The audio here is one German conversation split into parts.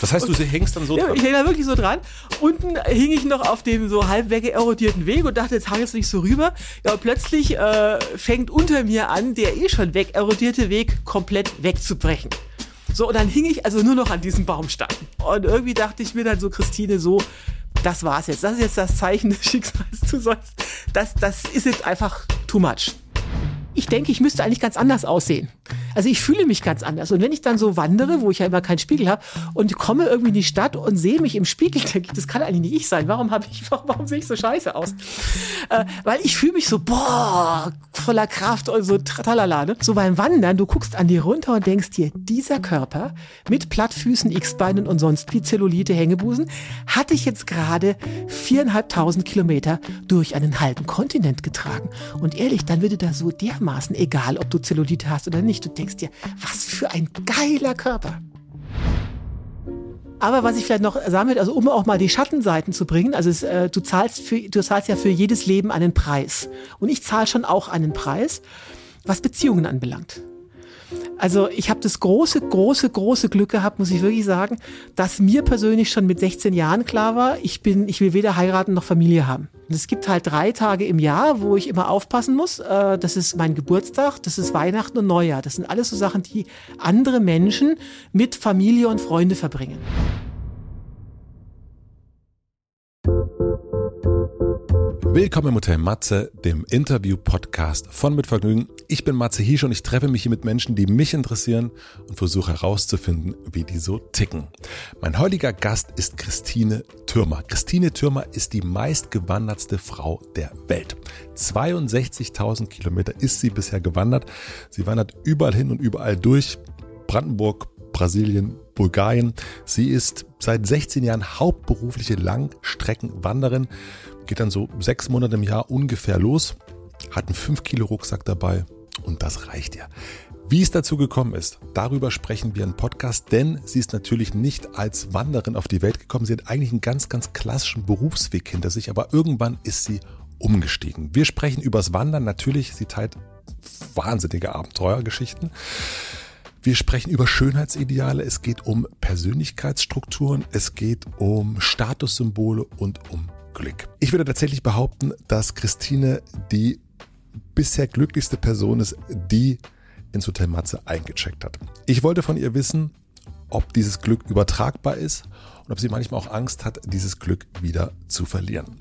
Das heißt, du hängst dann so Ja, dran? ich hänge da wirklich so dran. Unten hing ich noch auf dem so halb weggerodierten Weg und dachte, jetzt hang jetzt nicht so rüber. Ja, und plötzlich äh, fängt unter mir an, der eh schon wegerodierte Weg komplett wegzubrechen. So, und dann hing ich also nur noch an diesem Baumstamm. Und irgendwie dachte ich mir dann so, Christine, so, das war's jetzt. Das ist jetzt das Zeichen des Schicksals. Du sollst, das, das ist jetzt einfach too much. Ich denke, ich müsste eigentlich ganz anders aussehen. Also ich fühle mich ganz anders. Und wenn ich dann so wandere, wo ich ja immer keinen Spiegel habe, und komme irgendwie in die Stadt und sehe mich im Spiegel, denke ich, das kann eigentlich nicht ich sein. Warum habe ich, warum, sehe ich so scheiße aus? Äh, weil ich fühle mich so, boah, voller Kraft und so tralala. Ne? So beim Wandern, du guckst an dir runter und denkst dir, dieser Körper mit Plattfüßen, X-Beinen und sonst wie Zellulite, Hängebusen, hatte ich jetzt gerade viereinhalbtausend Kilometer durch einen halben Kontinent getragen. Und ehrlich, dann würde da so dermaßen egal, ob du Zellulite hast oder nicht. Du denkst dir, was für ein geiler Körper. Aber was ich vielleicht noch will, also um auch mal die Schattenseiten zu bringen, also es, äh, du zahlst für, du zahlst ja für jedes Leben einen Preis. Und ich zahle schon auch einen Preis, was Beziehungen anbelangt. Also ich habe das große, große, große Glück gehabt, muss ich wirklich sagen, dass mir persönlich schon mit 16 Jahren klar war, ich bin, ich will weder heiraten noch Familie haben. Und es gibt halt drei Tage im Jahr, wo ich immer aufpassen muss. Äh, Das ist mein Geburtstag, das ist Weihnachten und Neujahr. Das sind alles so Sachen, die andere Menschen mit Familie und Freunde verbringen. Willkommen im Hotel Matze, dem Interview-Podcast von Mit Vergnügen. Ich bin Matze Hiesch und ich treffe mich hier mit Menschen, die mich interessieren und versuche herauszufinden, wie die so ticken. Mein heutiger Gast ist Christine Türmer. Christine Türmer ist die meistgewandertste Frau der Welt. 62.000 Kilometer ist sie bisher gewandert. Sie wandert überall hin und überall durch. Brandenburg, Brasilien, Bulgarien. Sie ist seit 16 Jahren hauptberufliche Langstreckenwanderin, geht dann so sechs Monate im Jahr ungefähr los, hat einen 5 Kilo Rucksack dabei und das reicht ihr. Wie es dazu gekommen ist, darüber sprechen wir im Podcast, denn sie ist natürlich nicht als Wanderin auf die Welt gekommen. Sie hat eigentlich einen ganz, ganz klassischen Berufsweg hinter sich, aber irgendwann ist sie umgestiegen. Wir sprechen übers Wandern. Natürlich, sie teilt wahnsinnige Abenteuergeschichten. Wir sprechen über Schönheitsideale, es geht um Persönlichkeitsstrukturen, es geht um Statussymbole und um Glück. Ich würde tatsächlich behaupten, dass Christine die bisher glücklichste Person ist, die ins Hotel Matze eingecheckt hat. Ich wollte von ihr wissen, ob dieses Glück übertragbar ist und ob sie manchmal auch Angst hat, dieses Glück wieder zu verlieren.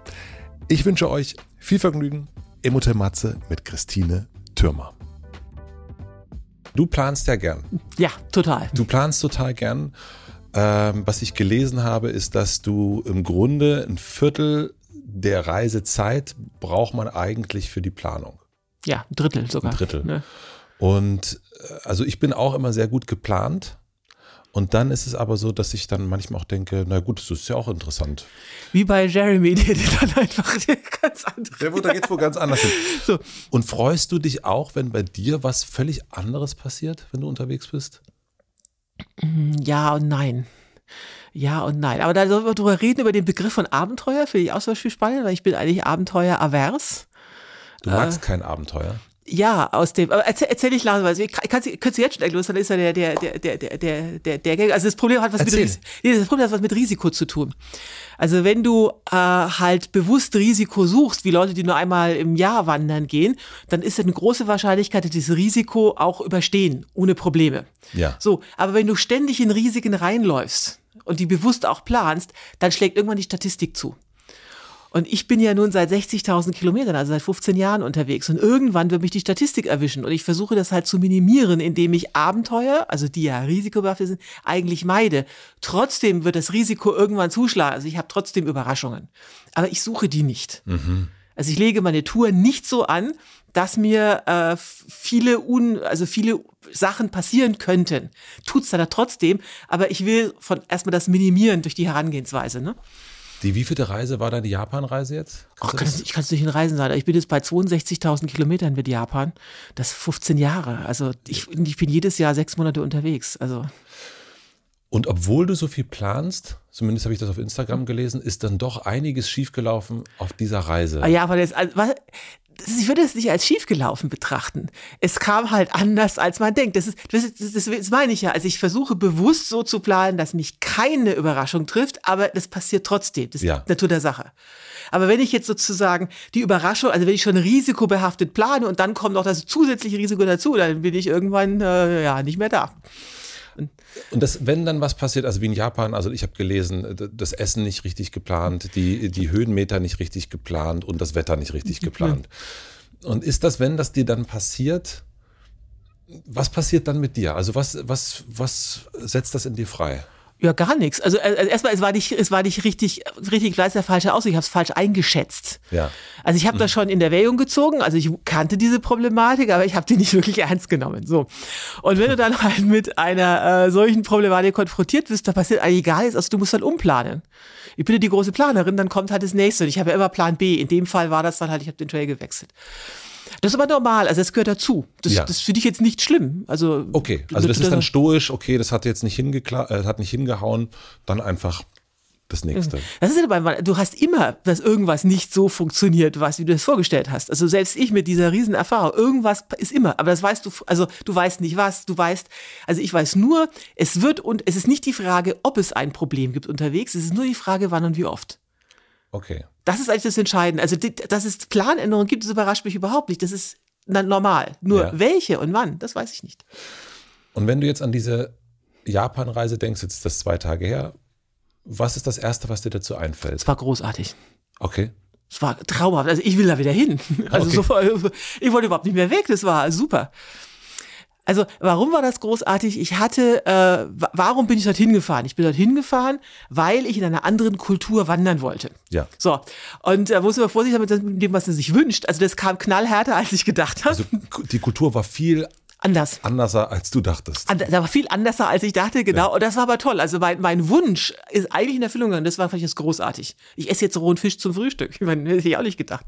Ich wünsche euch viel Vergnügen im Hotel Matze mit Christine Türmer. Du planst ja gern. Ja, total. Du planst total gern. Ähm, was ich gelesen habe, ist, dass du im Grunde ein Viertel der Reisezeit braucht man eigentlich für die Planung. Ja, ein Drittel sogar. Ein Drittel. Ne? Und äh, also ich bin auch immer sehr gut geplant. Und dann ist es aber so, dass ich dann manchmal auch denke, na gut, das ist ja auch interessant. Wie bei Jeremy, der dann einfach ganz andere. Da geht's wohl ganz anders hin. So. Und freust du dich auch, wenn bei dir was völlig anderes passiert, wenn du unterwegs bist? Ja und nein. Ja und nein. Aber da sollen wir drüber reden, über den Begriff von Abenteuer, finde ich auch zum Beispiel spannend, weil ich bin eigentlich Abenteuer-avers. Du magst kein Abenteuer. Ja, aus dem, aber erzähl, erzähl ich langsam, also ich kann, könntest du jetzt schnell los, dann ist ja der, der, der, der, der, der, der, also das Problem hat was erzähl. mit, nee, das Problem hat was mit Risiko zu tun. Also wenn du äh, halt bewusst Risiko suchst, wie Leute, die nur einmal im Jahr wandern gehen, dann ist eine große Wahrscheinlichkeit, dass dieses Risiko auch überstehen, ohne Probleme. Ja. So, aber wenn du ständig in Risiken reinläufst und die bewusst auch planst, dann schlägt irgendwann die Statistik zu. Und ich bin ja nun seit 60.000 Kilometern, also seit 15 Jahren unterwegs. Und irgendwann wird mich die Statistik erwischen. Und ich versuche das halt zu minimieren, indem ich Abenteuer, also die ja risikobehaftet sind, eigentlich meide. Trotzdem wird das Risiko irgendwann zuschlagen. Also ich habe trotzdem Überraschungen. Aber ich suche die nicht. Also ich lege meine Tour nicht so an, dass mir äh, viele un, also viele Sachen passieren könnten. Tut's dann trotzdem, aber ich will von erstmal das minimieren durch die Herangehensweise. Ne? Die wievielte Reise war deine Japan-Reise jetzt? Ach, kann das- ich kann es nicht in Reisen sagen. Ich bin jetzt bei 62.000 Kilometern mit Japan. Das ist 15 Jahre. Also ich, ich bin jedes Jahr sechs Monate unterwegs. Also Und obwohl du so viel planst, zumindest habe ich das auf Instagram gelesen, ist dann doch einiges schiefgelaufen auf dieser Reise. ah ja, aber das, also, was, ich würde es nicht als schiefgelaufen betrachten. Es kam halt anders, als man denkt. Das, ist, das, ist, das, das meine ich ja. Also ich versuche bewusst so zu planen, dass mich keine Überraschung trifft, aber das passiert trotzdem. Das Ja. ist Natur der Sache. Aber wenn ich jetzt sozusagen die Überraschung, also wenn ich schon risikobehaftet plane und dann kommt noch das zusätzliche Risiko dazu, dann bin ich irgendwann äh, ja nicht mehr da. Und das, wenn dann was passiert, also wie in Japan, also ich habe gelesen, das Essen nicht richtig geplant, die, die Höhenmeter nicht richtig geplant und das Wetter nicht richtig geplant. Und ist das, wenn das dir dann passiert, was passiert dann mit dir? Also was, was, was setzt das in dir frei? Ja, gar nichts. Also, äh, also erstmal, es war nicht, es war nicht richtig, richtig gleich der falsche Ausdruck. Ich habe es falsch eingeschätzt. Ja. Also ich habe das schon in Erwägung gezogen, also ich kannte diese Problematik, aber ich habe die nicht wirklich ernst genommen. So. Und wenn du dann halt mit einer äh, solchen Problematik konfrontiert bist, da passiert eigentlich gar nichts, also du musst dann umplanen. Ich bin ja die große Planerin, dann kommt halt das nächste. Und ich habe ja immer Plan B. In dem Fall war das dann halt, ich habe den Trail gewechselt. Das ist aber normal, also das gehört dazu. Das, Ja. das finde ich jetzt nicht schlimm. Also Okay, also das ist dann stoisch, okay, das hat jetzt nicht, hingekla äh, hat nicht hingehauen, dann einfach das nächste. Das ist dabei, du hast immer, dass irgendwas nicht so funktioniert, was wie du es vorgestellt hast. Also selbst ich mit dieser riesen Erfahrung, irgendwas ist immer, aber das weißt du, also du weißt nicht was, du weißt, also ich weiß nur, es wird und es ist nicht die Frage, ob es ein Problem gibt unterwegs, es ist nur die Frage, wann und wie oft. Okay. Das ist eigentlich das Entscheidende. Also, dass es Planänderungen gibt, das überrascht mich überhaupt nicht. Das ist normal. Nur Ja. welche und wann, das weiß ich nicht. Und wenn du jetzt an diese Japan-Reise denkst, jetzt ist das zwei Tage her, was ist das Erste, was dir dazu einfällt? Es war großartig. Okay. Es war traumhaft. Also ich will da wieder hin. Also Okay. so, ich wollte überhaupt nicht mehr weg. Das war super. Also warum war das großartig? Ich hatte, äh, wa- warum bin ich dorthin gefahren? Ich bin dorthin gefahren, weil ich in einer anderen Kultur wandern wollte. Ja. So, und da muss man vorsichtig sein mit dem, was man sich wünscht. Also das kam knallhärter, als ich gedacht habe. Also die Kultur war viel Anders. anderser, als du dachtest. And- Das war viel anders, als ich dachte, genau. Und das war aber toll. Also mein, mein Wunsch ist eigentlich in Erfüllung gegangen. Das war vielleicht jetzt großartig. Ich esse jetzt rohen Fisch zum Frühstück. Ich meine, hätte ich auch nicht gedacht.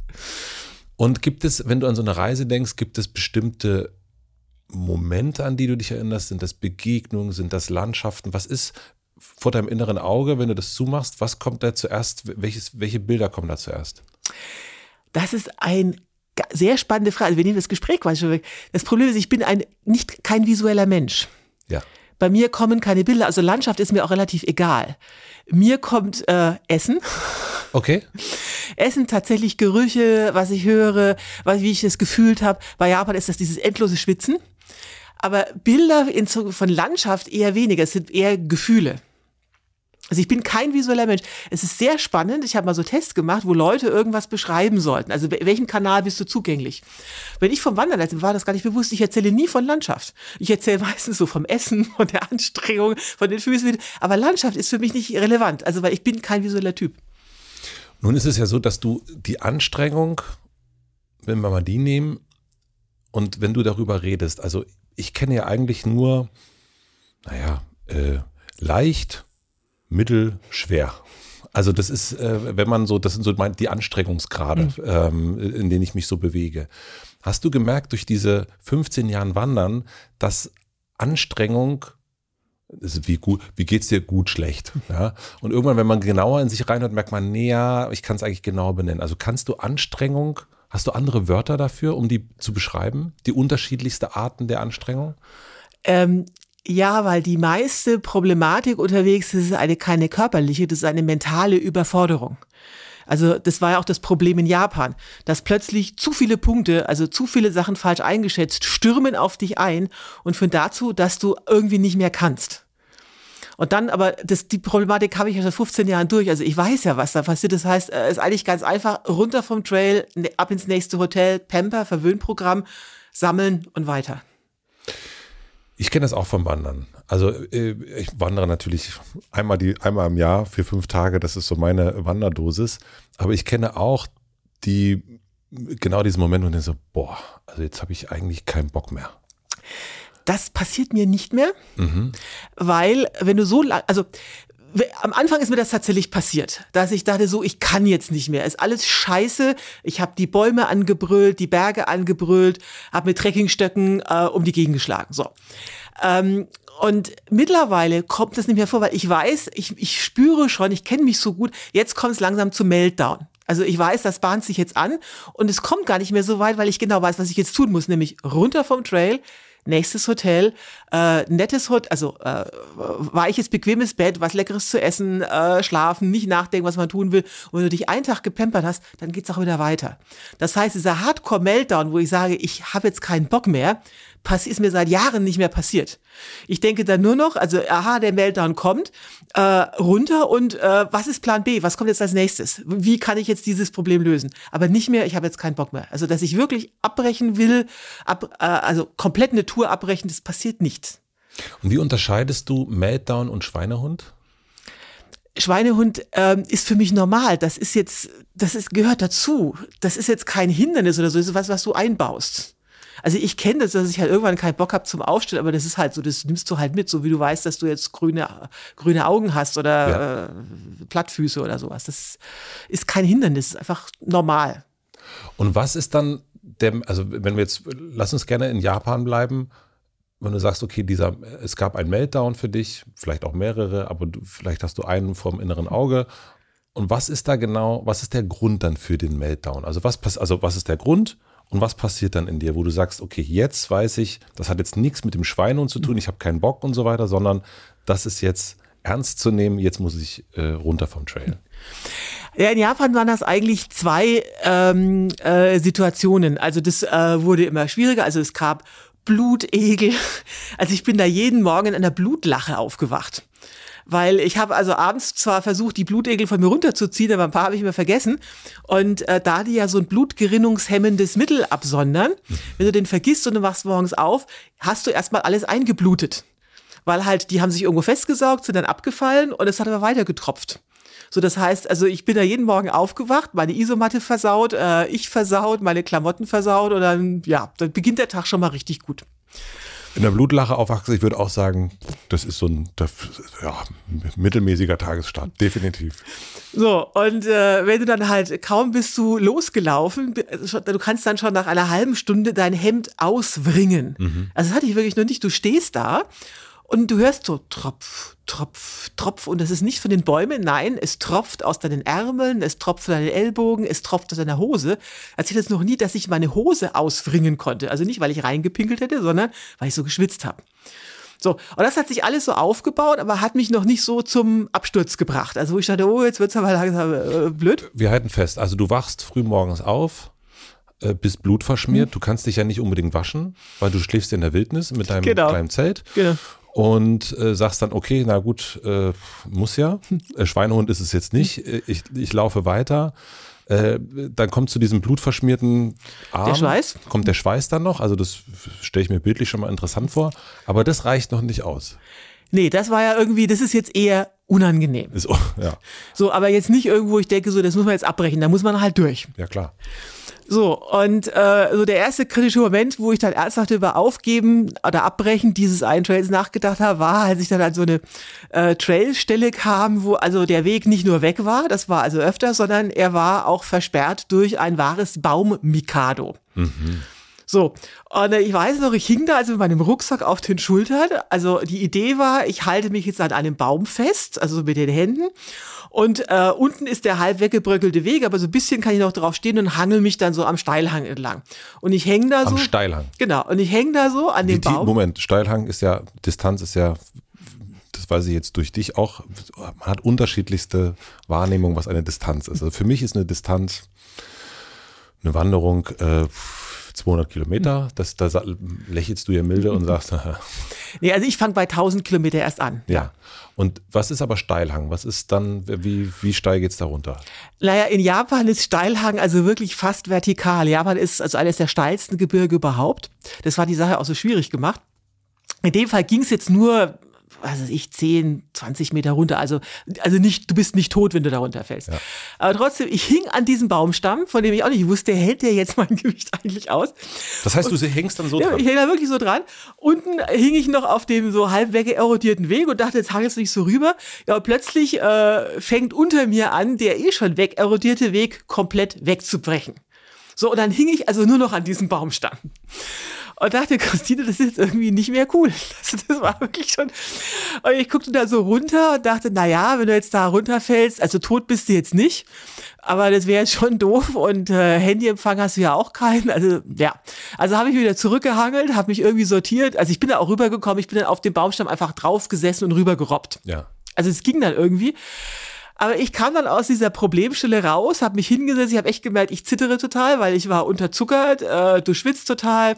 Und gibt es, wenn du an so eine Reise denkst, gibt es bestimmte Momente, an die du dich erinnerst? Sind das Begegnungen? Sind das Landschaften? Was ist vor deinem inneren Auge, wenn du das zumachst? Was kommt da zuerst? Welches, welche Bilder kommen da zuerst? Das ist ein sehr spannende Frage. Also wir nehmen das Gespräch quasi schon weg. Das Problem ist, ich bin ein nicht kein visueller Mensch. Ja. Bei mir kommen keine Bilder, also Landschaft ist mir auch relativ egal. Mir kommt äh, Essen, Okay. Essen tatsächlich Gerüche, was ich höre, was, wie ich es gefühlt habe. Bei Japan ist das dieses endlose Schwitzen. Aber Bilder in, von Landschaft eher weniger, es sind eher Gefühle. Also ich bin kein visueller Mensch. Es ist sehr spannend. Ich habe mal so Tests gemacht, wo Leute irgendwas beschreiben sollten. Also wel- welchem Kanal bist du zugänglich? Wenn ich vom Wandern erzähle, war das gar nicht bewusst. Ich erzähle nie von Landschaft. Ich erzähle meistens so vom Essen, von der Anstrengung, von den Füßen. Aber Landschaft ist für mich nicht relevant. Also weil ich bin kein visueller Typ. Nun ist es ja so, dass du die Anstrengung, wenn wir mal die nehmen, und wenn du darüber redest, also ich kenne ja eigentlich nur, naja, äh, leicht, mittel, schwer. Also das ist, äh, wenn man so, das sind so mein, die Anstrengungsgrade, ähm, in denen ich mich so bewege. Hast du gemerkt durch diese 15 Jahren Wandern, dass Anstrengung wie gut, wie geht's dir gut, schlecht. Ja? Und irgendwann, wenn man genauer in sich reinhört, merkt man, nee, ja, ich kann es eigentlich genau benennen. Also kannst du Anstrengung, hast du andere Wörter dafür, um die zu beschreiben? Die unterschiedlichste Arten der Anstrengung? Ähm, ja, weil die meiste Problematik unterwegs ist eine keine körperliche, das ist eine mentale Überforderung. Also das war ja auch das Problem in Japan, dass plötzlich zu viele Punkte, also zu viele Sachen falsch eingeschätzt, stürmen auf dich ein und führen dazu, dass du irgendwie nicht mehr kannst. Und dann, aber das, die Problematik habe ich ja seit 15 Jahren durch. Also ich weiß ja, was da passiert. Das heißt, es ist eigentlich ganz einfach, runter vom Trail, ne- ab ins nächste Hotel, Pamper, Verwöhnprogramm, sammeln und weiter. Ich kenne das auch vom Wandern. Also äh, ich wandere natürlich einmal, die, einmal im Jahr für fünf Tage, das ist so meine Wanderdosis. Aber ich kenne auch die, genau diesen Moment, wo ich denke so, boah, also jetzt habe ich eigentlich keinen Bock mehr. Das passiert mir nicht mehr, weil wenn du so lang, also am Anfang ist mir das tatsächlich passiert, dass ich dachte so, ich kann jetzt nicht mehr, ist alles scheiße. Ich habe die Bäume angebrüllt, die Berge angebrüllt, habe mit Trekkingstöcken äh, um die Gegend geschlagen. So. Ähm, und mittlerweile kommt das nicht mehr vor, weil ich weiß, ich, ich spüre schon, ich kenne mich so gut, jetzt kommt es langsam zum Meltdown. Also ich weiß, das bahnt sich jetzt an und es kommt gar nicht mehr so weit, weil ich genau weiß, was ich jetzt tun muss, nämlich runter vom Trail, nächstes Hotel, äh, nettes Hotel, also äh, weiches, bequemes Bett, was leckeres zu essen, äh, schlafen, nicht nachdenken, was man tun will. Und wenn du dich einen Tag gepempert hast, dann geht's auch wieder weiter. Das heißt, dieser Hardcore-Meltdown, wo ich sage, ich habe jetzt keinen Bock mehr, ist mir seit Jahren nicht mehr passiert. Ich denke dann nur noch, also aha, der Meltdown kommt, äh, runter und äh, was ist Plan B? Was kommt jetzt als nächstes? Wie kann ich jetzt dieses Problem lösen? Aber nicht mehr, ich habe jetzt keinen Bock mehr. Also, dass ich wirklich abbrechen will, ab, äh, also komplett eine Tour abbrechen, das passiert nicht. Und wie unterscheidest du Meltdown und Schweinehund? Schweinehund ähm, ist für mich normal. Das ist jetzt, das ist, gehört dazu. Das ist jetzt kein Hindernis oder so, das ist was, was du einbaust. Also ich kenne das, dass ich halt irgendwann keinen Bock habe zum Aufstehen, aber das ist halt so, das nimmst du halt mit, so wie du weißt, dass du jetzt grüne, grüne Augen hast oder ja. äh, Plattfüße oder sowas. Das ist kein Hindernis, ist einfach normal. Und was ist dann der, also wenn wir jetzt, lass uns gerne in Japan bleiben, wenn du sagst, okay, dieser, es gab einen Meltdown für dich, vielleicht auch mehrere, aber du, vielleicht hast du einen vom inneren Auge. Und was ist da genau, was ist der Grund dann für den Meltdown? Also was, also was ist der Grund? Und was passiert dann in dir, wo du sagst, okay, jetzt weiß ich, das hat jetzt nichts mit dem Schweinehund zu tun, ich habe keinen Bock und so weiter, sondern das ist jetzt ernst zu nehmen, jetzt muss ich äh, runter vom Trail. Ja, in Japan waren das eigentlich zwei ähm, äh, Situationen. Also das äh, wurde immer schwieriger. Also es gab Blutegel. Also ich bin da jeden Morgen in einer Blutlache aufgewacht weil ich habe also abends zwar versucht, die Blutegel von mir runterzuziehen, aber ein paar habe ich mir vergessen. Und äh, da die ja so ein blutgerinnungshemmendes Mittel absondern, wenn du den vergisst und du wachst morgens auf, hast du erstmal alles eingeblutet. Weil halt, die haben sich irgendwo festgesaugt, sind dann abgefallen und es hat aber weiter getropft. So, das heißt, also ich bin da jeden Morgen aufgewacht, meine Isomatte versaut, äh, ich versaut, meine Klamotten versaut und dann, ja, dann beginnt der Tag schon mal richtig gut in der Blutlache aufwachse, ich würde auch sagen, das ist so ein ja, mittelmäßiger Tagesstart, definitiv. So, und äh, wenn du dann halt kaum bist du losgelaufen, du kannst dann schon nach einer halben Stunde dein Hemd auswringen. Mhm. Also das hatte ich wirklich noch nicht. Du stehst da und du hörst so Tropf, Tropf, Tropf. Und das ist nicht von den Bäumen, nein, es tropft aus deinen Ärmeln, es tropft von deinen Ellbogen, es tropft aus deiner Hose. Erzählt jetzt noch nie, dass ich meine Hose auswringen konnte. Also nicht, weil ich reingepinkelt hätte, sondern weil ich so geschwitzt habe. So, und das hat sich alles so aufgebaut, aber hat mich noch nicht so zum Absturz gebracht. Also wo ich dachte, oh, jetzt wird's aber langsam äh, blöd. Wir halten fest, also du wachst früh morgens auf, äh, bist blutverschmiert. Mhm. Du kannst dich ja nicht unbedingt waschen, weil du schläfst in der Wildnis mit deinem genau. kleinen Zelt. Genau und äh, sagst dann, okay, na gut, äh, muss ja. Äh, Schweinehund ist es jetzt nicht. Äh, ich, ich laufe weiter. Äh, dann kommt zu diesem blutverschmierten Arm. Der Schweiß? Kommt der Schweiß dann noch? Also das stelle ich mir bildlich schon mal interessant vor. Aber das reicht noch nicht aus. Nee, das war ja irgendwie, das ist jetzt eher unangenehm. Ist, ja. So, aber jetzt nicht irgendwo, ich denke so, das muss man jetzt abbrechen, da muss man halt durch. Ja, klar. So, und äh, so der erste kritische Moment, wo ich dann ernsthaft über Aufgeben oder Abbrechen dieses einen Trails nachgedacht habe, war, als ich dann an so eine äh, Trailstelle kam, wo also der Weg nicht nur weg war, das war also öfter, sondern er war auch versperrt durch ein wahres Baum-Mikado. Mhm. So, und äh, ich weiß noch, ich hing da also mit meinem Rucksack auf den Schultern. Also die Idee war, ich halte mich jetzt an einem Baum fest, also mit den Händen und äh, unten ist der halb weggebröckelte Weg, aber so ein bisschen kann ich noch drauf stehen und hangel mich dann so am Steilhang entlang. Und ich hänge da so. Am Steilhang. Genau. Und ich hänge da so an dem Baum. Moment, Steilhang ist ja, Distanz ist ja das weiß ich jetzt durch dich auch, man hat unterschiedlichste Wahrnehmungen, was eine Distanz ist. Also für mich ist eine Distanz eine Wanderung äh, 200 Kilometer, das, da lächelst du ja milde und sagst, nee, also ich fange bei 1000 Kilometer erst an. Ja. Und was ist aber Steilhang? Was ist dann, wie, wie steil geht's da runter? Naja, in Japan ist Steilhang also wirklich fast vertikal. Japan ist also eines der steilsten Gebirge überhaupt. Das war die Sache auch so schwierig gemacht. In dem Fall ging es jetzt nur was weiß ich, 10, 20 Meter runter. Also, also nicht, du bist nicht tot, wenn du da runterfällst. Ja. Aber trotzdem, ich hing an diesem Baumstamm, von dem ich auch nicht wusste, hält der jetzt mein Gewicht eigentlich aus? Das heißt, und, du hängst dann so ja, dran? ich hänge da wirklich so dran. Unten hing ich noch auf dem so halb weggerodierten Weg und dachte, jetzt hang jetzt nicht so rüber. Ja, plötzlich äh, fängt unter mir an, der eh schon wegerodierte Weg komplett wegzubrechen. So, und dann hing ich also nur noch an diesem Baumstamm. Und dachte, Christine, das ist jetzt irgendwie nicht mehr cool. Das, das war wirklich schon. Und ich guckte da so runter und dachte, na ja, wenn du jetzt da runterfällst, also tot bist du jetzt nicht, aber das wäre jetzt schon doof und äh, Handyempfang hast du ja auch keinen. Also ja, also habe ich wieder zurückgehangelt, habe mich irgendwie sortiert. Also ich bin da auch rübergekommen, ich bin dann auf dem Baumstamm einfach drauf gesessen und rübergerobbt. Ja. Also es ging dann irgendwie. Aber ich kam dann aus dieser Problemstelle raus, habe mich hingesetzt, ich habe echt gemerkt, ich zittere total, weil ich war unterzuckert, äh, du schwitzt total.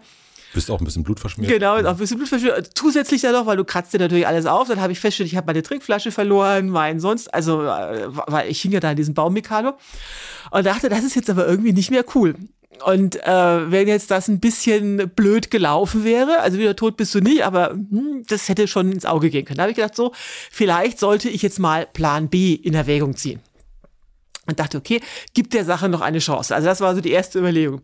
Bist auch ein bisschen Blut verschmiert. Genau, auch ein bisschen Blut verschmiert. Zusätzlich dann noch, weil du kratzt dir natürlich alles auf. Dann habe ich festgestellt, ich habe meine Trinkflasche verloren, mein sonst, also, äh, weil ich hing ja da in diesem Baummikado und dachte, das ist jetzt aber irgendwie nicht mehr cool. Und äh, wenn jetzt das ein bisschen blöd gelaufen wäre, also wieder tot bist du nicht, aber hm, das hätte schon ins Auge gehen können. Da habe ich gedacht, so, vielleicht sollte ich jetzt mal Plan B in Erwägung ziehen. Und dachte, okay, gibt der Sache noch eine Chance. Also das war so die erste Überlegung.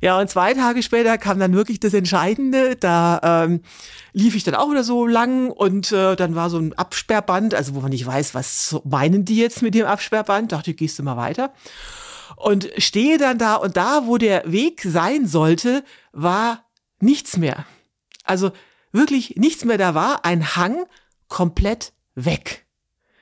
Ja, und zwei Tage später kam dann wirklich das Entscheidende. Da ähm, lief ich dann auch wieder so lang und äh, dann war so ein Absperrband, also wo man nicht weiß, was meinen die jetzt mit dem Absperrband. Dachte ich, gehst du mal weiter und stehe dann da und da, wo der Weg sein sollte, war nichts mehr. Also wirklich nichts mehr da war, ein Hang komplett weg.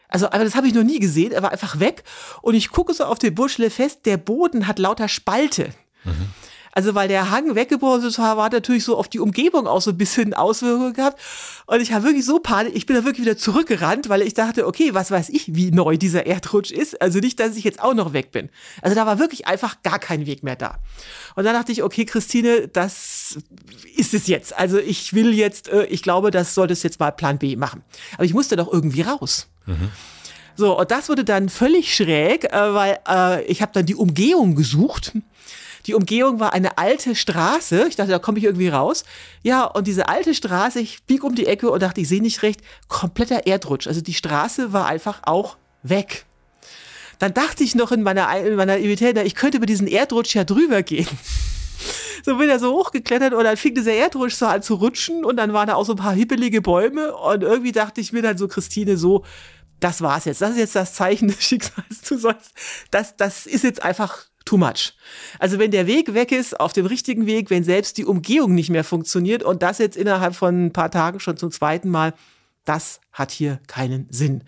Also, aber das habe ich noch nie gesehen, er war einfach weg und ich gucke so auf den Burschle fest, der Boden hat lauter Spalte. Mhm. Also weil der Hang weggebrochen ist, war natürlich so auf die Umgebung auch so ein bisschen Auswirkungen gehabt. Und ich habe wirklich so Panik, ich bin da wirklich wieder zurückgerannt, weil ich dachte, okay, was weiß ich, wie neu dieser Erdrutsch ist. Also nicht, dass ich jetzt auch noch weg bin. Also da war wirklich einfach gar kein Weg mehr da. Und dann dachte ich, okay, Christine, das ist es jetzt. Also ich will jetzt, äh, ich glaube, das sollte es jetzt mal Plan B machen. Aber ich musste doch irgendwie raus. Mhm. So, und das wurde dann völlig schräg, äh, weil äh, ich habe dann die Umgehung gesucht die Umgehung war eine alte Straße. Ich dachte, da komme ich irgendwie raus. Ja, und diese alte Straße, ich bieg um die Ecke und dachte, ich sehe nicht recht, kompletter Erdrutsch. Also die Straße war einfach auch weg. Dann dachte ich noch in meiner, in meiner Imität, ich könnte über diesen Erdrutsch ja drüber gehen. so bin er so hochgeklettert und dann fing dieser Erdrutsch so an zu rutschen und dann waren da auch so ein paar hippelige Bäume und irgendwie dachte ich mir dann so, Christine, so, das war's jetzt. Das ist jetzt das Zeichen des Schicksals. Du sollst, das, das ist jetzt einfach too much. Also wenn der Weg weg ist, auf dem richtigen Weg, wenn selbst die Umgehung nicht mehr funktioniert und das jetzt innerhalb von ein paar Tagen schon zum zweiten Mal, das hat hier keinen Sinn.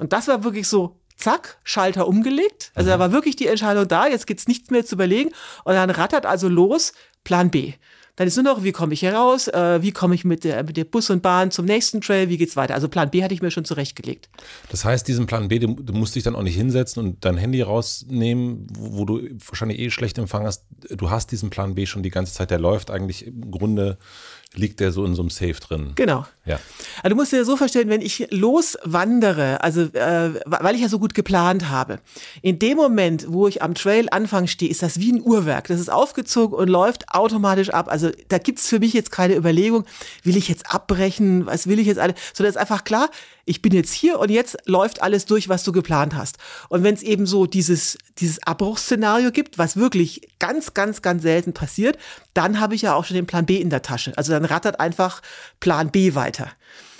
Und das war wirklich so, zack, Schalter umgelegt. Also da mhm. war wirklich die Entscheidung da, jetzt gibt's nichts mehr zu überlegen. Und dann rattert also los, Plan B. Dann ist nur noch, wie komme ich hier raus? Äh, wie komme ich mit der, mit der Bus und Bahn zum nächsten Trail? Wie geht's weiter? Also Plan B hatte ich mir schon zurechtgelegt. Das heißt, diesen Plan B, du, du musst dich dann auch nicht hinsetzen und dein Handy rausnehmen, wo, wo du wahrscheinlich eh schlecht Empfang hast. Du hast diesen Plan B schon die ganze Zeit, der läuft eigentlich im Grunde liegt der so in so einem Safe drin. Genau. Ja. Also du musst dir so vorstellen, wenn ich loswandere, also äh, weil ich ja so gut geplant habe, in dem Moment, wo ich am Trail Anfang stehe, ist das wie ein Uhrwerk. Das ist aufgezogen und läuft automatisch ab. Also da gibt's für mich jetzt keine Überlegung, will ich jetzt abbrechen, was will ich jetzt alle, sondern ist einfach klar, ich bin jetzt hier und jetzt läuft alles durch, was du geplant hast. Und wenn es eben so dieses, dieses Abbruchsszenario gibt, was wirklich ganz, ganz, ganz selten passiert, dann habe ich ja auch schon den Plan B in der Tasche. Also dann rattert einfach Plan B weiter.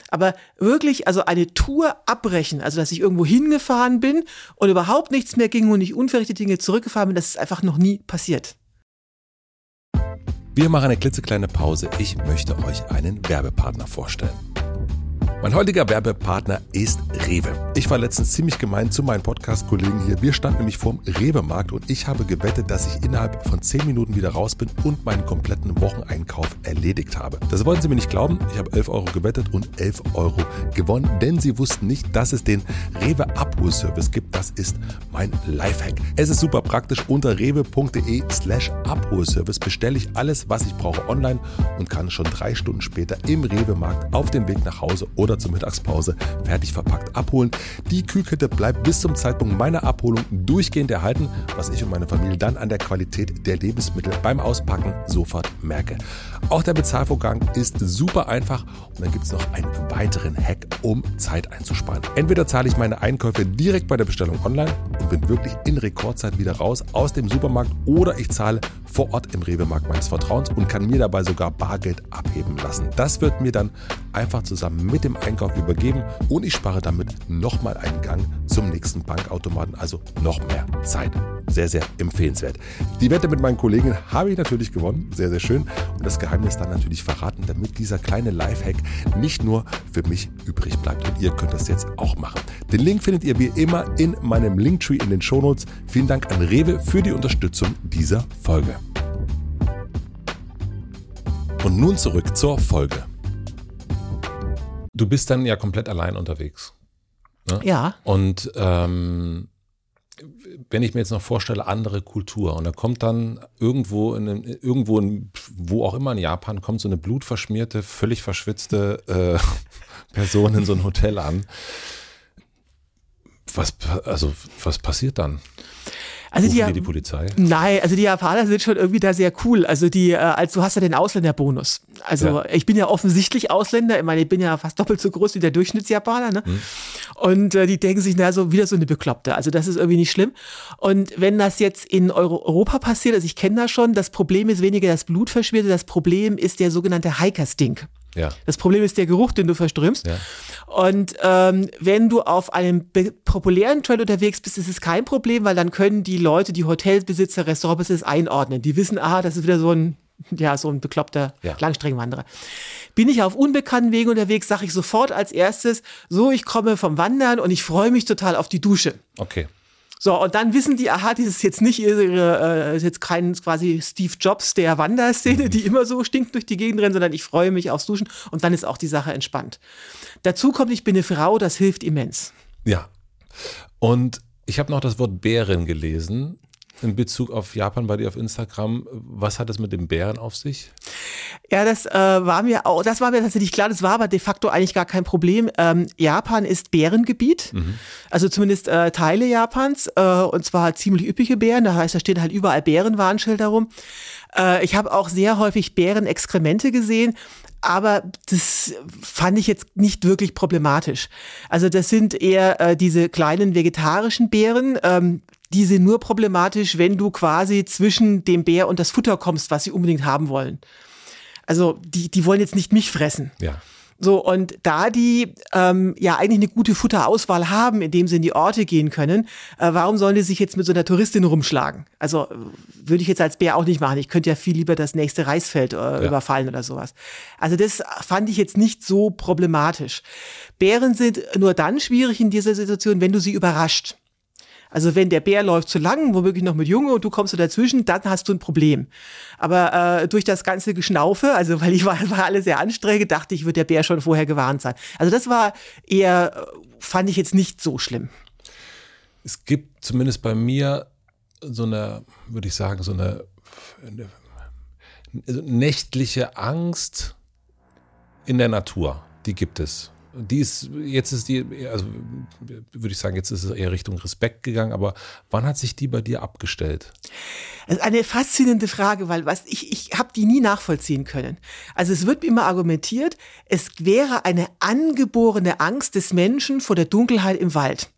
Aber wirklich, also eine Tour abbrechen, also dass ich irgendwo hingefahren bin und überhaupt nichts mehr ging und ich unverrichtete Dinge zurückgefahren bin, das ist einfach noch nie passiert. Wir machen eine klitzekleine Pause. Ich möchte euch einen Werbepartner vorstellen. Mein heutiger Werbepartner ist Rewe. Ich war letztens ziemlich gemein zu meinen Podcast-Kollegen hier. Wir standen nämlich vorm Rewe-Markt und ich habe gewettet, dass ich innerhalb von 10 Minuten wieder raus bin und meinen kompletten Wocheneinkauf erledigt habe. Das wollten sie mir nicht glauben. Ich habe 11 Euro gewettet und 11 Euro gewonnen, denn sie wussten nicht, dass es den Rewe Abholservice gibt. Das ist mein Lifehack. Es ist super praktisch. Unter rewe.de slash Abholservice bestelle ich alles, was ich brauche online und kann schon drei Stunden später im Rewe-Markt auf dem Weg nach Hause oder oder zur Mittagspause fertig verpackt abholen. Die Kühlkette bleibt bis zum Zeitpunkt meiner Abholung durchgehend erhalten, was ich und meine Familie dann an der Qualität der Lebensmittel beim Auspacken sofort merke. Auch der Bezahlvorgang ist super einfach und dann gibt es noch einen weiteren Hack, um Zeit einzusparen. Entweder zahle ich meine Einkäufe direkt bei der Bestellung online und bin wirklich in Rekordzeit wieder raus aus dem Supermarkt oder ich zahle vor Ort im Rewe-Markt meines Vertrauens und kann mir dabei sogar Bargeld abheben lassen. Das wird mir dann einfach zusammen mit dem Einkauf übergeben und ich spare damit nochmal einen Gang zum nächsten Bankautomaten, also noch mehr Zeit. Sehr, sehr empfehlenswert. Die Wette mit meinen Kollegen habe ich natürlich gewonnen. Sehr, sehr schön. Und das Geheimnis dann natürlich verraten, damit dieser kleine Lifehack nicht nur für mich übrig bleibt. Und ihr könnt das jetzt auch machen. Den Link findet ihr wie immer in meinem Linktree in den Shownotes. Vielen Dank an Rewe für die Unterstützung dieser Folge. Und nun zurück zur Folge. Du bist dann ja komplett allein unterwegs. Ne? Ja. Und ähm, wenn ich mir jetzt noch vorstelle, andere Kultur und da kommt dann irgendwo in, irgendwo in, wo auch immer in Japan kommt so eine blutverschmierte, völlig verschwitzte äh, Person in so ein Hotel an. Was, also, was passiert dann? Also die, die, die Polizei? Nein, also die Japaner sind schon irgendwie da sehr cool. Also die, äh, also du hast ja den Ausländerbonus. Also ja. ich bin ja offensichtlich Ausländer. Ich meine, ich bin ja fast doppelt so groß wie der Durchschnittsjapaner. Ne? Hm. Und äh, die denken sich, na so wieder so eine Bekloppte. Also das ist irgendwie nicht schlimm. Und wenn das jetzt in Euro Europa passiert, also ich kenne das schon, das Problem ist weniger das Blutverschmierte, das Problem ist der sogenannte Hiker-Stink. Ja. Das Problem ist der Geruch, den du verströmst. Ja. Und ähm, wenn du auf einem populären Trail unterwegs bist, ist es kein Problem, weil dann können die Leute, die Hotelbesitzer, Restaurantbesitzer einordnen. Die wissen, ah, das ist wieder so ein ja, so ein bekloppter ja. Langstreckenwanderer. Bin ich auf unbekannten Wegen unterwegs, sage ich sofort als erstes, so, ich komme vom Wandern und ich freue mich total auf die Dusche. Okay. So, und dann wissen die, aha, das ist jetzt nicht ihre, äh, ist jetzt kein quasi Steve Jobs der Wanderszene, mhm. die immer so stinkt durch die Gegend rennt, sondern ich freue mich aufs Duschen und dann ist auch die Sache entspannt. Dazu kommt, ich bin eine Frau, das hilft immens. Ja. Und ich habe noch das Wort Bären gelesen in Bezug auf Japan bei dir auf Instagram. Was hat es mit dem Bären auf sich? Ja, das äh, war mir auch, das war mir tatsächlich klar, das war aber de facto eigentlich gar kein Problem. Ähm, Japan ist Bärengebiet, mhm. also zumindest äh, Teile Japans, äh, und zwar ziemlich üppige Bären, da heißt, da stehen halt überall Bärenwarnschilder rum. Äh, ich habe auch sehr häufig Bärenexkremente gesehen, aber das fand ich jetzt nicht wirklich problematisch. Also das sind eher äh, diese kleinen vegetarischen Bären, ähm, die sind nur problematisch, wenn du quasi zwischen dem Bär und das Futter kommst, was sie unbedingt haben wollen. Also die, die wollen jetzt nicht mich fressen. Ja. So, und da die ähm, ja eigentlich eine gute Futterauswahl haben, indem sie in die Orte gehen können, äh, warum sollen die sich jetzt mit so einer Touristin rumschlagen? Also würde ich jetzt als Bär auch nicht machen. Ich könnte ja viel lieber das nächste Reisfeld äh, ja. überfallen oder sowas. Also das fand ich jetzt nicht so problematisch. Bären sind nur dann schwierig in dieser Situation, wenn du sie überrascht. Also wenn der Bär läuft zu lang, womöglich noch mit Junge und du kommst so dazwischen, dann hast du ein Problem. Aber äh, durch das ganze Geschnaufe, also weil ich war, war alles sehr anstrengend, dachte ich, wird der Bär schon vorher gewarnt sein. Also das war eher, fand ich jetzt nicht so schlimm. Es gibt zumindest bei mir so eine, würde ich sagen, so eine, eine nächtliche Angst in der Natur. Die gibt es die ist, jetzt ist die, also würde ich sagen, jetzt ist es eher Richtung Respekt gegangen, aber wann hat sich die bei dir abgestellt? Das ist eine faszinierende Frage, weil was ich, ich habe die nie nachvollziehen können. Also es wird immer argumentiert, es wäre eine angeborene Angst des Menschen vor der Dunkelheit im Wald.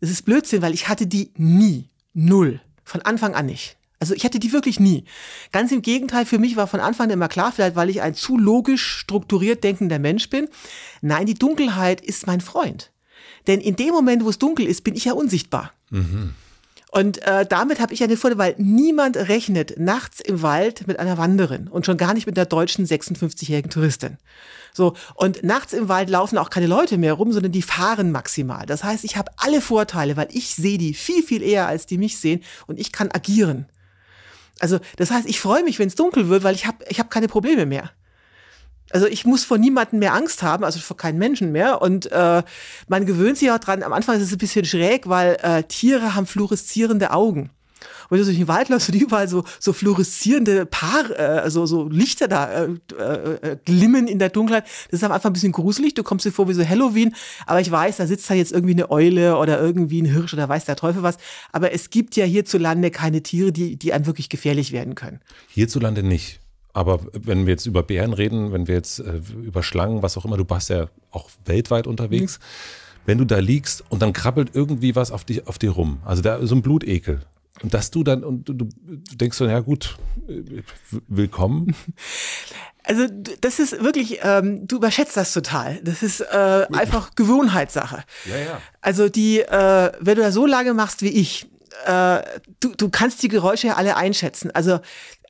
Das ist Blödsinn, weil ich hatte die nie. Null. Von Anfang an nicht. Also ich hatte die wirklich nie. Ganz im Gegenteil, für mich war von Anfang an immer klar, vielleicht weil ich ein zu logisch strukturiert denkender Mensch bin, nein, die Dunkelheit ist mein Freund. Denn in dem Moment, wo es dunkel ist, bin ich ja unsichtbar. Mhm. Und äh, damit habe ich eine Vorteil, weil niemand rechnet nachts im Wald mit einer Wanderin und schon gar nicht mit der deutschen 56-jährigen Touristin. So, und nachts im Wald laufen auch keine Leute mehr rum, sondern die fahren maximal. Das heißt, ich habe alle Vorteile, weil ich sehe die viel, viel eher, als die mich sehen und ich kann agieren. Also das heißt, ich freue mich, wenn es dunkel wird, weil ich habe ich hab keine Probleme mehr. Also ich muss vor niemandem mehr Angst haben, also vor keinen Menschen mehr. Und äh, man gewöhnt sich auch dran. Am Anfang ist es ein bisschen schräg, weil äh, Tiere haben fluoreszierende Augen. Wenn du durch den Wald läufst und überall so, so fluoreszierende Paar, äh, also so Lichter da äh, äh, glimmen in der Dunkelheit, das ist am Anfang ein bisschen gruselig. Du kommst dir vor wie so Halloween, aber ich weiß, da sitzt da jetzt irgendwie eine Eule oder irgendwie ein Hirsch oder weiß der Teufel was. Aber es gibt ja hierzulande keine Tiere, die, die einem wirklich gefährlich werden können. Hierzulande nicht. Aber wenn wir jetzt über Bären reden, wenn wir jetzt äh, über Schlangen, was auch immer, du warst ja auch weltweit unterwegs. Mhm. Wenn du da liegst und dann krabbelt irgendwie was auf dich, auf dir rum. Also da so ein Blutekel. Und dass du dann, und du, du denkst so, ja gut, willkommen. Also das ist wirklich, ähm, du überschätzt das total. Das ist äh, einfach Gewohnheitssache. Ja, ja. Also die, äh, wenn du da so lange machst wie ich, äh, du, du kannst die Geräusche ja alle einschätzen. Also,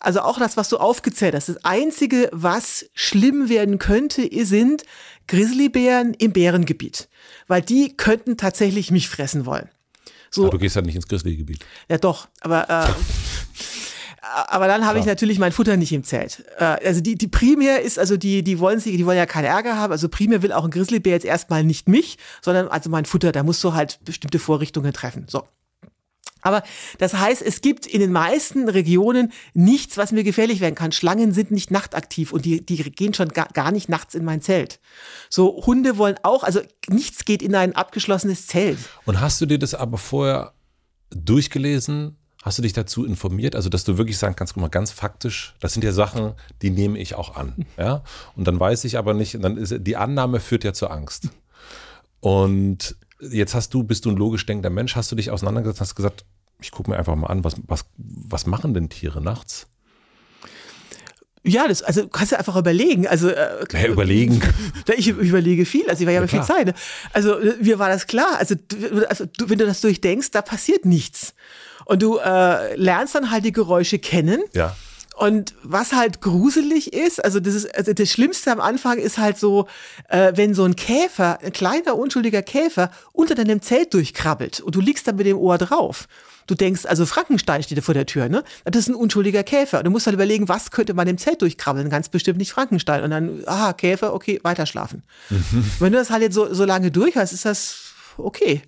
also auch das, was du aufgezählt hast. Das Einzige, was schlimm werden könnte, sind Grizzlybären im Bärengebiet. Weil die könnten tatsächlich mich fressen wollen. So, du gehst halt nicht ins Grizzlygebiet. Ja, doch, aber äh, aber dann habe ich natürlich mein Futter nicht im Zelt. Äh, also die, die Primär ist, also die, die wollen sich, die wollen ja keinen Ärger haben. Also Primär will auch ein Grizzlybär jetzt erstmal nicht mich, sondern also mein Futter, da musst du halt bestimmte Vorrichtungen treffen. So. Aber das heißt, es gibt in den meisten Regionen nichts, was mir gefährlich werden kann. Schlangen sind nicht nachtaktiv und die, die gehen schon gar, gar nicht nachts in mein Zelt. So, Hunde wollen auch, also nichts geht in ein abgeschlossenes Zelt. Und hast du dir das aber vorher durchgelesen? Hast du dich dazu informiert? Also, dass du wirklich sagen kannst, guck mal, ganz faktisch, das sind ja Sachen, die nehme ich auch an. Ja. Und dann weiß ich aber nicht, dann ist die Annahme führt ja zur Angst. Und jetzt hast du, bist du ein logisch denkender Mensch, hast du dich auseinandergesetzt, hast gesagt, ich gucke mir einfach mal an, was, was, was machen denn Tiere nachts? Ja, das, also kannst du einfach überlegen. Also äh, ja, überlegen. Ich überlege viel, also ich war ja, ja viel Zeit. Also mir war das klar. Also, also du, wenn du das durchdenkst, da passiert nichts. Und du äh, lernst dann halt die Geräusche kennen. Ja. Und was halt gruselig ist, also das ist, also das Schlimmste am Anfang ist halt so, äh, wenn so ein Käfer, ein kleiner unschuldiger Käfer unter deinem Zelt durchkrabbelt und du liegst dann mit dem Ohr drauf. Du denkst, also Frankenstein steht vor der Tür, ne? Das ist ein unschuldiger Käfer. Und du musst halt überlegen, was könnte man im Zelt durchkrabbeln? Ganz bestimmt nicht Frankenstein. Und dann, aha, Käfer, okay, weiter schlafen. Mhm. Wenn du das halt jetzt so, so lange durch hast, ist das okay.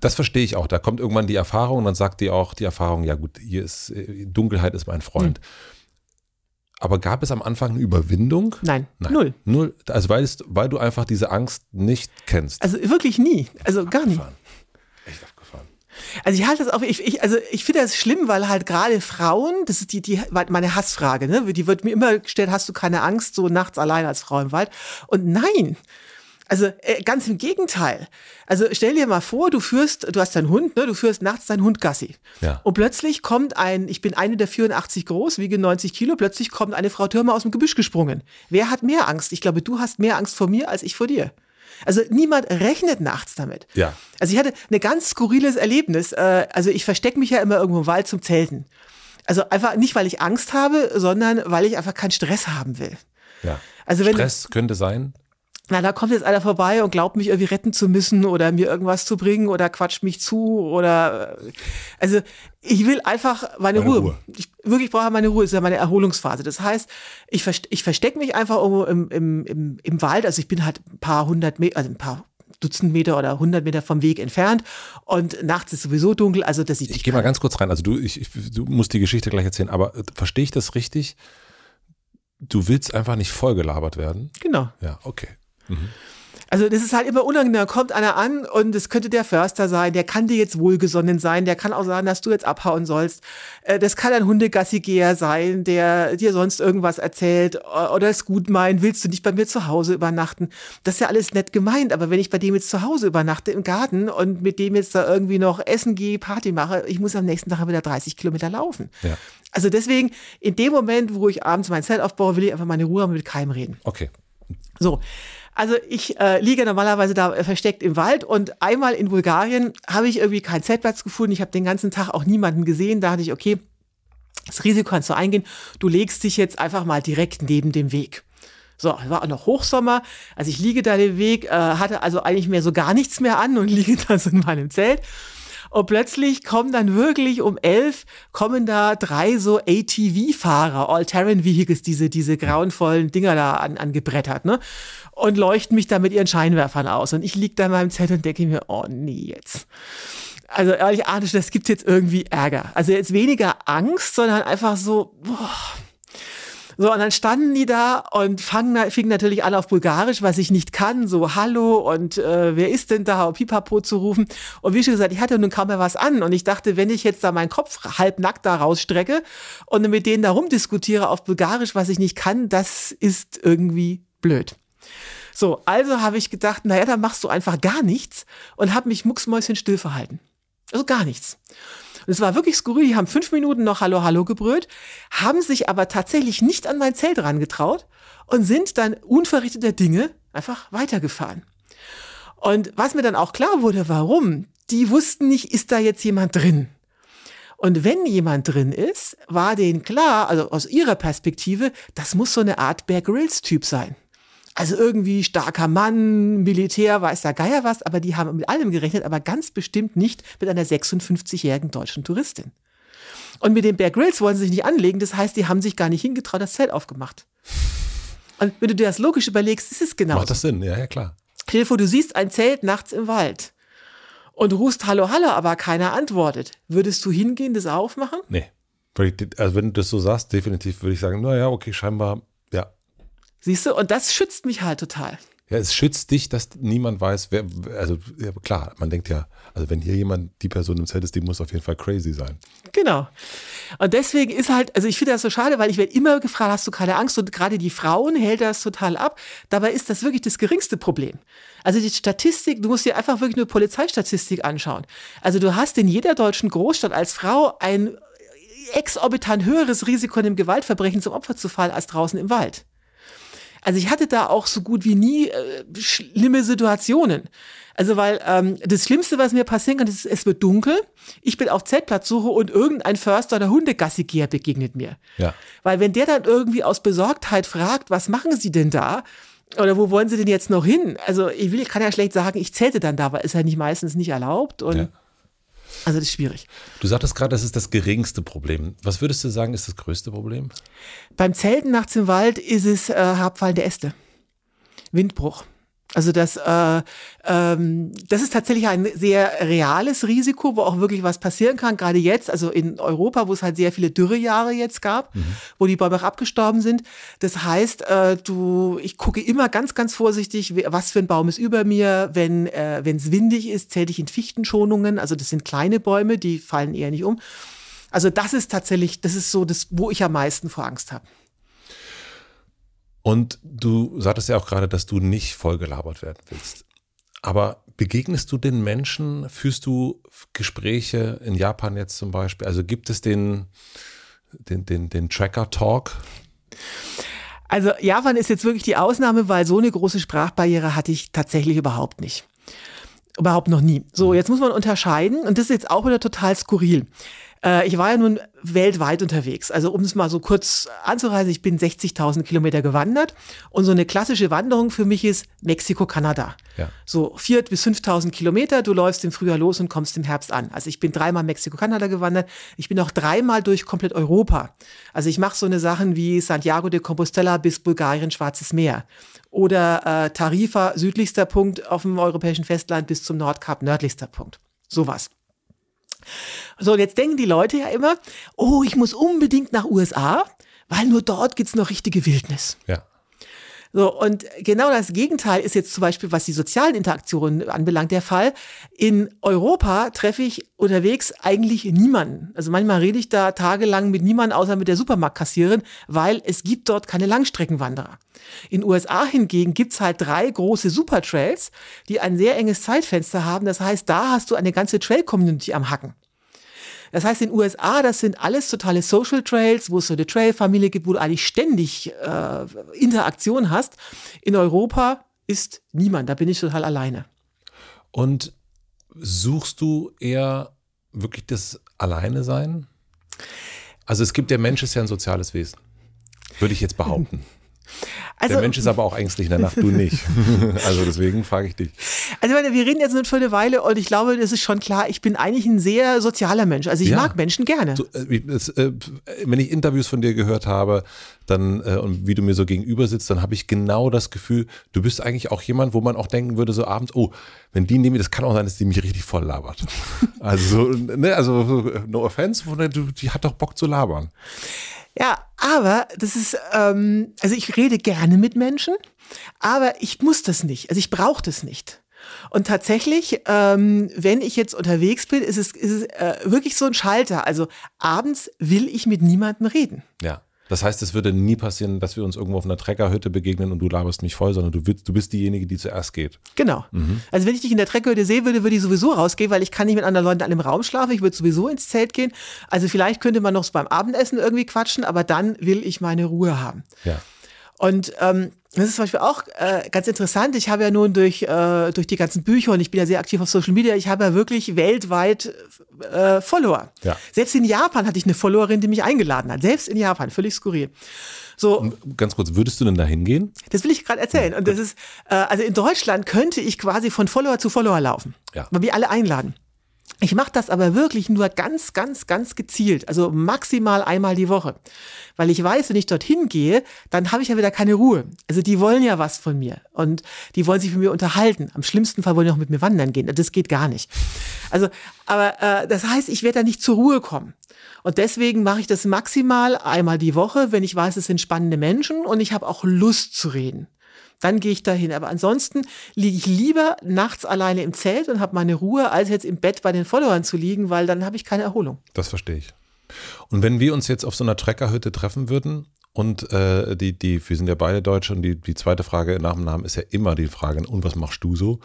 Das verstehe ich auch. Da kommt irgendwann die Erfahrung und dann sagt die auch die Erfahrung, ja gut, hier ist äh, Dunkelheit ist mein Freund. Mhm. Aber gab es am Anfang eine Überwindung? Nein, Nein. null. Null. Also weil, es, weil du einfach diese Angst nicht kennst. Also wirklich nie. Also gar nicht. Also ich halte das auch, ich, ich, also ich finde das schlimm, weil halt gerade Frauen, das ist die, die, meine Hassfrage, ne? Die wird mir immer gestellt, hast du keine Angst, so nachts allein als Frau im Wald? Und nein, also äh, ganz im Gegenteil. Also stell dir mal vor, du führst, du hast deinen Hund, ne, du führst nachts deinen Hund Gassi. Ja. Und plötzlich kommt ein, ich bin eine der 84 groß, wiege 90 Kilo, plötzlich kommt eine Frau Türmer aus dem Gebüsch gesprungen. Wer hat mehr Angst? Ich glaube, du hast mehr Angst vor mir als ich vor dir. Also niemand rechnet nachts damit. Ja. Also ich hatte eine ganz skurriles Erlebnis. Äh, also ich verstecke mich ja immer irgendwo im Wald zum Zelten. Also einfach nicht, weil ich Angst habe, sondern weil ich einfach keinen Stress haben will. Ja. Also wenn Stress könnte sein, na, da kommt jetzt einer vorbei und glaubt mich irgendwie retten zu müssen oder mir irgendwas zu bringen oder quatscht mich zu oder also ich will einfach meine, meine Ruhe. Ruhe. Ich wirklich brauche meine Ruhe, das ist ja meine Erholungsphase. Das heißt, ich, verste ich verstecke mich einfach irgendwo im, im, im, im Wald, also ich bin halt ein paar hundert Meter, also ein paar Dutzend Meter oder hundert Meter vom Weg entfernt und nachts ist sowieso dunkel, also dass ich Ich gehe mal ganz kurz rein, also du, ich, ich, du musst die Geschichte gleich erzählen, aber äh, verstehe ich das richtig? Du willst einfach nicht vollgelabert werden? Genau. Ja, okay. Mhm. Also das ist halt immer unangenehm. Da kommt einer an und es könnte der Förster sein, der kann dir jetzt wohlgesonnen sein, der kann auch sagen, dass du jetzt abhauen sollst. Äh, das kann ein Hundegassigeher sein, der dir sonst irgendwas erzählt oder es gut meint, willst du nicht bei mir zu Hause übernachten. Das ist ja alles nett gemeint, aber wenn ich bei dem jetzt zu Hause übernachte im Garten und mit dem jetzt da irgendwie noch essen gehe, Party mache, ich muss am nächsten Tag wieder 30 Kilometer laufen. Ja. Also deswegen, in dem Moment, wo ich abends mein Zelt aufbaue, will ich einfach meine Ruhe haben und mit keinem reden. Okay. So, also ich äh, liege normalerweise da äh, versteckt im Wald und einmal in Bulgarien habe ich irgendwie keinen Zeltplatz gefunden. Ich habe den ganzen Tag auch niemanden gesehen. Da dachte ich, okay, das Risiko kannst du eingehen. Du legst dich jetzt einfach mal direkt neben dem Weg. So, war auch noch Hochsommer. Also ich liege da den Weg, äh, hatte also eigentlich mehr so gar nichts mehr an und liege da so in meinem Zelt. Und plötzlich kommen dann wirklich um elf, kommen da drei so ATV-Fahrer, All-Terrain-Vehicles, diese, diese grauenvollen Dinger da an, angebrettert, ne? Und leuchten mich da mit ihren Scheinwerfern aus. Und ich lieg da in meinem Zelt und denke mir, oh nee, jetzt. Also ehrlich, ahne das gibt jetzt irgendwie Ärger. Also jetzt weniger Angst, sondern einfach so, boah, so, und dann standen die da und fangen, fingen natürlich an auf Bulgarisch, was ich nicht kann, so Hallo und äh, wer ist denn da, und Pipapo zu rufen. Und wie schon gesagt, ich hatte nun kaum mehr was an und ich dachte, wenn ich jetzt da meinen Kopf halb nackt da rausstrecke und mit denen da rumdiskutiere auf Bulgarisch, was ich nicht kann, das ist irgendwie blöd. So, also habe ich gedacht, naja, dann machst du einfach gar nichts und habe mich mucksmäuschen still verhalten. Also gar nichts. Und es war wirklich skurril. Die haben fünf Minuten noch Hallo, Hallo gebrüllt, haben sich aber tatsächlich nicht an mein Zelt rangetraut und sind dann unverrichteter Dinge einfach weitergefahren. Und was mir dann auch klar wurde, warum, die wussten nicht, ist da jetzt jemand drin? Und wenn jemand drin ist, war denen klar, also aus ihrer Perspektive, das muss so eine Art Bear Grylls Typ sein. Also irgendwie starker Mann, Militär, weiß der Geier was, aber die haben mit allem gerechnet, aber ganz bestimmt nicht mit einer 56-jährigen deutschen Touristin. Und mit den Bear Grylls wollen sie sich nicht anlegen, das heißt, die haben sich gar nicht hingetraut, das Zelt aufgemacht. Und wenn du dir das logisch überlegst, ist es genau. Macht das Sinn, ja, ja, klar. Stell du siehst ein Zelt nachts im Wald und rufst Hallo, Hallo, aber keiner antwortet. Würdest du hingehen, das aufmachen? Nee. Also wenn du das so sagst, definitiv würde ich sagen, naja, okay, scheinbar. Siehst du, und das schützt mich halt total. Ja, es schützt dich, dass niemand weiß, wer, also ja, klar, man denkt ja, also wenn hier jemand die Person im Zelt ist, die muss auf jeden Fall crazy sein. Genau. Und deswegen ist halt, also ich finde das so schade, weil ich werde immer gefragt, hast du keine Angst? Und gerade die Frauen hält das total ab. Dabei ist das wirklich das geringste Problem. Also die Statistik, du musst dir einfach wirklich nur Polizeistatistik anschauen. Also du hast in jeder deutschen Großstadt als Frau ein exorbitant höheres Risiko, einem Gewaltverbrechen zum Opfer zu fallen, als draußen im Wald. Also ich hatte da auch so gut wie nie äh, schlimme Situationen. Also weil ähm, das Schlimmste, was mir passieren kann, ist, es wird dunkel, ich bin auf Zeltplatzsuche und irgendein Förster oder Hundegassigeher begegnet mir. Ja. Weil wenn der dann irgendwie aus Besorgtheit fragt, was machen Sie denn da? Oder wo wollen Sie denn jetzt noch hin? Also ich will, kann ja schlecht sagen, ich zelte dann da, weil ist ja nicht meistens nicht erlaubt und Ja. Also das ist schwierig. Du sagtest gerade, das ist das geringste Problem. Was würdest du sagen, ist das größte Problem? Beim Zelten nachts im Wald ist es äh, herabfallende Äste. Windbruch. Also das, äh, ähm, das ist tatsächlich ein sehr reales Risiko, wo auch wirklich was passieren kann. Gerade jetzt, also in Europa, wo es halt sehr viele Dürrejahre jetzt gab, wo die Bäume auch abgestorben sind. Das heißt, äh, du, ich gucke immer ganz, ganz vorsichtig, was für ein Baum ist über mir. Wenn äh, wenn es windig ist, zähle ich in Fichtenschonungen. Also das sind kleine Bäume, die fallen eher nicht um. Also das ist tatsächlich, das ist so das, wo ich am meisten vor Angst habe. Und du sagtest ja auch gerade, dass du nicht vollgelabert werden willst. Aber begegnest du den Menschen? Führst du Gespräche in Japan jetzt zum Beispiel? Also gibt es den, den, den, den Tracker-Talk? Also Japan ist jetzt wirklich die Ausnahme, weil so eine große Sprachbarriere hatte ich tatsächlich überhaupt nicht. Überhaupt noch nie. So, jetzt muss man unterscheiden und das ist jetzt auch wieder total skurril. Äh, ich war ja nun weltweit unterwegs. Also um es mal so kurz anzureisen, ich bin 60.000 Kilometer gewandert und so eine klassische Wanderung für mich ist Mexiko-Kanada. Ja. So 4.000 bis 5.000 Kilometer, du läufst im Frühjahr los und kommst im Herbst an. Also ich bin dreimal Mexiko-Kanada gewandert. Ich bin auch dreimal durch komplett Europa. Also ich mache so eine Sachen wie Santiago de Compostela bis Bulgarien, Schwarzes Meer. Oder äh, Tarifa, südlichster Punkt auf dem europäischen Festland bis zum Nordkap, nördlichster Punkt. Sowas. So, und jetzt denken die Leute ja immer, oh, ich muss unbedingt nach USA, weil nur dort gibt's noch richtige Wildnis. Ja. So, und genau das Gegenteil ist jetzt zum Beispiel, was die sozialen Interaktionen anbelangt, der Fall. In Europa treffe ich unterwegs eigentlich niemanden. Also manchmal rede ich da tagelang mit niemandem, außer mit der Supermarktkassiererin, weil es gibt dort keine Langstreckenwanderer. In USA hingegen gibt's halt drei große Supertrails, die ein sehr enges Zeitfenster haben. Das heißt, da hast du eine ganze Trail-Community am Hacken. Das heißt, in den USA, das sind alles totale Social Trails, wo es so eine Trail-Familie gibt, wo du eigentlich ständig äh, Interaktion hast. In Europa ist niemand, da bin ich total alleine. Und suchst du eher wirklich das Alleine sein? Also es gibt, der Mensch ist ja ein soziales Wesen. Würde ich jetzt behaupten. Also, der Mensch ist aber auch ängstlich in der Nacht, du nicht. also deswegen frage ich dich. also meine, wir reden jetzt nur für eine Weile und ich glaube, das ist schon klar, ich bin eigentlich ein sehr sozialer Mensch. Also ich Ja. mag Menschen gerne. So, äh, es, äh, wenn ich Interviews von dir gehört habe, dann äh, und wie du mir so gegenüber sitzt, dann habe ich genau das Gefühl, du bist eigentlich auch jemand, wo man auch denken würde, so abends, oh, wenn die mir, das kann auch sein, dass die mich richtig voll labert. also, so, ne, also so, no offense, die hat doch Bock zu labern. Ja, aber das ist, ähm, also ich rede gerne mit Menschen, aber ich muss das nicht. Also ich brauche das nicht. Und tatsächlich, ähm, wenn ich jetzt unterwegs bin, ist es, ist es äh, wirklich so ein Schalter. Also abends will ich mit niemandem reden. Ja. Das heißt, es würde nie passieren, dass wir uns irgendwo auf einer Treckerhütte begegnen und du laberst mich voll, sondern du, willst, du bist diejenige, die zuerst geht. Genau. Also wenn ich dich in der Treckhütte sehen würde, würde ich sowieso rausgehen, weil ich kann nicht mit anderen Leuten in einem Raum schlafen. Ich würde sowieso ins Zelt gehen. Also vielleicht könnte man noch so beim Abendessen irgendwie quatschen, aber dann will ich meine Ruhe haben. Ja. Und ähm, das ist zum Beispiel auch äh, ganz interessant. Ich habe ja nun durch, äh, durch die ganzen Bücher und ich bin ja sehr aktiv auf Social Media, ich habe ja wirklich weltweit äh, Follower. Ja. Selbst in Japan hatte ich eine Followerin, die mich eingeladen hat. Selbst in Japan, völlig skurril. So, Und ganz kurz, würdest du denn da hingehen? das will ich gerade erzählen. Und das ist, äh, also in Deutschland könnte ich quasi von Follower zu Follower laufen, Ja. weil wir alle einladen. Ich mache das aber wirklich nur ganz, ganz, ganz gezielt, also maximal einmal die Woche. Weil ich weiß, wenn ich dorthin gehe, dann habe ich ja wieder keine Ruhe. Also die wollen ja was von mir und die wollen sich mit mir unterhalten. Am schlimmsten Fall wollen die auch mit mir wandern gehen. Das geht gar nicht. Also, aber äh, das heißt, ich werde da nicht zur Ruhe kommen. Und deswegen mache ich das maximal einmal die Woche, wenn ich weiß, es sind spannende Menschen und ich habe auch Lust zu reden. Dann gehe ich dahin. Aber ansonsten liege ich lieber nachts alleine im Zelt und habe meine Ruhe, als jetzt im Bett bei den Followern zu liegen, weil dann habe ich keine Erholung. Das verstehe ich. Und wenn wir uns jetzt auf so einer Treckerhütte treffen würden und äh, die, die, wir sind ja beide Deutsche und die, die zweite Frage nach dem Namen ist ja immer die Frage, und was machst du so?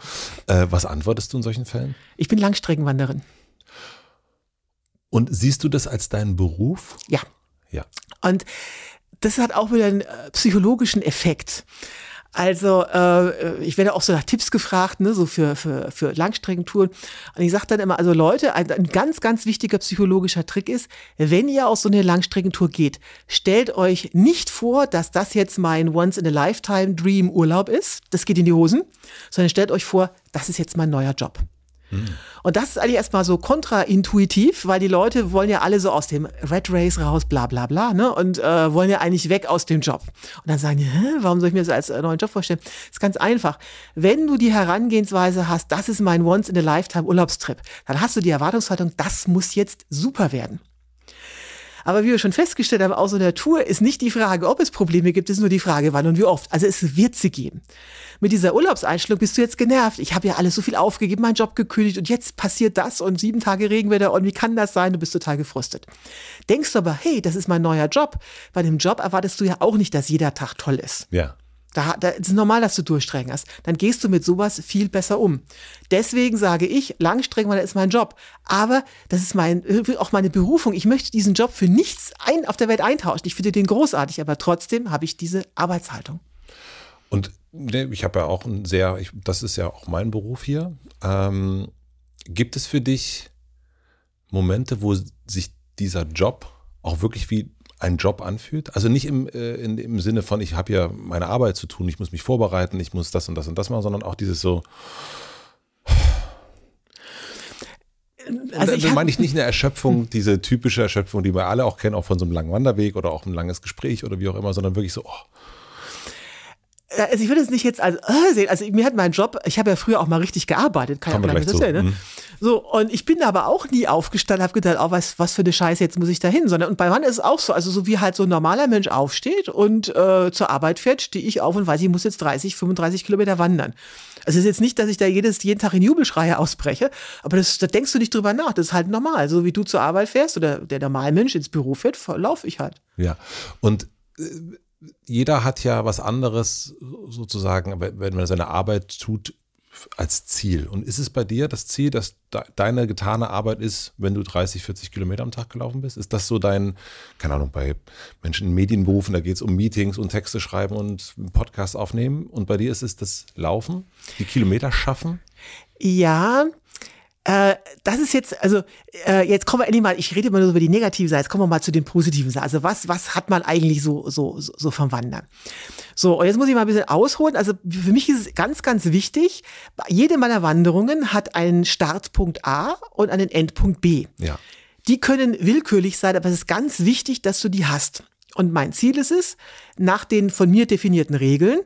Äh, was antwortest du in solchen Fällen? Ich bin Langstreckenwanderin. Und siehst du das als deinen Beruf? Ja. Ja. Und das hat auch wieder einen äh, psychologischen Effekt. Also äh, ich werde auch so nach Tipps gefragt, ne, so für, für, für Langstreckentouren. Und ich sage dann immer, also Leute, ein, ein ganz, ganz wichtiger psychologischer Trick ist, wenn ihr auf so eine Langstreckentour geht, stellt euch nicht vor, dass das jetzt mein Once-in-a-Lifetime-Dream Urlaub ist. Das geht in die Hosen. Sondern stellt euch vor, das ist jetzt mein neuer Job. Und das ist eigentlich erstmal so kontraintuitiv, weil die Leute wollen ja alle so aus dem Red Race raus, bla bla bla, ne? Und äh, wollen ja eigentlich weg aus dem Job. Und dann sagen die, Hä, warum soll ich mir das als äh, neuen Job vorstellen? Das ist ganz einfach. Wenn du die Herangehensweise hast, das ist mein Once-in-a-Lifetime Urlaubstrip, dann hast du die Erwartungshaltung, das muss jetzt super werden. Aber wie wir schon festgestellt haben, einer Tour ist nicht die Frage, ob es Probleme gibt, ist nur die Frage, wann und wie oft. Also es wird sie geben. Mit dieser Urlaubseinstellung bist du jetzt genervt. Ich habe ja alles so viel aufgegeben, meinen Job gekündigt und jetzt passiert das und sieben Tage Regenwetter und wie kann das sein? Du bist total gefrustet. Denkst du aber, hey, das ist mein neuer Job. Bei dem Job erwartest du ja auch nicht, dass jeder Tag toll ist. Ja. Da, da ist normal, dass du Durchstrecken hast. Dann gehst du mit sowas viel besser um. Deswegen sage ich, Langstrecken, weil das ist mein Job. Aber das ist mein, auch meine Berufung. Ich möchte diesen Job für nichts ein, auf der Welt eintauschen. Ich finde den großartig, aber trotzdem habe ich diese Arbeitshaltung. Und ich habe ja auch ein sehr, ich, das ist ja auch mein Beruf hier. Ähm, gibt es für dich Momente, wo sich dieser Job auch wirklich wie ein Job anfühlt? Also nicht im, äh, in, im Sinne von, ich habe ja meine Arbeit zu tun, ich muss mich vorbereiten, ich muss das und das und das machen, sondern auch dieses so. Also und ich meine ich nicht eine Erschöpfung, diese typische Erschöpfung, die wir alle auch kennen, auch von so einem langen Wanderweg oder auch ein langes Gespräch oder wie auch immer, sondern wirklich so, oh, Also ich würde es nicht jetzt als äh, sehen. Also mir hat mein Job, ich habe ja früher auch mal richtig gearbeitet, kann Kommen ja gleich gleich erzählen. Ne? So, und ich bin aber auch nie aufgestanden, habe gedacht, oh, was, was für eine Scheiße, jetzt muss ich da hin. Sondern, und bei Mann ist es auch so, also so wie halt so ein normaler Mensch aufsteht und äh, zur Arbeit fährt, stehe ich auf und weiß, ich muss jetzt 30, 35 Kilometer wandern. Also es ist jetzt nicht, dass ich da jedes, jeden Tag in Jubelschreie ausbreche, aber das, da denkst du nicht drüber nach. Das ist halt normal. So wie du zur Arbeit fährst oder der normale Mensch ins Büro fährt, laufe ich halt. Ja, und äh, jeder hat ja was anderes sozusagen, wenn man seine Arbeit tut, als Ziel. Und ist es bei dir das Ziel, dass de deine getane Arbeit ist, wenn du 30, 40 Kilometer am Tag gelaufen bist? Ist das so dein, keine Ahnung, bei Menschen in Medienberufen, da geht es um Meetings und Texte schreiben und Podcasts aufnehmen. Und bei dir ist es das Laufen, die Kilometer schaffen? Ja, äh, das ist jetzt, also äh, jetzt kommen wir endlich mal, ich rede immer nur über die negative Seite, jetzt kommen wir mal zu den positiven Seiten. Also was, was hat man eigentlich so, so, so so vom Wandern? So, und jetzt muss ich mal ein bisschen ausholen. Also für mich ist es ganz, ganz wichtig, jede meiner Wanderungen hat einen Startpunkt A und einen Endpunkt B. Ja. Die können willkürlich sein, aber es ist ganz wichtig, dass du die hast. Und mein Ziel ist es, nach den von mir definierten Regeln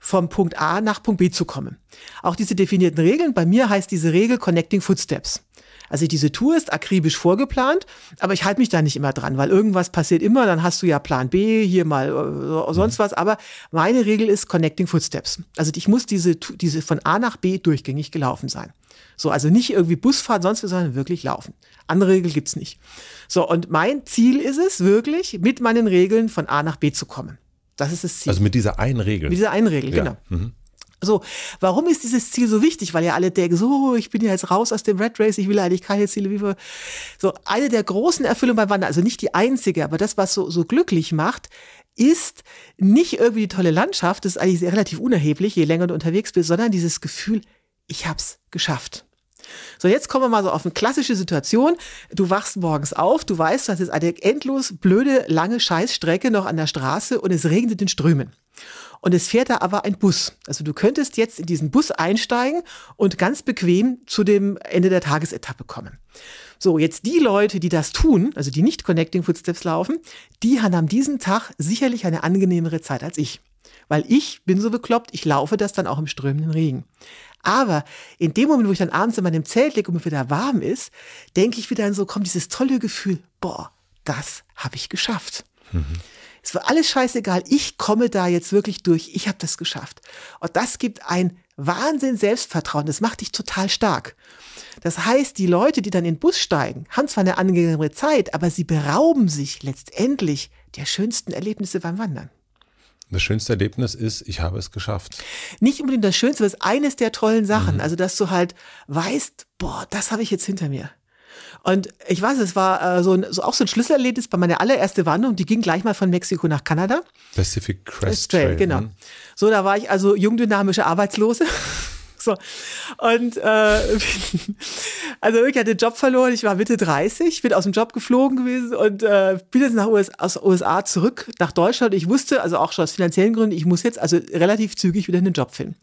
vom Punkt A nach Punkt B zu kommen. Auch diese definierten Regeln, bei mir heißt diese Regel Connecting Footsteps. Also diese Tour ist akribisch vorgeplant, aber ich halte mich da nicht immer dran, weil irgendwas passiert immer, dann hast du ja Plan B, hier mal äh, sonst was, aber meine Regel ist Connecting Footsteps. Also ich muss diese, diese von A nach B durchgängig gelaufen sein. So, also nicht irgendwie Busfahrt, sonst was, sondern wirklich laufen. Andere Regel gibt's nicht. So, und mein Ziel ist es wirklich, mit meinen Regeln von A nach B zu kommen. Das ist das Ziel. Also mit dieser einen Regel. mit dieser einen Regel, Ja. genau. Mhm. So, warum ist dieses Ziel so wichtig? Weil ja alle denken, so, ich bin ja jetzt raus aus dem Red Race, ich will eigentlich keine Ziele wie wir. So, eine der großen Erfüllungen beim Wandern, also nicht die einzige, aber das, was so, so glücklich macht, ist nicht irgendwie die tolle Landschaft, das ist eigentlich relativ unerheblich, je länger du unterwegs bist, sondern dieses Gefühl, ich hab's geschafft. So, jetzt kommen wir mal so auf eine klassische Situation. Du wachst morgens auf, du weißt, das ist eine endlos blöde, lange Scheißstrecke noch an der Straße und es regnet in Strömen. Und es fährt da aber ein Bus. Also du könntest jetzt in diesen Bus einsteigen und ganz bequem zu dem Ende der Tagesetappe kommen. So, jetzt die Leute, die das tun, also die nicht Connecting Footsteps laufen, die haben an diesem Tag sicherlich eine angenehmere Zeit als ich. Weil ich bin so bekloppt, ich laufe das dann auch im strömenden Regen. Aber in dem Moment, wo ich dann abends in meinem Zelt liege und mir wieder warm ist, denke ich wieder an so, kommt dieses tolle Gefühl, boah, das habe ich geschafft. Mhm. Es war alles scheißegal, ich komme da jetzt wirklich durch, ich habe das geschafft. Und das gibt ein Wahnsinn Selbstvertrauen, das macht dich total stark. Das heißt, die Leute, die dann in den Bus steigen, haben zwar eine angenehme Zeit, aber sie berauben sich letztendlich der schönsten Erlebnisse beim Wandern. Das schönste Erlebnis ist, ich habe es geschafft. Nicht unbedingt das Schönste, aber es ist eines der tollen Sachen. Mhm. Also, dass du halt weißt, boah, das habe ich jetzt hinter mir. Und ich weiß, es war äh, so, ein, so auch so ein Schlüsselerlebnis bei meiner allererste Wanderung. Die ging gleich mal von Mexiko nach Kanada. Pacific Crest Trail, Trail genau. Ne? So, da war ich also jung, dynamische Arbeitslose. So. Und äh, also ich hatte den Job verloren, ich war Mitte 30, bin aus dem Job geflogen gewesen und äh, bin jetzt nach US, aus USA zurück nach Deutschland. Ich wusste, also auch schon aus finanziellen Gründen, ich muss jetzt also relativ zügig wieder einen Job finden.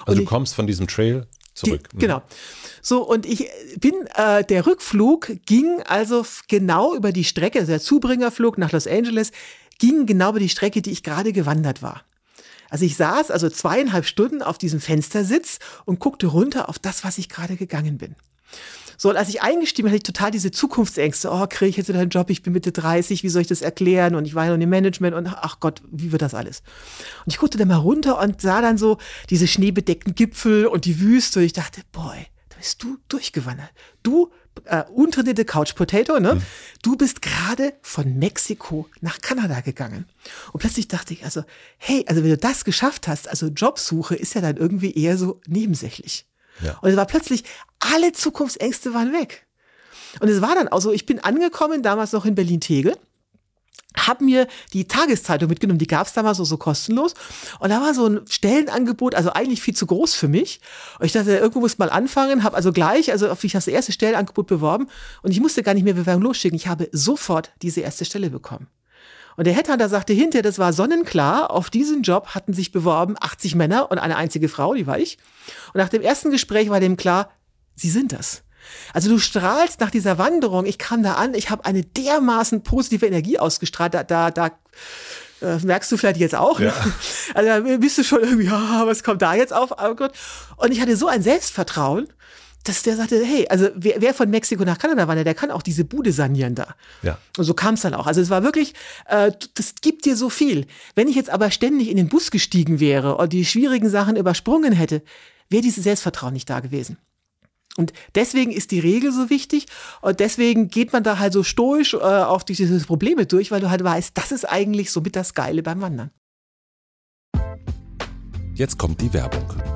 Also und du ich, kommst von diesem Trail zurück. Die, genau. So, und ich bin, äh, der Rückflug ging also genau über die Strecke, also der Zubringerflug nach Los Angeles, ging genau über die Strecke, die ich gerade gewandert war. Also ich saß also zweieinhalb Stunden auf diesem Fenstersitz und guckte runter auf das, was ich gerade gegangen bin. So, und als ich eingestiegen hatte ich total diese Zukunftsängste. Oh, kriege ich jetzt wieder einen Job? Ich bin Mitte 30, wie soll ich das erklären? Und ich war ja noch im Management und ach Gott, wie wird das alles? Und ich guckte dann mal runter und sah dann so diese schneebedeckten Gipfel und die Wüste. Und ich dachte, boy, da bist du durchgewandert. Du äh, untrainierte Couch Potato, ne? Mhm. Du bist gerade von Mexiko nach Kanada gegangen. Und plötzlich dachte ich, also, hey, also wenn du das geschafft hast, also Jobsuche ist ja dann irgendwie eher so nebensächlich. Ja. Und es war plötzlich, alle Zukunftsängste waren weg. Und es war dann auch so, ich bin angekommen, damals noch in Berlin-Tegel habe mir die Tageszeitung mitgenommen, die gab es damals so, so kostenlos. Und da war so ein Stellenangebot, also eigentlich viel zu groß für mich. Und ich dachte, irgendwo muss mal anfangen, habe also gleich, also auf ich das erste Stellenangebot beworben und ich musste gar nicht mehr Bewerbung losschicken. Ich habe sofort diese erste Stelle bekommen. Und der Headhunter sagte hinterher, das war sonnenklar, auf diesen Job hatten sich beworben 80 Männer und eine einzige Frau, die war ich. Und nach dem ersten Gespräch war dem klar, sie sind das. Also du strahlst nach dieser Wanderung, ich kam da an, ich habe eine dermaßen positive Energie ausgestrahlt, da, da, da äh, merkst du vielleicht jetzt auch. Ja. Also da bist du schon irgendwie, oh, was kommt da jetzt auf? Oh Gott. Und ich hatte so ein Selbstvertrauen, dass der sagte, hey, also wer, wer von Mexiko nach Kanada war, der kann auch diese Bude sanieren da. Ja. Und so kam es dann auch. Also es war wirklich, äh, das gibt dir so viel. Wenn ich jetzt aber ständig in den Bus gestiegen wäre und die schwierigen Sachen übersprungen hätte, wäre dieses Selbstvertrauen nicht da gewesen. Und deswegen ist die Regel so wichtig und deswegen geht man da halt so stoisch äh, auf diese Probleme durch, weil du halt weißt, das ist eigentlich somit das Geile beim Wandern. Jetzt kommt die Werbung.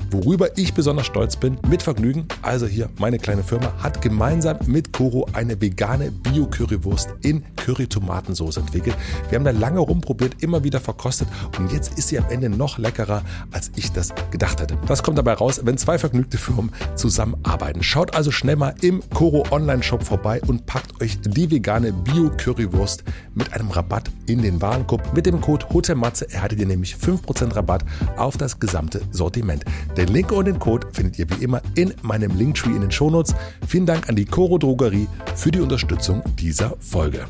Worüber ich besonders stolz bin, mit Vergnügen, also hier meine kleine Firma, hat gemeinsam mit Koro eine vegane Bio-Currywurst in Curry-Tomatensauce entwickelt. Wir haben da lange rumprobiert, immer wieder verkostet und jetzt ist sie am Ende noch leckerer, als ich das gedacht hätte. Was kommt dabei raus, wenn zwei vergnügte Firmen zusammenarbeiten? Schaut also schnell mal im Koro Online-Shop vorbei und packt euch die vegane Bio-Currywurst mit einem Rabatt in den Warenkorb. Mit dem Code HOTELMATZE erhaltet ihr nämlich 5% Rabatt auf das gesamte Sortiment. Den Link und den Code findet ihr wie immer in meinem Linktree in den Shownotes. Vielen Dank an die Coro Drogerie für die Unterstützung dieser Folge.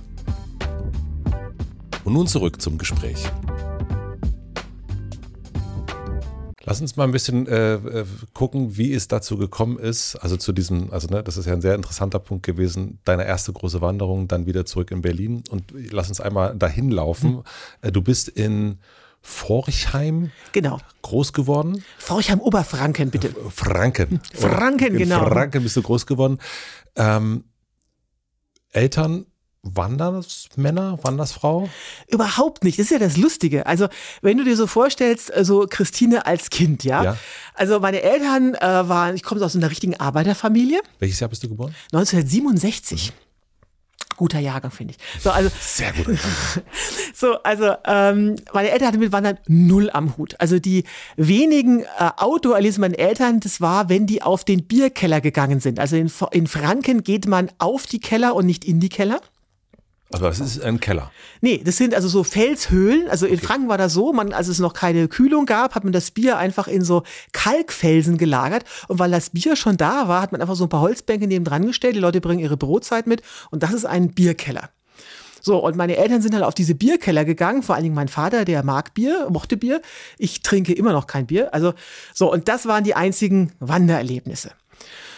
Und nun zurück zum Gespräch. Lass uns mal ein bisschen äh, äh, gucken, wie es dazu gekommen ist. Also zu diesem, also ne, das ist ja ein sehr interessanter Punkt gewesen, deine erste große Wanderung, dann wieder zurück in Berlin. Und lass uns einmal dahin laufen. Mhm. Du bist in Forchheim genau. groß geworden. Forchheim Oberfranken, bitte. Franken. Franken, genau. Franken bist du groß geworden. Ähm, Eltern Wandersmänner, Wandersfrau? Überhaupt nicht. Das ist ja das Lustige. Also, wenn du dir so vorstellst, also Christine als Kind, ja. ja. Also, meine Eltern äh, waren, ich komme aus einer richtigen Arbeiterfamilie. Welches Jahr bist du geboren? 1967. Mhm. Guter Jahrgang, finde ich. So, also, Sehr gut. so, also ähm, meine Eltern hatten mit Wandern null am Hut. Also die wenigen äh, Outdoor-Erlebnisse meiner Eltern, das war, wenn die auf den Bierkeller gegangen sind. Also in, in Franken geht man auf die Keller und nicht in die Keller. Aber es ist ein Keller. Nee, das sind also so Felshöhlen. Also in okay. Franken war das so, man, als es noch keine Kühlung gab, hat man das Bier einfach in so Kalkfelsen gelagert. Und weil das Bier schon da war, hat man einfach so ein paar Holzbänke neben dran gestellt. Die Leute bringen ihre Brotzeit mit. Und das ist ein Bierkeller. So, und meine Eltern sind halt auf diese Bierkeller gegangen, vor allen Dingen mein Vater, der mag Bier, mochte Bier. Ich trinke immer noch kein Bier. Also, so, und das waren die einzigen Wandererlebnisse.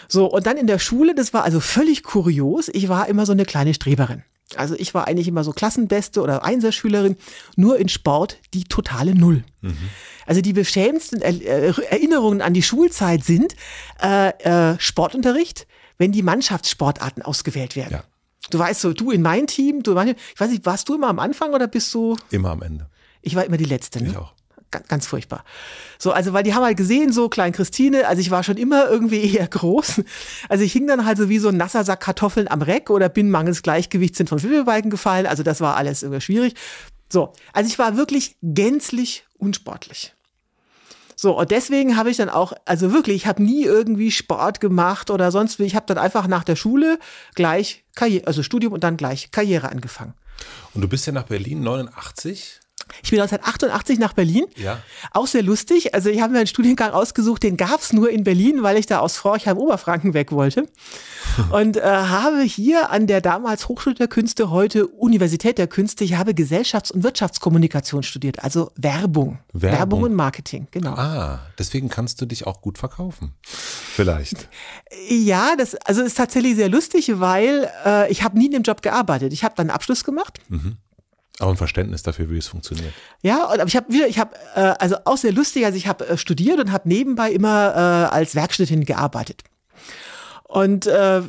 So, und dann in der Schule, das war also völlig kurios. Ich war immer so eine kleine Streberin. Also ich war eigentlich immer so Klassenbeste oder Einserschülerin, nur in Sport die totale Null. Mhm. Also die beschämendsten Erinnerungen an die Schulzeit sind äh, äh, Sportunterricht, wenn die Mannschaftssportarten ausgewählt werden. Ja. Du weißt so, du in mein Team, du, ich weiß nicht, warst du immer am Anfang oder bist du? Immer am Ende. Ich war immer die Letzte. Ne? Ich auch ganz, ganz furchtbar. So, also weil die haben halt gesehen, so Klein Christine, also ich war schon immer irgendwie eher groß. Also ich hing dann halt so wie so ein nasser Sack Kartoffeln am Reck oder bin mangels Gleichgewicht sind von Schwimmelbalken gefallen. Also das war alles irgendwie schwierig. So, also ich war wirklich gänzlich unsportlich. So, und deswegen habe ich dann auch, also wirklich, ich habe nie irgendwie Sport gemacht oder sonst wie. Ich habe dann einfach nach der Schule gleich Karriere, also Studium und dann gleich Karriere angefangen. Und du bist ja nach Berlin 89? Ich bin 1988 nach Berlin. Ja. Auch sehr lustig. Also ich habe mir einen Studiengang ausgesucht, den gab es nur in Berlin, weil ich da aus Forchheim Oberfranken weg wollte. Und äh, habe hier an der damals Hochschule der Künste, heute Universität der Künste, ich habe Gesellschafts- und Wirtschaftskommunikation studiert, also Werbung. Werbung. Werbung und Marketing, genau. Ah, deswegen kannst du dich auch gut verkaufen. Vielleicht. Ja, das also ist tatsächlich sehr lustig, weil äh, ich habe nie in dem Job gearbeitet. Ich habe dann einen Abschluss gemacht. Mhm auch ein Verständnis dafür, wie es funktioniert. Ja, aber ich habe wieder, ich habe, äh, also auch sehr lustig, also ich habe äh, studiert und habe nebenbei immer äh, als Werkstättin gearbeitet. Und äh,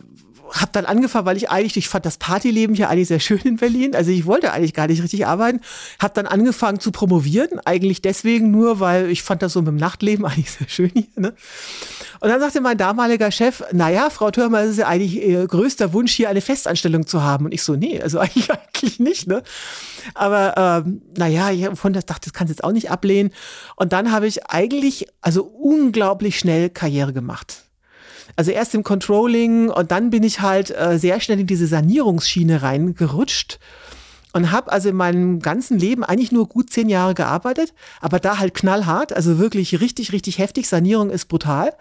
habe dann angefangen, weil ich eigentlich, ich fand das Partyleben hier eigentlich sehr schön in Berlin. Also ich wollte eigentlich gar nicht richtig arbeiten. Habe dann angefangen zu promovieren, eigentlich deswegen nur, weil ich fand das so mit dem Nachtleben eigentlich sehr schön hier. Ne? Und dann sagte mein damaliger Chef, naja, Frau Thürmer, es ist ja eigentlich Ihr größter Wunsch, hier eine Festanstellung zu haben. Und ich so, nee, also eigentlich, eigentlich nicht. Ne? Aber ähm, naja, ich von das dachte, das kannst du jetzt auch nicht ablehnen. Und dann habe ich eigentlich, also unglaublich schnell Karriere gemacht. Also erst im Controlling und dann bin ich halt äh, sehr schnell in diese Sanierungsschiene reingerutscht und habe also in meinem ganzen Leben eigentlich nur gut zehn Jahre gearbeitet, aber da halt knallhart, also wirklich richtig, richtig heftig. Sanierung ist brutal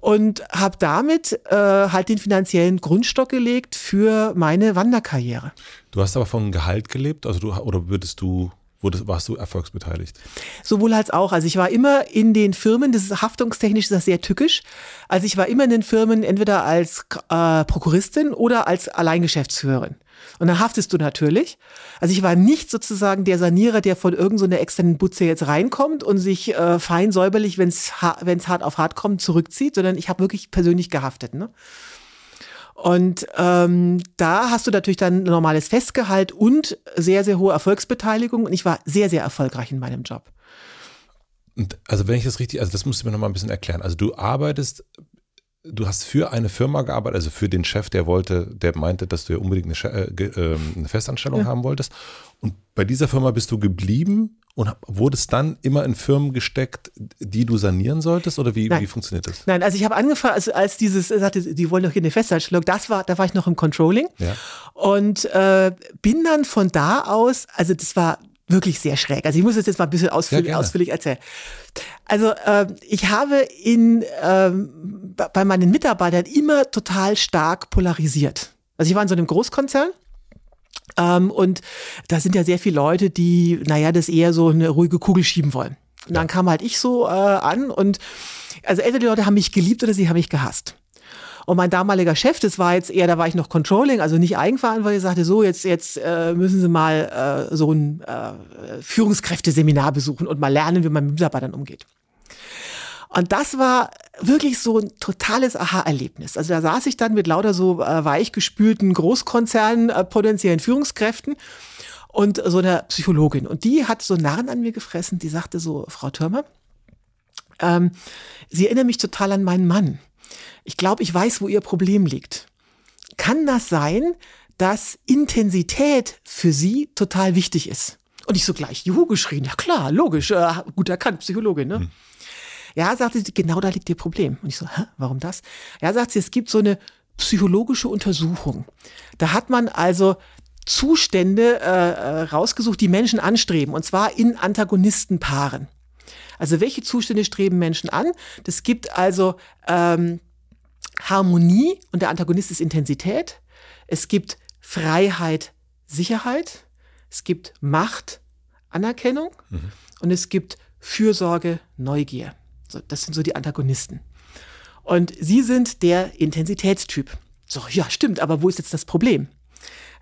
und habe damit äh, halt den finanziellen Grundstock gelegt für meine Wanderkarriere. Du hast aber von Gehalt gelebt, also du oder würdest du Wurdest, warst du erfolgsbeteiligt? Sowohl als auch. Also ich war immer in den Firmen, das ist haftungstechnisch ist sehr tückisch. Also ich war immer in den Firmen entweder als äh, Prokuristin oder als Alleingeschäftsführerin. Und dann haftest du natürlich. Also ich war nicht sozusagen der Sanierer, der von irgendeiner so externen Butze jetzt reinkommt und sich äh, fein säuberlich, wenn es wenn's hart auf hart kommt, zurückzieht, sondern ich habe wirklich persönlich gehaftet. Ne? Und ähm, da hast du natürlich dann ein normales Festgehalt und sehr, sehr hohe Erfolgsbeteiligung. Und ich war sehr, sehr erfolgreich in meinem Job. Und also wenn ich das richtig, also das musst du mir nochmal ein bisschen erklären. Also du arbeitest du hast für eine Firma gearbeitet, also für den Chef, der wollte, der meinte, dass du ja unbedingt eine, äh, äh, eine Festanstellung ja. haben wolltest. Und bei dieser Firma bist du geblieben und wurdest dann immer in Firmen gesteckt, die du sanieren solltest oder wie, wie funktioniert das? Nein, also ich habe angefangen, also als dieses sagte, die wollen doch hier eine Festanstellung, das war, da war ich noch im Controlling ja. und äh, bin dann von da aus, also das war wirklich sehr schräg. Also ich muss das jetzt mal ein bisschen ausführlich, ja, ausführlich erzählen. Also äh, ich habe in äh, bei meinen Mitarbeitern immer total stark polarisiert. Also ich war in so einem Großkonzern. Ähm, und da sind ja sehr viele Leute, die, naja, das eher so eine ruhige Kugel schieben wollen. Und dann kam halt ich so äh, an und also entweder die Leute haben mich geliebt oder sie haben mich gehasst. Und mein damaliger Chef, das war jetzt eher, da war ich noch Controlling, also nicht eigenverantwortlich, sagte so, jetzt, jetzt äh, müssen Sie mal äh, so ein äh, Führungskräfteseminar besuchen und mal lernen, wie man mit Mitarbeitern umgeht. Und das war wirklich so ein totales Aha-Erlebnis. Also da saß ich dann mit lauter so äh, weichgespülten Großkonzernen, äh, potenziellen Führungskräften und so einer Psychologin. Und die hat so Narren an mir gefressen, die sagte so, Frau Türmer, ähm, Sie erinnern mich total an meinen Mann. Ich glaube, ich weiß, wo Ihr Problem liegt. Kann das sein, dass Intensität für Sie total wichtig ist? Und ich so gleich, juhu, geschrien, ja klar, logisch, äh, gut erkannt, Psychologin, ne? Hm. Ja, sagte sie, genau da liegt ihr Problem. Und ich so, hä, warum das? Ja, sagt sie, es gibt so eine psychologische Untersuchung. Da hat man also Zustände äh, äh rausgesucht, die Menschen anstreben, und zwar in Antagonistenpaaren. Also welche Zustände streben Menschen an? Das gibt also ähm, Harmonie und der Antagonist ist Intensität. Es gibt Freiheit, Sicherheit. Es gibt Macht, Anerkennung. Mhm. Und es gibt Fürsorge, Neugier. So, das sind so die Antagonisten. Und sie sind der Intensitätstyp. So, ja, stimmt, aber wo ist jetzt das Problem?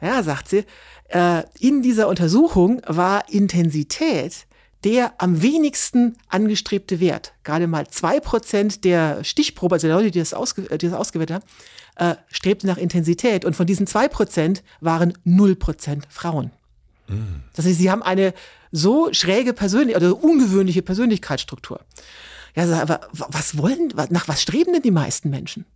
Ja, sagt sie, äh, in dieser Untersuchung war Intensität der am wenigsten angestrebte Wert. Gerade mal zwei Prozent der Stichprobe, also der Leute, die das, ausge, die das ausgewertet haben, äh, strebten nach Intensität. Und von diesen zwei Prozent waren null Prozent Frauen. Mhm. Das heißt, sie haben eine so schräge Persönlichkeit oder ungewöhnliche Persönlichkeitsstruktur. Ja, aber was wollen, nach was streben denn die meisten Menschen?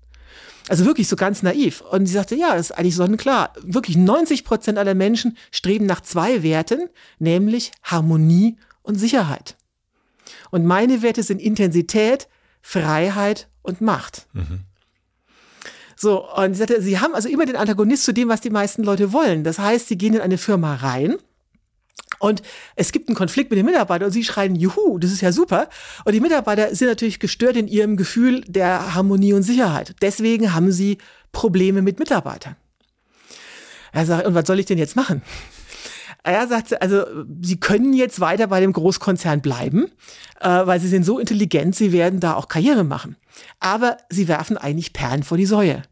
Also wirklich so ganz naiv. Und sie sagte, ja, das ist eigentlich sonnenklar. Wirklich 90 Prozent aller Menschen streben nach zwei Werten, nämlich Harmonie und Sicherheit. Und meine Werte sind Intensität, Freiheit und Macht. Mhm. So, und sie sagte, sie haben also immer den Antagonist zu dem, was die meisten Leute wollen. Das heißt, sie gehen in eine Firma rein und es gibt einen Konflikt mit den Mitarbeitern und sie schreien, juhu, das ist ja super. Und die Mitarbeiter sind natürlich gestört in ihrem Gefühl der Harmonie und Sicherheit. Deswegen haben sie Probleme mit Mitarbeitern. Er sagt, und was soll ich denn jetzt machen? Er sagt, also sie können jetzt weiter bei dem Großkonzern bleiben, äh, weil sie sind so intelligent, sie werden da auch Karriere machen. Aber sie werfen eigentlich Perlen vor die Säue.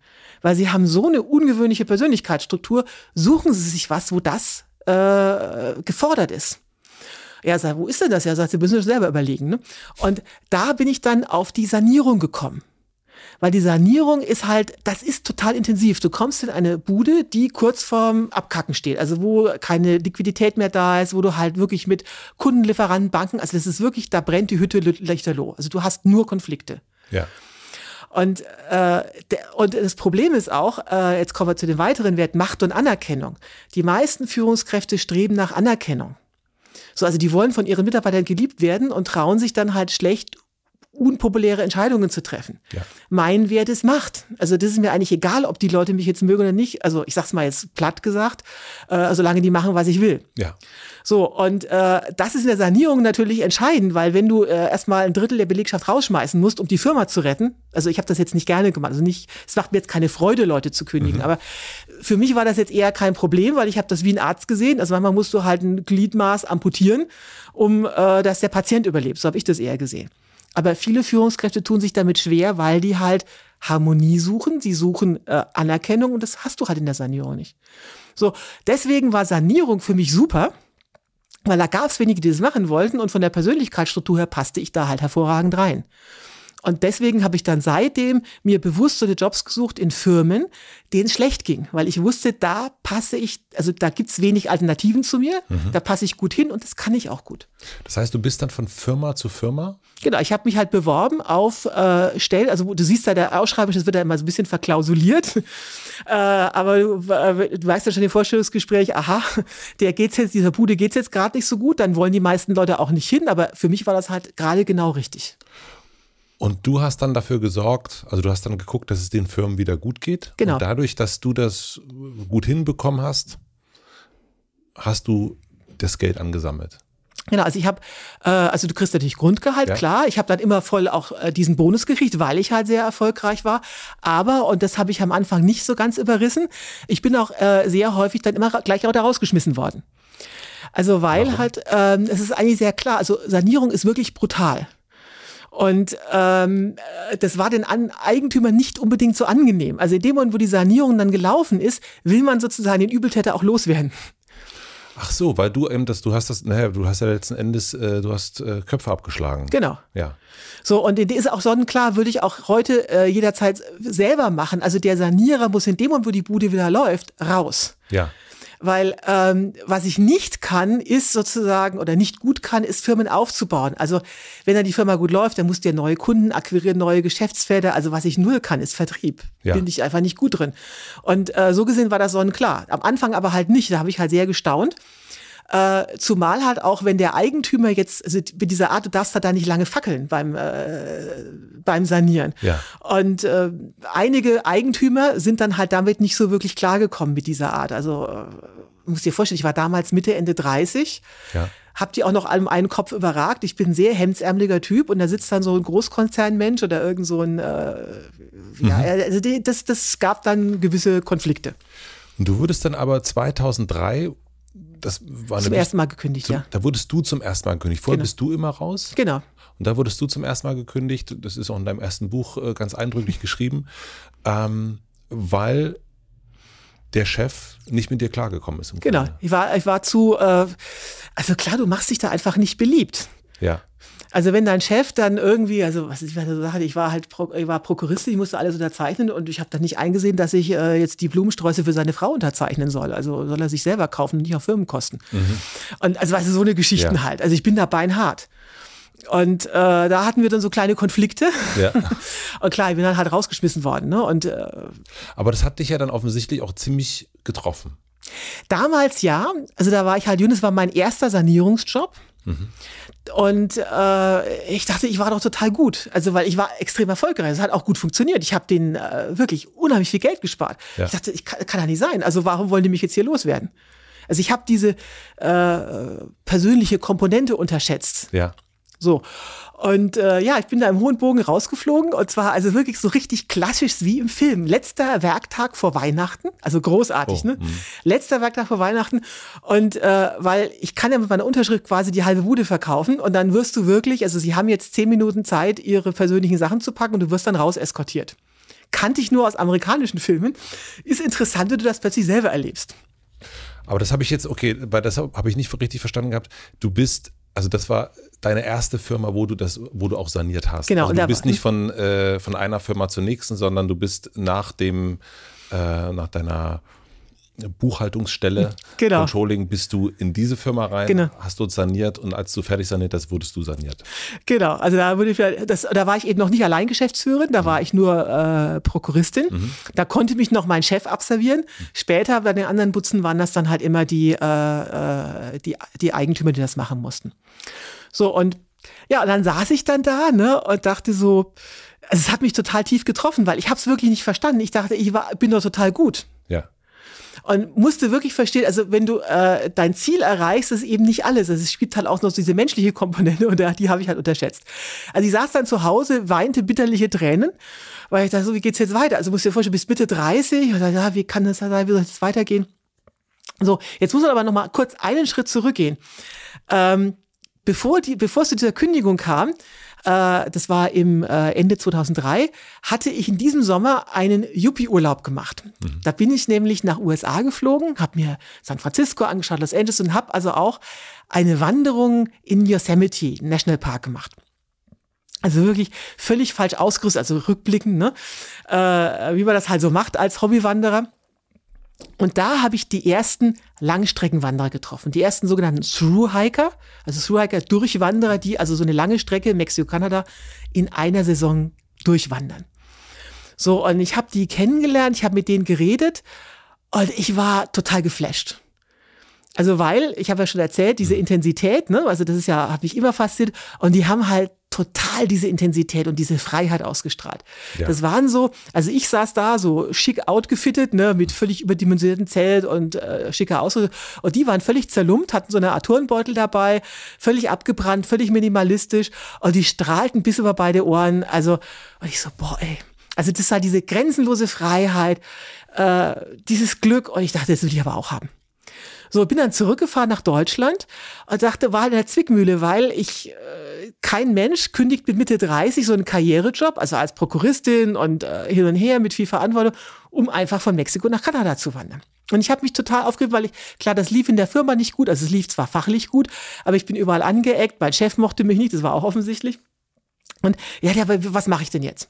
Weil sie haben so eine ungewöhnliche Persönlichkeitsstruktur, suchen sie sich was, wo das äh, gefordert ist. Er sagt, wo ist denn das? Er sagt, Sie müssen sich selber überlegen. Ne? Und da bin ich dann auf die Sanierung gekommen. Weil die Sanierung ist halt, das ist total intensiv. Du kommst in eine Bude, die kurz vorm Abkacken steht. Also wo keine Liquidität mehr da ist, wo du halt wirklich mit Kundenlieferanten, Banken, also das ist wirklich, da brennt die Hütte lichterloh. Also du hast nur Konflikte. Ja. Und, äh, der, und das Problem ist auch, äh, jetzt kommen wir zu den weiteren Werten, Macht und Anerkennung. Die meisten Führungskräfte streben nach Anerkennung. So, also die wollen von ihren Mitarbeitern geliebt werden und trauen sich dann halt schlecht unpopuläre Entscheidungen zu treffen. Ja. Mein Wert ist Macht. Also das ist mir eigentlich egal, ob die Leute mich jetzt mögen oder nicht. Also ich sag's mal jetzt platt gesagt, äh, solange die machen, was ich will. Ja. So, und äh, das ist in der Sanierung natürlich entscheidend, weil wenn du äh, erstmal ein Drittel der Belegschaft rausschmeißen musst, um die Firma zu retten, also ich habe das jetzt nicht gerne gemacht, also nicht, es macht mir jetzt keine Freude, Leute zu kündigen, mhm. aber für mich war das jetzt eher kein Problem, weil ich habe das wie ein Arzt gesehen. Also manchmal musst du halt ein Gliedmaß amputieren, um äh, dass der Patient überlebt. So habe ich das eher gesehen. Aber viele Führungskräfte tun sich damit schwer, weil die halt Harmonie suchen, sie suchen äh, Anerkennung und das hast du halt in der Sanierung nicht. So, deswegen war Sanierung für mich super, weil da gab es wenige, die das machen wollten und von der Persönlichkeitsstruktur her passte ich da halt hervorragend rein. Und deswegen habe ich dann seitdem mir bewusst so eine Jobs gesucht in Firmen, denen es schlecht ging, weil ich wusste, da passe ich, also da gibt's wenig Alternativen zu mir, mhm. da passe ich gut hin und das kann ich auch gut. Das heißt, du bist dann von Firma zu Firma? Genau, ich habe mich halt beworben auf äh, Stellen, also du siehst da der Ausschreibung, das wird da immer so ein bisschen verklausuliert, äh, aber du, äh, du weißt ja schon im Vorstellungsgespräch, aha, der geht's jetzt, dieser Bude geht's jetzt gerade nicht so gut, dann wollen die meisten Leute auch nicht hin, aber für mich war das halt gerade genau richtig. Und du hast dann dafür gesorgt, also du hast dann geguckt, dass es den Firmen wieder gut geht. Genau. Und dadurch, dass du das gut hinbekommen hast, hast du das Geld angesammelt. Genau, also ich habe, äh, also du kriegst natürlich Grundgehalt, ja. klar. Ich habe dann immer voll auch äh, diesen Bonus gekriegt, weil ich halt sehr erfolgreich war. Aber, und das habe ich am Anfang nicht so ganz überrissen, ich bin auch äh, sehr häufig dann immer gleich auch da rausgeschmissen worden. Also weil Warum? halt, ähm, es ist eigentlich sehr klar, also Sanierung ist wirklich brutal. Und ähm, das war den An Eigentümern nicht unbedingt so angenehm. Also in dem Moment, wo die Sanierung dann gelaufen ist, will man sozusagen den Übeltäter auch loswerden. Ach so, weil du eben das, du hast das, naja, du hast ja letzten Endes, äh, du hast äh, Köpfe abgeschlagen. Genau. Ja. So, und ist auch sonnenklar, würde ich auch heute äh, jederzeit selber machen. Also der Sanierer muss in dem Moment, wo die Bude wieder läuft, raus. Ja. Weil ähm, was ich nicht kann, ist sozusagen oder nicht gut kann, ist Firmen aufzubauen. Also wenn dann die Firma gut läuft, dann musst du ja neue Kunden akquirieren, neue Geschäftsfelder. Also was ich null kann, ist Vertrieb. Ja. Bin ich einfach nicht gut drin. Und äh, so gesehen war das sonnenklar. Am Anfang aber halt nicht. Da habe ich halt sehr gestaunt. Äh, zumal halt auch, wenn der Eigentümer jetzt, also mit dieser Art, du darfst halt da nicht lange fackeln beim, äh, beim Sanieren. Ja. Und äh, einige Eigentümer sind dann halt damit nicht so wirklich klargekommen mit dieser Art. Also, äh, muss dir vorstellen, ich war damals Mitte, Ende 30. Ja hab die auch noch allem einen Kopf überragt. Ich bin ein sehr hemdsärmeliger Typ und da sitzt dann so ein Großkonzernmensch oder irgend so ein, äh, ja, mhm. also die, das, das gab dann gewisse Konflikte. Und du wurdest dann aber 2003 das war zum ersten Mal gekündigt, zum, ja. Da wurdest du zum ersten Mal gekündigt. Vorher genau. bist du immer raus. Genau. Und da wurdest du zum ersten Mal gekündigt. Das ist auch in deinem ersten Buch äh, ganz eindrücklich geschrieben, ähm, weil der Chef nicht mit dir klargekommen ist. genau. Ich war, ich war zu, äh, also klar, du machst dich da einfach nicht beliebt. Ja. Also wenn dein Chef dann irgendwie, also was ich so sagte, ich war halt, ich war Prokuristin, ich musste alles unterzeichnen und ich habe dann nicht eingesehen, dass ich äh, jetzt die Blumensträuße für seine Frau unterzeichnen soll. Also soll er sich selber kaufen und nicht auf Firmenkosten. Mhm. Und also weißt du, so eine Geschichten ja. halt. Also ich bin da beinhart. Und äh, da hatten wir dann so kleine Konflikte. Ja. und klar, ich bin dann halt rausgeschmissen worden. Ne? Und, äh, Aber das hat dich ja dann offensichtlich auch ziemlich getroffen. Damals ja. Also da war ich halt, Jünis war mein erster Sanierungsjob. Mhm. Und äh, ich dachte, ich war doch total gut. Also, weil ich war extrem erfolgreich. Es hat auch gut funktioniert. Ich habe denen äh, wirklich unheimlich viel Geld gespart. Ja. Ich dachte, ich kann, kann ja nicht sein. Also, warum wollen die mich jetzt hier loswerden? Also, ich habe diese äh, persönliche Komponente unterschätzt. Ja. So. Und äh, ja, ich bin da im hohen Bogen rausgeflogen und zwar also wirklich so richtig klassisch wie im Film. Letzter Werktag vor Weihnachten, also großartig, oh, ne? Mh. Letzter Werktag vor Weihnachten und äh, weil ich kann ja mit meiner Unterschrift quasi die halbe Bude verkaufen und dann wirst du wirklich, also sie haben jetzt zehn Minuten Zeit, ihre persönlichen Sachen zu packen und du wirst dann raus eskortiert. Kannte ich nur aus amerikanischen Filmen. Ist interessant, wenn du das plötzlich selber erlebst. Aber das habe ich jetzt, okay, bei das habe ich nicht richtig verstanden gehabt. Du bist also das war deine erste Firma, wo du das, wo du auch saniert hast. Genau. Also du bist nicht von, äh, von einer Firma zur nächsten, sondern du bist nach dem, äh, nach deiner Buchhaltungsstelle, genau. Controlling, bist du in diese Firma rein, genau. hast dort saniert und als du fertig saniert hast, wurdest du saniert. Genau, also da, wurde ich, das, da war ich eben noch nicht allein Geschäftsführerin, da mhm. war ich nur äh, Prokuristin. Mhm. Da konnte mich noch mein Chef abservieren. Später bei den anderen Butzen waren das dann halt immer die, äh, äh, die, die Eigentümer, die das machen mussten. So, und ja, und dann saß ich dann da ne, und dachte so, also es hat mich total tief getroffen, weil ich habe es wirklich nicht verstanden. Ich dachte, ich war, bin doch total gut. Und musste wirklich verstehen, also wenn du äh, dein Ziel erreichst, ist eben nicht alles. Also es gibt halt auch noch diese menschliche Komponente und die habe ich halt unterschätzt. Also ich saß dann zu Hause, weinte bitterliche Tränen, weil ich dachte, so, wie geht's jetzt weiter? Also musst du dir vorstellen, bis Mitte 30, und dachte, ja, wie kann das sein, wie soll das weitergehen? So, jetzt muss man aber noch mal kurz einen Schritt zurückgehen. Ähm, bevor, die, bevor es zu dieser Kündigung kam, äh, das war im äh, Ende 2003, hatte ich in diesem Sommer einen Yuppie-Urlaub gemacht. Mhm. Da bin ich nämlich nach USA geflogen, habe mir San Francisco angeschaut, Los Angeles und habe also auch eine Wanderung in Yosemite National Park gemacht. Also wirklich völlig falsch ausgerüstet, also rückblickend, ne? äh, wie man das halt so macht als Hobbywanderer. Und da habe ich die ersten Langstreckenwanderer getroffen, die ersten sogenannten Thru-Hiker, also Thru-Hiker, Durchwanderer, die also so eine lange Strecke Mexiko-Kanada in einer Saison durchwandern. So, und ich habe die kennengelernt, ich habe mit denen geredet und ich war total geflasht. Also weil, ich habe ja schon erzählt, diese Intensität, ne, also das ist ja, habe ich immer fasziniert, und die haben halt total diese Intensität und diese Freiheit ausgestrahlt. Ja. Das waren so, also ich saß da so schick outgefittet, ne, mit völlig überdimensionierten Zelt und äh, schicker Ausrüstung. Und die waren völlig zerlumpt, hatten so eine Art Turnbeutel dabei, völlig abgebrannt, völlig minimalistisch. Und die strahlten bis über beide Ohren. Also, und ich so, boah, ey. Also das war diese grenzenlose Freiheit, äh, dieses Glück. Und ich dachte, das will ich aber auch haben. So, bin dann zurückgefahren nach Deutschland und dachte, war in der Zwickmühle, weil ich, äh, kein Mensch kündigt mit Mitte 30 so einen Karrierejob, also als Prokuristin und äh, hin und her mit viel Verantwortung, um einfach von Mexiko nach Kanada zu wandern. Und ich habe mich total aufgeregt, weil ich, klar, das lief in der Firma nicht gut, also es lief zwar fachlich gut, aber ich bin überall angeeckt, mein Chef mochte mich nicht, das war auch offensichtlich. Und ja, ja, was mache ich denn jetzt?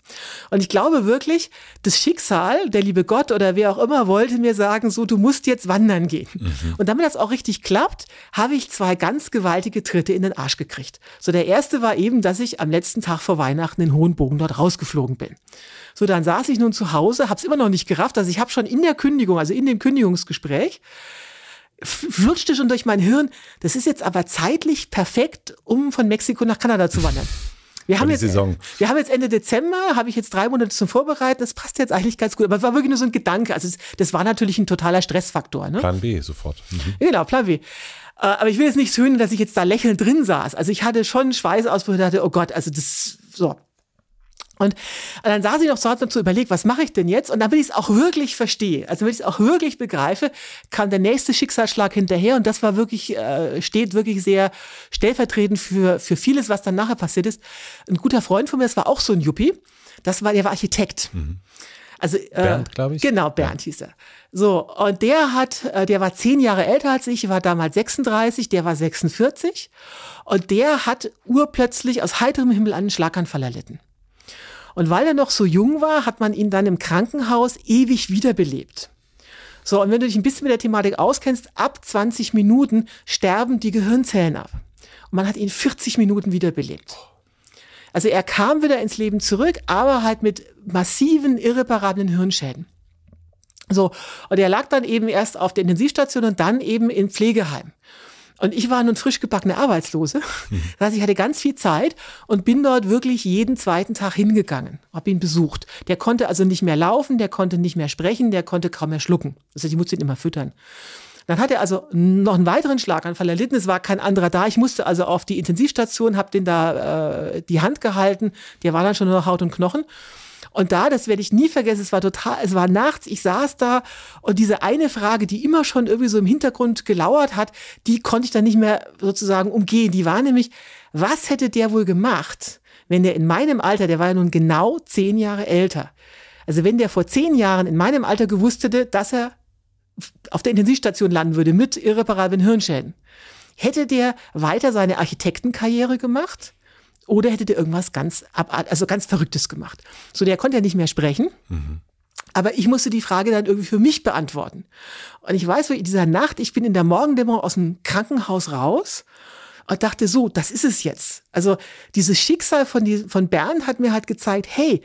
Und ich glaube wirklich, das Schicksal, der liebe Gott oder wer auch immer wollte mir sagen, so, du musst jetzt wandern gehen. Mhm. Und damit das auch richtig klappt, habe ich zwei ganz gewaltige Tritte in den Arsch gekriegt. So, der erste war eben, dass ich am letzten Tag vor Weihnachten in Hohenbogen dort rausgeflogen bin. So, dann saß ich nun zu Hause, habe es immer noch nicht gerafft, also ich habe schon in der Kündigung, also in dem Kündigungsgespräch, flutschte schon durch mein Hirn, das ist jetzt aber zeitlich perfekt, um von Mexiko nach Kanada zu wandern. Wir haben, jetzt, Saison. wir haben jetzt Ende Dezember, habe ich jetzt drei Monate zum Vorbereiten, das passt jetzt eigentlich ganz gut. Aber es war wirklich nur so ein Gedanke. Also es, das war natürlich ein totaler Stressfaktor. Ne? Plan B sofort. Mhm. Genau, Plan B. Äh, aber ich will jetzt nicht hören, dass ich jetzt da lächelnd drin saß. Also ich hatte schon Schweißausbrüche, dachte, oh Gott, also das, so, und dann saß ich noch zu Hause und zu überlegt, was mache ich denn jetzt? Und damit ich es auch wirklich verstehe, also damit ich es auch wirklich begreife, kam der nächste Schicksalsschlag hinterher und das war wirklich, äh, steht wirklich sehr stellvertretend für, für vieles, was dann nachher passiert ist. Ein guter Freund von mir, das war auch so ein Juppie, das war, der war Architekt. Mhm. Also, äh, Bernd, glaube ich. Genau, Bernd ja. hieß er. So, und der hat, äh, der war zehn Jahre älter als ich, war damals 36, der war 46. Und der hat urplötzlich aus heiterem Himmel einen Schlaganfall erlitten. Und weil er noch so jung war, hat man ihn dann im Krankenhaus ewig wiederbelebt. So, und wenn du dich ein bisschen mit der Thematik auskennst, ab 20 Minuten sterben die Gehirnzellen ab. Und man hat ihn 40 Minuten wiederbelebt. Also er kam wieder ins Leben zurück, aber halt mit massiven, irreparablen Hirnschäden. So, und er lag dann eben erst auf der Intensivstation und dann eben in Pflegeheim. Und ich war nun frisch gebackene Arbeitslose. Das heißt, ich hatte ganz viel Zeit und bin dort wirklich jeden zweiten Tag hingegangen, habe ihn besucht. Der konnte also nicht mehr laufen, der konnte nicht mehr sprechen, der konnte kaum mehr schlucken. Das heißt, ich musste ihn immer füttern. Dann hat er also noch einen weiteren Schlaganfall erlitten. Es war kein anderer da. Ich musste also auf die Intensivstation, habe den da äh, die Hand gehalten. Der war dann schon nur Haut und Knochen. Und da, das werde ich nie vergessen, es war total, es war nachts, ich saß da und diese eine Frage, die immer schon irgendwie so im Hintergrund gelauert hat, die konnte ich dann nicht mehr sozusagen umgehen. Die war nämlich, was hätte der wohl gemacht, wenn der in meinem Alter, der war ja nun genau zehn Jahre älter, also wenn der vor zehn Jahren in meinem Alter gewusst hätte, dass er auf der Intensivstation landen würde mit irreparablen Hirnschäden, hätte der weiter seine Architektenkarriere gemacht? Oder hätte der irgendwas ganz abart, also ganz Verrücktes gemacht. So, der konnte ja nicht mehr sprechen. Mhm. Aber ich musste die Frage dann irgendwie für mich beantworten. Und ich weiß, in dieser Nacht, ich bin in der Morgendämmerung aus dem Krankenhaus raus und dachte so, das ist es jetzt. Also dieses Schicksal von, die, von Bernd hat mir halt gezeigt, hey,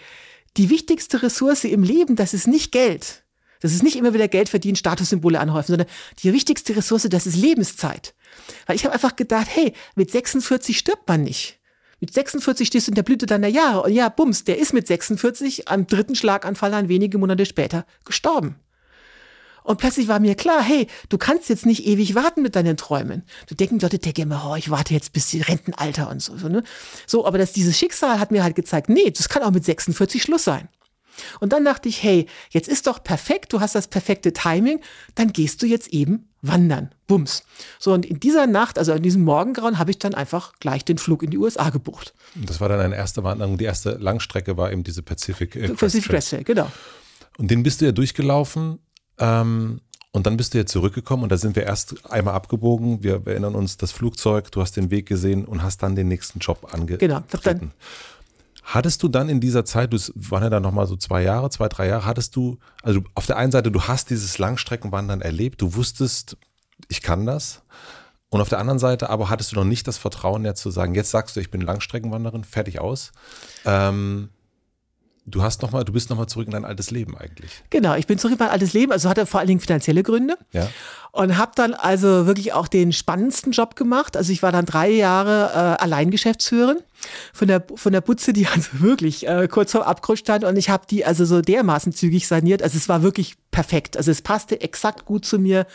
die wichtigste Ressource im Leben, das ist nicht Geld. Das ist nicht immer wieder Geld verdienen, Statussymbole anhäufen, sondern die wichtigste Ressource, das ist Lebenszeit. Weil ich habe einfach gedacht, hey, mit 46 stirbt man nicht. Mit 46 stehst du in der Blüte deiner Jahre. Und ja, bums, der ist mit 46 am dritten Schlaganfall dann wenige Monate später gestorben. Und plötzlich war mir klar, hey, du kannst jetzt nicht ewig warten mit deinen Träumen. Du denken Leute denken immer, oh, ich warte jetzt bis Rentenalter und so, so, ne? So, aber das, dieses Schicksal hat mir halt gezeigt, nee, das kann auch mit 46 Schluss sein. Und dann dachte ich, hey, jetzt ist doch perfekt, du hast das perfekte Timing, dann gehst du jetzt eben wandern. Bums. So, und in dieser Nacht, also in diesem Morgengrauen, habe ich dann einfach gleich den Flug in die USA gebucht. Das war dann eine erste Wanderung. Die erste Langstrecke war eben diese Pacific äh, Pacific Crest Trail, genau. Und den bist du ja durchgelaufen. Ähm, und dann bist du ja zurückgekommen und da sind wir erst einmal abgebogen. Wir erinnern uns, das Flugzeug, du hast den Weg gesehen und hast dann den nächsten Job angetreten. Genau. Dann, Hattest du dann in dieser Zeit, du waren ja dann nochmal so zwei Jahre, zwei, drei Jahre, hattest du, also auf der einen Seite, du hast dieses Langstreckenwandern erlebt, du wusstest, ich kann das. Und auf der anderen Seite aber hattest du noch nicht das Vertrauen, ja zu sagen, jetzt sagst du, ich bin Langstreckenwanderin, fertig aus. Ähm, Du hast noch mal, du bist nochmal zurück in dein altes Leben eigentlich. Genau, ich bin zurück in mein altes Leben. Also hatte vor allen Dingen finanzielle Gründe. Ja. Und habe dann also wirklich auch den spannendsten Job gemacht. Also ich war dann drei Jahre äh, Alleingeschäftsführerin von der von der Butze, die also wirklich äh, kurz vor Abgrund stand. Und ich habe die also so dermaßen zügig saniert. Also es war wirklich perfekt. Also es passte exakt gut zu mir.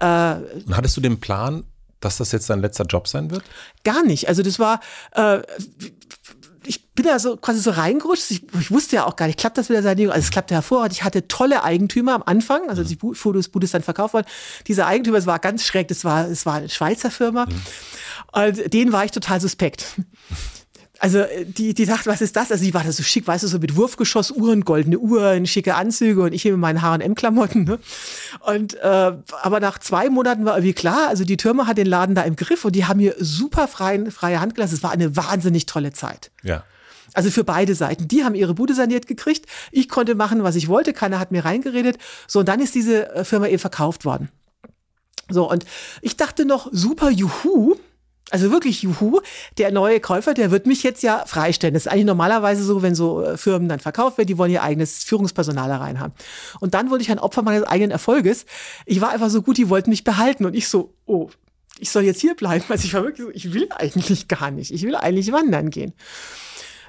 Äh, und hattest du den Plan, dass das jetzt dein letzter Job sein wird? Gar nicht. Also das war äh, ich bin da so quasi so reingerutscht. Ich, ich wusste ja auch gar nicht, klappt das wieder sein Ding? Also es klappte hervorragend. Ich hatte tolle Eigentümer am Anfang, also die Fotos Bude ist dann verkauft worden. Dieser Eigentümer, es war ganz schräg, das war, es war eine Schweizer Firma. Mhm. Und denen war ich total suspekt. Also äh, die, die dachte, was ist das? Also die war da so schick, weißt du, so mit Wurfgeschossuhren, goldene Uhren, schicke Anzüge und ich hier mit meinen H&M-Klamotten. Ne? Und äh, aber nach zwei Monaten war irgendwie klar, also die Türme hat den Laden da im Griff und die haben mir super freien, freie Hand gelassen. Es war eine wahnsinnig tolle Zeit. Ja. Also für beide Seiten. Die haben ihre Bude saniert gekriegt. Ich konnte machen, was ich wollte. Keiner hat mir reingeredet. So, und dann ist diese äh, Firma eben verkauft worden. So, und ich dachte noch, super, juhu. Also wirklich, juhu, der neue Käufer, der wird mich jetzt ja freistellen. Das ist eigentlich normalerweise so, wenn so äh, Firmen dann verkauft werden, die wollen ihr eigenes Führungspersonal da rein haben. Und dann wurde ich ein Opfer meines eigenen Erfolges. Ich war einfach so gut, die wollten mich behalten. Und ich so, oh, ich soll jetzt hier bleiben. Also ich war wirklich so, ich will eigentlich gar nicht. Ich will eigentlich wandern gehen.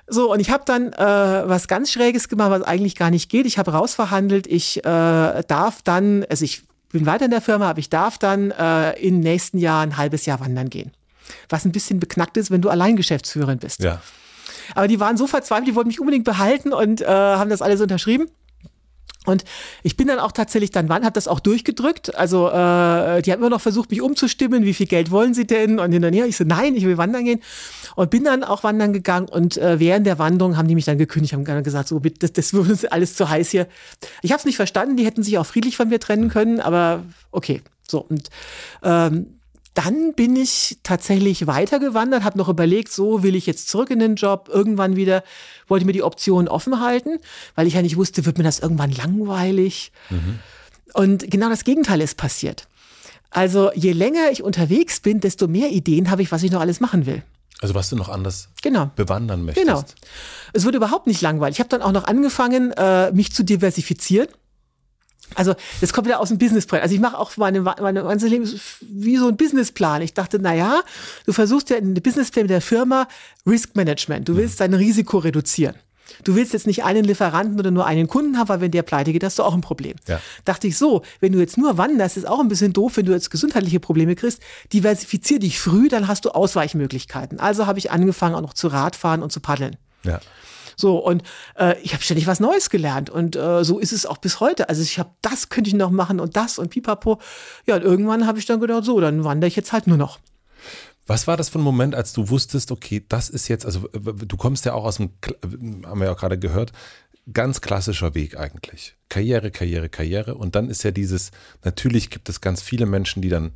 So, und ich habe dann äh, was ganz Schräges gemacht, was eigentlich gar nicht geht. Ich habe rausverhandelt, ich äh, darf dann, also ich bin weiter in der Firma, aber ich darf dann äh, im nächsten Jahr ein halbes Jahr wandern gehen. Was ein bisschen beknackt ist, wenn du allein Geschäftsführerin bist. Ja. Aber die waren so verzweifelt, die wollten mich unbedingt behalten und äh, haben das alles unterschrieben. Und ich bin dann auch tatsächlich dann wann, habe das auch durchgedrückt. Also äh, die haben immer noch versucht, mich umzustimmen, wie viel Geld wollen sie denn? Und dann, ja, ich so, nein, ich will wandern gehen. Und bin dann auch wandern gegangen und äh, während der Wanderung haben die mich dann gekündigt, haben dann gesagt, so, das, das wird uns alles zu heiß hier. Ich habe es nicht verstanden, die hätten sich auch friedlich von mir trennen können, aber okay. So, und ähm, dann bin ich tatsächlich weitergewandert, habe noch überlegt, so will ich jetzt zurück in den Job, irgendwann wieder, wollte mir die Option offen halten, weil ich ja nicht wusste, wird mir das irgendwann langweilig. Mhm. Und genau das Gegenteil ist passiert. Also je länger ich unterwegs bin, desto mehr Ideen habe ich, was ich noch alles machen will. Also was du noch anders genau. bewandern möchtest. Genau. Es wurde überhaupt nicht langweilig. Ich habe dann auch noch angefangen, äh, mich zu diversifizieren. Also das kommt wieder aus dem Businessplan. Also ich mache auch meine, meine ganze Leben wie so ein Businessplan. Ich dachte, na ja, du versuchst ja in dem Businessplan der Firma Risk Management. Du willst dein Risiko reduzieren. Du willst jetzt nicht einen Lieferanten oder nur einen Kunden haben, weil wenn der pleite geht, hast du auch ein Problem. Ja. Dachte ich so, wenn du jetzt nur wanderst, ist auch ein bisschen doof, wenn du jetzt gesundheitliche Probleme kriegst. Diversifizier dich früh, dann hast du Ausweichmöglichkeiten. Also habe ich angefangen auch noch zu Radfahren und zu paddeln. Ja. So, und äh, ich habe ständig was Neues gelernt. Und äh, so ist es auch bis heute. Also ich habe das könnte ich noch machen und das und pipapo. Ja, und irgendwann habe ich dann gedacht, so, dann wandere ich jetzt halt nur noch. Was war das für ein Moment, als du wusstest, okay, das ist jetzt, also du kommst ja auch aus dem, haben wir ja auch gerade gehört, ganz klassischer Weg eigentlich. Karriere, Karriere, Karriere. Und dann ist ja dieses, natürlich gibt es ganz viele Menschen, die dann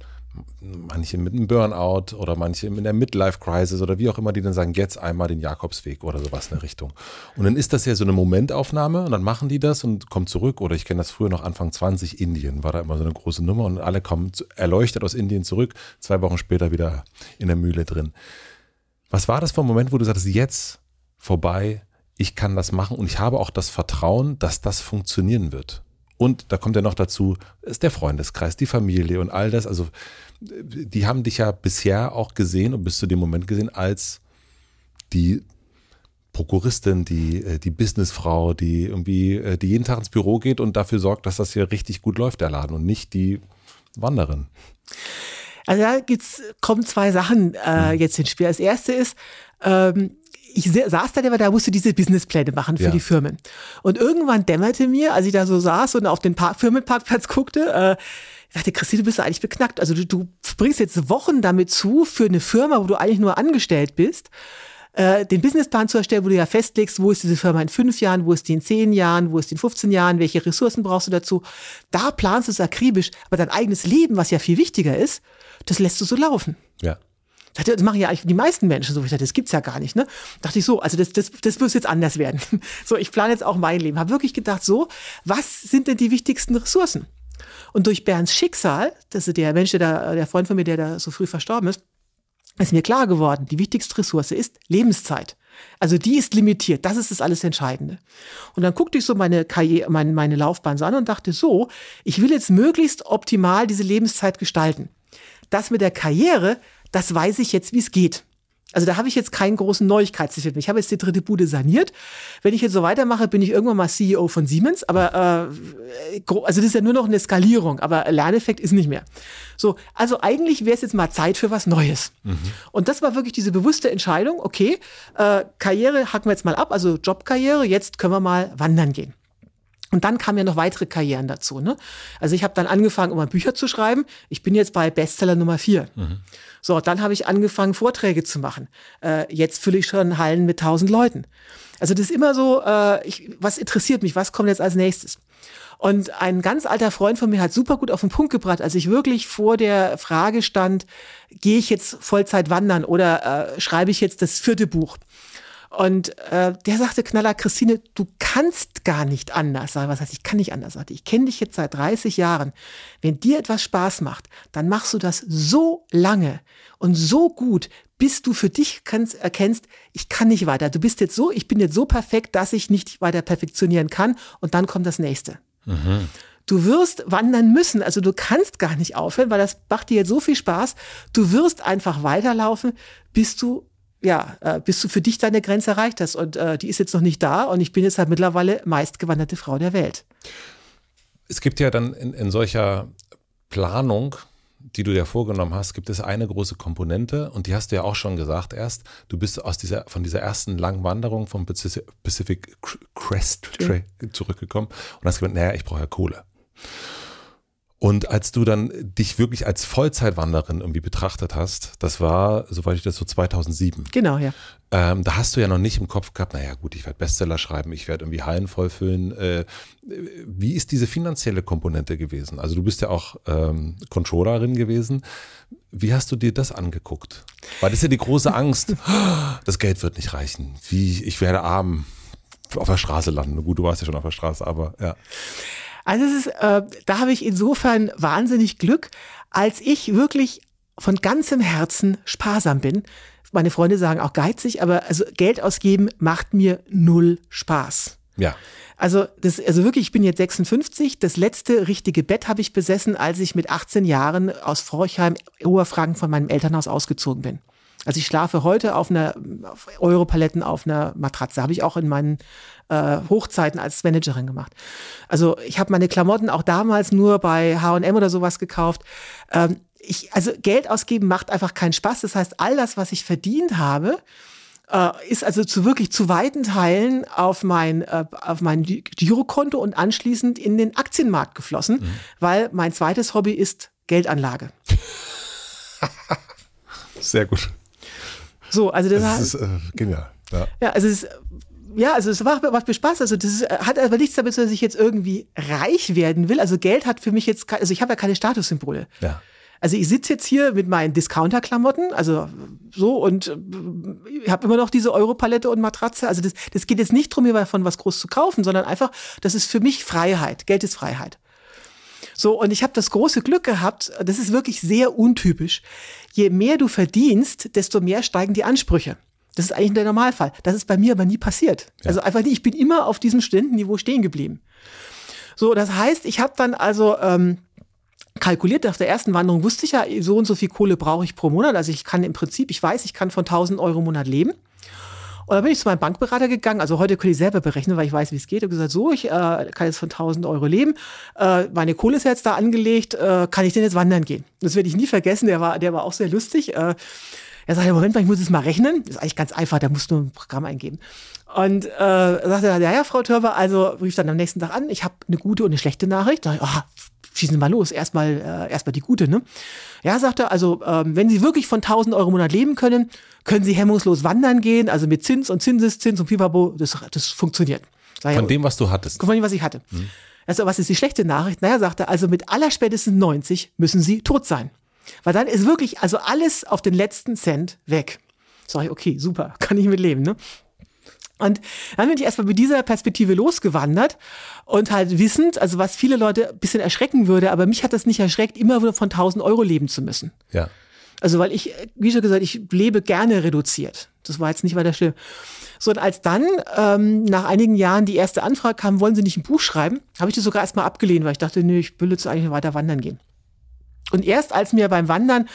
manche mit einem Burnout oder manche mit der Midlife-Crisis oder wie auch immer, die dann sagen, jetzt einmal den Jakobsweg oder sowas in der Richtung. Und dann ist das ja so eine Momentaufnahme und dann machen die das und kommen zurück. Oder ich kenne das früher noch Anfang 20, Indien war da immer so eine große Nummer und alle kommen erleuchtet aus Indien zurück, zwei Wochen später wieder in der Mühle drin. Was war das für ein Moment, wo du sagst, jetzt vorbei, ich kann das machen und ich habe auch das Vertrauen, dass das funktionieren wird? Und da kommt ja noch dazu, ist der Freundeskreis, die Familie und all das. Also die haben dich ja bisher auch gesehen und bis zu dem Moment gesehen als die Prokuristin, die, äh, die Businessfrau, die irgendwie, äh, die jeden Tag ins Büro geht und dafür sorgt, dass das hier richtig gut läuft, der Laden und nicht die Wanderin. Also da gibt's, kommen zwei Sachen äh, hm. jetzt ins Spiel. Das erste ist, ähm, ich saß da immer, da musste diese Businesspläne machen für ja. die Firmen. Und irgendwann dämmerte mir, als ich da so saß und auf den Park Firmenparkplatz guckte, äh, ich dachte, Christine, du bist eigentlich beknackt. Also du, du bringst jetzt Wochen damit zu, für eine Firma, wo du eigentlich nur angestellt bist, äh, den Businessplan zu erstellen, wo du ja festlegst, wo ist diese Firma in fünf Jahren, wo ist die in zehn Jahren, wo ist die in 15 Jahren, welche Ressourcen brauchst du dazu. Da planst du es akribisch, aber dein eigenes Leben, was ja viel wichtiger ist, das lässt du so laufen. Ja. Das machen ja eigentlich die meisten Menschen so. Ich dachte, das gibt's ja gar nicht. Ne? Dachte ich so, also das, das, das muss jetzt anders werden. So, ich plane jetzt auch mein Leben. Habe wirklich gedacht, so, was sind denn die wichtigsten Ressourcen? Und durch Bernds Schicksal, das ist der Mensch, der, da, der Freund von mir, der da so früh verstorben ist, ist mir klar geworden, die wichtigste Ressource ist Lebenszeit. Also die ist limitiert, das ist das alles Entscheidende. Und dann guckte ich so meine Karriere, meine, meine Laufbahn so an und dachte so, ich will jetzt möglichst optimal diese Lebenszeit gestalten. Das mit der Karriere das weiß ich jetzt, wie es geht. Also da habe ich jetzt keinen großen Neuigkeitseffekt. Ich habe jetzt die dritte Bude saniert. Wenn ich jetzt so weitermache, bin ich irgendwann mal CEO von Siemens. Aber äh, also das ist ja nur noch eine Skalierung, aber Lerneffekt ist nicht mehr. So, also eigentlich wäre es jetzt mal Zeit für was Neues. Mhm. Und das war wirklich diese bewusste Entscheidung. Okay, äh, Karriere hacken wir jetzt mal ab, also Jobkarriere. Jetzt können wir mal wandern gehen. Und dann kamen ja noch weitere Karrieren dazu. Ne? Also ich habe dann angefangen, um Bücher zu schreiben. Ich bin jetzt bei Bestseller Nummer vier. Mhm. So, dann habe ich angefangen, Vorträge zu machen. Äh, jetzt fülle ich schon Hallen mit tausend Leuten. Also das ist immer so, äh, ich, was interessiert mich, was kommt jetzt als nächstes? Und ein ganz alter Freund von mir hat super gut auf den Punkt gebracht, als ich wirklich vor der Frage stand, gehe ich jetzt Vollzeit wandern oder äh, schreibe ich jetzt das vierte Buch? Und äh, der sagte, Knaller, Christine, du kannst gar nicht anders. Sag, was heißt, ich kann nicht anders. Sagte, ich kenne dich jetzt seit 30 Jahren. Wenn dir etwas Spaß macht, dann machst du das so lange und so gut, bis du für dich kannst, erkennst, ich kann nicht weiter. Du bist jetzt so, ich bin jetzt so perfekt, dass ich nicht weiter perfektionieren kann. Und dann kommt das nächste. Mhm. Du wirst wandern müssen, also du kannst gar nicht aufhören, weil das macht dir jetzt so viel Spaß. Du wirst einfach weiterlaufen, bis du ja, äh, bis du für dich deine Grenze erreicht hast. Und äh, die ist jetzt noch nicht da und ich bin jetzt halt mittlerweile meistgewanderte Frau der Welt. Es gibt ja dann in, in solcher Planung, die du dir vorgenommen hast, gibt es eine große Komponente und die hast du ja auch schon gesagt erst. Du bist aus dieser, von dieser ersten langen Wanderung vom Pacific Crest Trail zurückgekommen und hast gemeint, naja, ich brauche ja Kohle. Und als du dann dich wirklich als Vollzeitwanderin irgendwie betrachtet hast, das war, soweit ich das so 2007. Genau, ja. Ähm, da hast du ja noch nicht im Kopf gehabt, naja gut, ich werde Bestseller schreiben, ich werde irgendwie Hallen vollfüllen. Äh, wie ist diese finanzielle Komponente gewesen? Also du bist ja auch ähm, Controllerin gewesen. Wie hast du dir das angeguckt? Weil das ist ja die große Angst, das Geld wird nicht reichen. Wie, ich werde arm auf der Straße landen. Gut, du warst ja schon auf der Straße, aber ja. Also es ist, äh, da habe ich insofern wahnsinnig Glück, als ich wirklich von ganzem Herzen sparsam bin. Meine Freunde sagen auch geizig, aber also Geld ausgeben macht mir null Spaß. Ja. Also das, also wirklich, ich bin jetzt 56. Das letzte richtige Bett habe ich besessen, als ich mit 18 Jahren aus Forchheim, Oberfranken von meinem Elternhaus ausgezogen bin. Also ich schlafe heute auf einer auf Europaletten auf einer Matratze. Habe ich auch in meinen äh, Hochzeiten als Managerin gemacht. Also ich habe meine Klamotten auch damals nur bei H&M oder sowas gekauft. Ähm, ich, also Geld ausgeben macht einfach keinen Spaß. Das heißt, all das, was ich verdient habe, äh, ist also zu wirklich zu weiten Teilen auf mein, äh, auf mein Girokonto und anschließend in den Aktienmarkt geflossen, mhm. weil mein zweites Hobby ist Geldanlage. Sehr gut. So, also das, das ist äh, genial. Ja. ja, also es ist, ja, also es macht, macht mir Spaß. Also das ist, hat aber nichts damit, dass ich jetzt irgendwie reich werden will. Also Geld hat für mich jetzt, also ich habe ja keine Statussymbole. Ja. Also ich sitze jetzt hier mit meinen Discounter-Klamotten, also so und äh, ich habe immer noch diese Europalette und Matratze. Also das, das geht jetzt nicht drum, mir davon was groß zu kaufen, sondern einfach, das ist für mich Freiheit. Geld ist Freiheit. So, und ich habe das große Glück gehabt, das ist wirklich sehr untypisch. Je mehr du verdienst, desto mehr steigen die Ansprüche. Das ist eigentlich der Normalfall. Das ist bei mir aber nie passiert. Ja. Also einfach nie. Ich bin immer auf diesem Studentenniveau stehen geblieben. So, das heißt, ich habe dann also ähm, kalkuliert, nach der ersten Wanderung wusste ich ja, so und so viel Kohle brauche ich pro Monat. Also ich kann im Prinzip, ich weiß, ich kann von 1000 Euro im Monat leben. Und dann bin ich zu meinem Bankberater gegangen. Also heute könnte ich selber berechnen, weil ich weiß, wie es geht. Und gesagt, so, ich äh, kann jetzt von 1000 Euro leben. Äh, meine Kohle ist jetzt da angelegt. Äh, kann ich denn jetzt wandern gehen? Das werde ich nie vergessen. Der war, der war auch sehr lustig. Äh, er sagte, Moment mal, ich muss es mal rechnen. Das ist eigentlich ganz einfach, da musst du ein Programm eingeben. Und äh, sagte er, ja, ja, Frau Törber, also rief dann am nächsten Tag an, ich habe eine gute und eine schlechte Nachricht. Da, oh, schießen Sie mal los, erstmal äh, erstmal die gute, ne? Ja, sagte er, also ähm, wenn Sie wirklich von 1000 Euro im Monat leben können, können Sie hemmungslos wandern gehen, also mit Zins und Zinseszins und Pipabo, das, das funktioniert. Sag, von dem, was du hattest? Von dem, was ich hatte. Hm. Also, was ist die schlechte Nachricht? Naja, sagte er, also mit aller spätestens 90 müssen Sie tot sein. Weil dann ist wirklich, also alles auf den letzten Cent weg. Sag ich, okay, super, kann ich mit leben, ne? Und dann bin ich erstmal mit dieser Perspektive losgewandert und halt wissend, also was viele Leute ein bisschen erschrecken würde, aber mich hat das nicht erschreckt, immer wieder von 1000 Euro leben zu müssen. Ja. Also weil ich, wie schon gesagt, ich lebe gerne reduziert. Das war jetzt nicht weiter schlimm. So, und als dann ähm, nach einigen Jahren die erste Anfrage kam, wollen Sie nicht ein Buch schreiben, habe ich das sogar erstmal abgelehnt, weil ich dachte, nö, ich will jetzt eigentlich weiter wandern gehen. Und erst als mir beim Wandern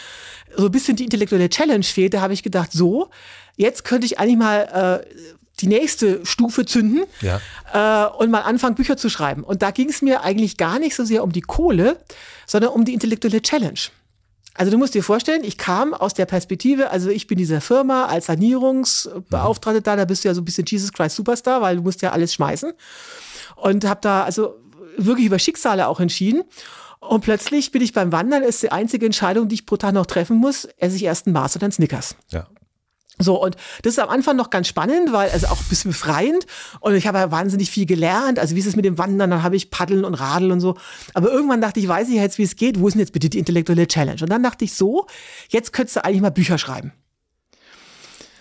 so ein bisschen die intellektuelle Challenge fehlte, habe ich gedacht, so, jetzt könnte ich eigentlich mal äh, die nächste Stufe zünden Ja. äh, und mal anfangen, Bücher zu schreiben. Und da ging es mir eigentlich gar nicht so sehr um die Kohle, sondern um die intellektuelle Challenge. Also du musst dir vorstellen, ich kam aus der Perspektive, also ich bin dieser Firma als Sanierungsbeauftragte da, da bist du ja so ein bisschen Jesus Christ Superstar, weil du musst ja alles schmeißen. Und habe da also wirklich über Schicksale auch entschieden. Und plötzlich bin ich beim Wandern, ist die einzige Entscheidung, die ich pro Tag noch treffen muss, esse ich erst einen Mars oder einen Snickers. Ja. So, und das ist am Anfang noch ganz spannend, weil, also auch ein bisschen befreiend. Und ich habe ja wahnsinnig viel gelernt. Also, wie ist es mit dem Wandern? Dann habe ich Paddeln und Radeln und so. Aber irgendwann dachte ich, weiß ich jetzt, wie es geht. Wo ist denn jetzt bitte die intellektuelle Challenge? Und dann dachte ich so, jetzt könntest du eigentlich mal Bücher schreiben.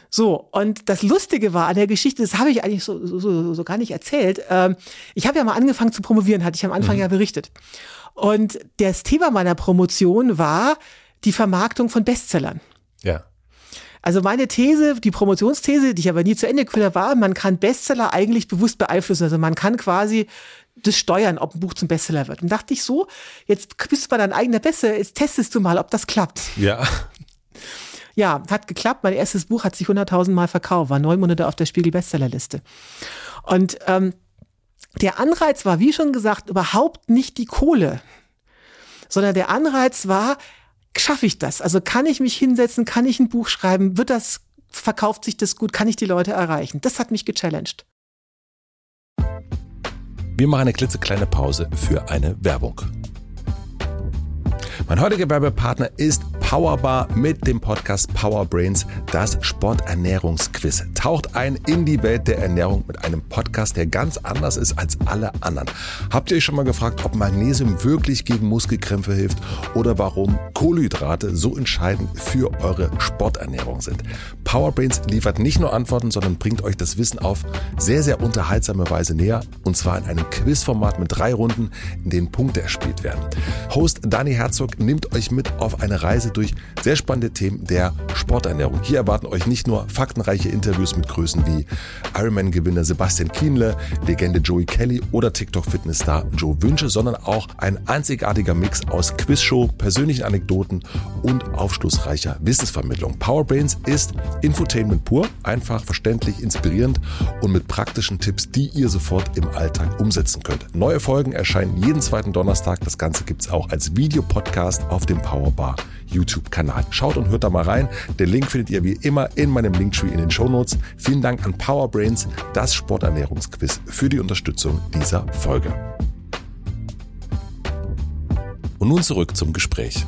So, und das Lustige war an der Geschichte, das habe ich eigentlich so, so, so, so gar nicht erzählt. Ähm, ich habe ja mal angefangen zu promovieren, hatte ich am Anfang ja berichtet. Und das Thema meiner Promotion war die Vermarktung von Bestsellern. Ja. Also meine These, die Promotionsthese, die ich aber nie zu Ende geführt habe, war, man kann Bestseller eigentlich bewusst beeinflussen. Also man kann quasi das steuern, ob ein Buch zum Bestseller wird. Und dachte ich so, jetzt bist du mal dein eigener Bestseller, jetzt testest du mal, ob das klappt. Ja. Ja, hat geklappt. Mein erstes Buch hat sich 100.000 Mal verkauft, war neun Monate auf der Spiegel Bestsellerliste. Und ähm, der Anreiz war, wie schon gesagt, überhaupt nicht die Kohle, sondern der Anreiz war, schaffe ich das? Also kann ich mich hinsetzen, kann ich ein Buch schreiben, wird das, verkauft sich das gut, kann ich die Leute erreichen? Das hat mich gechallenged. Wir machen eine klitzekleine Pause für eine Werbung. Mein heutiger Werbepartner ist Powerbar mit dem Podcast Power Brains, das Sporternährungsquiz. Taucht ein in die Welt der Ernährung mit einem Podcast, der ganz anders ist als alle anderen. Habt ihr euch schon mal gefragt, ob Magnesium wirklich gegen Muskelkrämpfe hilft oder warum Kohlenhydrate so entscheidend für eure Sporternährung sind? Power Brains liefert nicht nur Antworten, sondern bringt euch das Wissen auf sehr, sehr unterhaltsame Weise näher und zwar in einem Quizformat mit drei Runden, in denen Punkte erspielt werden. Host Dani Herzog nimmt euch mit auf eine Reise durch sehr spannende Themen der Sporternährung. Hier erwarten euch nicht nur faktenreiche Interviews mit Größen wie Ironman-Gewinner Sebastian Kienle, Legende Joey Kelly oder TikTok-Fitnessstar Joe Wünsche, sondern auch ein einzigartiger Mix aus Quizshow, persönlichen Anekdoten und aufschlussreicher Wissensvermittlung. Powerbrains ist Infotainment pur, einfach, verständlich, inspirierend und mit praktischen Tipps, die ihr sofort im Alltag umsetzen könnt. Neue Folgen erscheinen jeden zweiten Donnerstag. Das Ganze gibt's auch als Videopodcast auf dem Powerbar YouTube-Kanal. Schaut und hört da mal rein. Den Link findet ihr wie immer in meinem Linktree in den Shownotes. Vielen Dank an Powerbrains, das Sporternährungsquiz, für die Unterstützung dieser Folge. Und nun zurück zum Gespräch.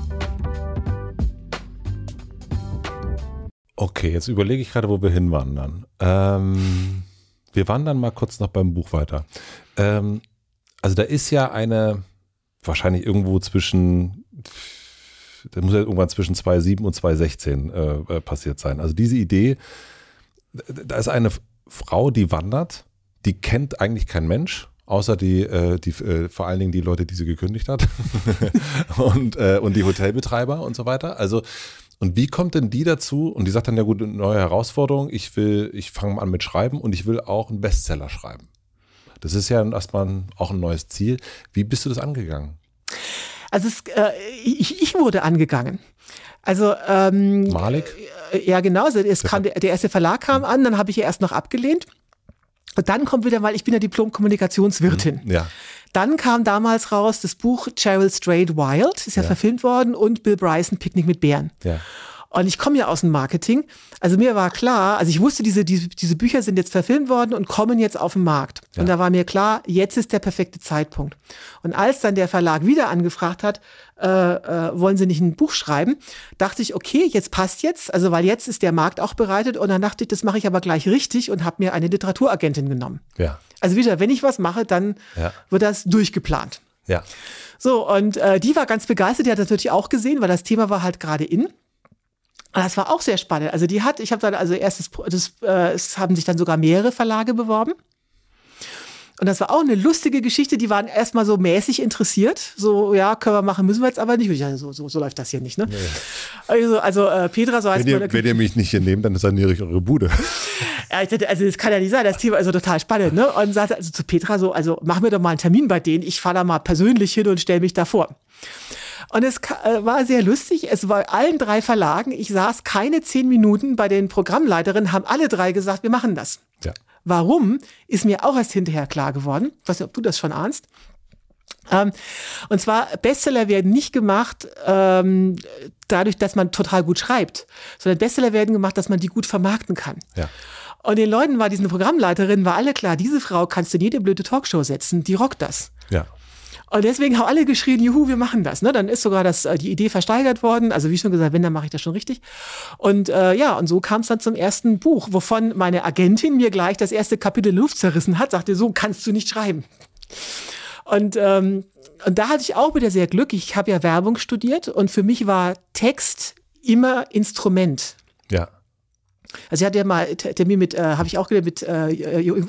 Okay, jetzt überlege ich gerade, wo wir hinwandern. Ähm, wir wandern mal kurz noch beim Buch weiter. Ähm, also da ist ja eine, wahrscheinlich irgendwo zwischen, das muss ja irgendwann zwischen 2007 und 2016 äh, äh, passiert sein. Also diese Idee, da ist eine Frau, die wandert, die kennt eigentlich kein Mensch, außer die, äh, die äh, vor allen Dingen die Leute, die sie gekündigt hat und, äh, und die Hotelbetreiber und so weiter. Also und wie kommt denn die dazu? Und die sagt dann, ja gut, neue Herausforderung, ich will, ich fange an mit Schreiben und ich will auch einen Bestseller schreiben. Das ist ja erstmal auch ein neues Ziel. Wie bist du das angegangen? Also es, äh, ich, ich wurde angegangen. Also ähm, Malik? äh, ja genau, also es kam, der, der erste Verlag kam an, dann habe ich ja erst noch abgelehnt. Und dann kommt wieder, weil ich bin ja Diplom-Kommunikationswirtin. Ja. Dann kam damals raus das Buch Cheryl Strait Wild, ist ja, Ja. verfilmt worden, und Bill Bryson Picknick mit Bären. Ja. Und ich komme ja aus dem Marketing. Also mir war klar, also ich wusste, diese, diese, diese Bücher sind jetzt verfilmt worden und kommen jetzt auf den Markt. Und da war mir klar, jetzt ist der perfekte Zeitpunkt. Und als dann der Verlag wieder angefragt hat, äh, äh, wollen Sie nicht ein Buch schreiben, dachte ich, okay, jetzt passt jetzt, also weil jetzt ist der Markt auch bereitet. Und dann dachte ich, das mache ich aber gleich richtig und habe mir eine Literaturagentin genommen. Ja. Also wieder, wenn ich was mache, dann Ja. wird das durchgeplant. Ja. So, und äh, die war ganz begeistert, die hat das natürlich auch gesehen, weil das Thema war halt gerade in. Und das war auch sehr spannend. Also die hat, ich habe dann also erstes, das, äh, es haben sich dann sogar mehrere Verlage beworben. Und das war auch eine lustige Geschichte. Die waren erstmal so mäßig interessiert. So, ja, können wir machen, müssen wir jetzt aber nicht. Ja, so, so, so läuft das hier nicht, ne? Nee. Also, also äh, Petra, so heißt wenn ihr, wenn ihr mich nicht hier nehmt, dann saniere ich eure Bude. ja, ich dachte, also das kann ja nicht sein. Das Thema ist also total spannend, ne? Und sagte also zu Petra so, also mach mir doch mal einen Termin bei denen. Ich fahre da mal persönlich hin und stelle mich da vor. Und es äh, war sehr lustig. Es war allen drei Verlagen. Ich saß keine zehn Minuten bei den Programmleiterinnen, haben alle drei gesagt, wir machen das. Ja. Warum, ist mir auch erst hinterher klar geworden. Ich weiß nicht, ob du das schon ahnst. Ähm, und zwar, Bestseller werden nicht gemacht ähm, dadurch, dass man total gut schreibt, sondern Bestseller werden gemacht, dass man die gut vermarkten kann. Ja. Und den Leuten war, diesen Programmleiterinnen, war alle klar, diese Frau kannst du in jede blöde Talkshow setzen, die rockt das. Ja. Und deswegen haben alle geschrien, juhu, wir machen das. Ne? Dann ist sogar das, äh, die Idee versteigert worden. Also wie schon gesagt, wenn, dann mache ich das schon richtig. Und äh, ja, und so kam es dann zum ersten Buch, wovon meine Agentin mir gleich das erste Kapitel Luft zerrissen hat, sagte, so kannst du nicht schreiben. Und, ähm, und da hatte ich auch wieder sehr Glück. Ich habe ja Werbung studiert und für mich war Text immer Instrument. Ja. Also ich hatte ja mal Termin mit, äh, habe ich auch gelernt, mit, äh,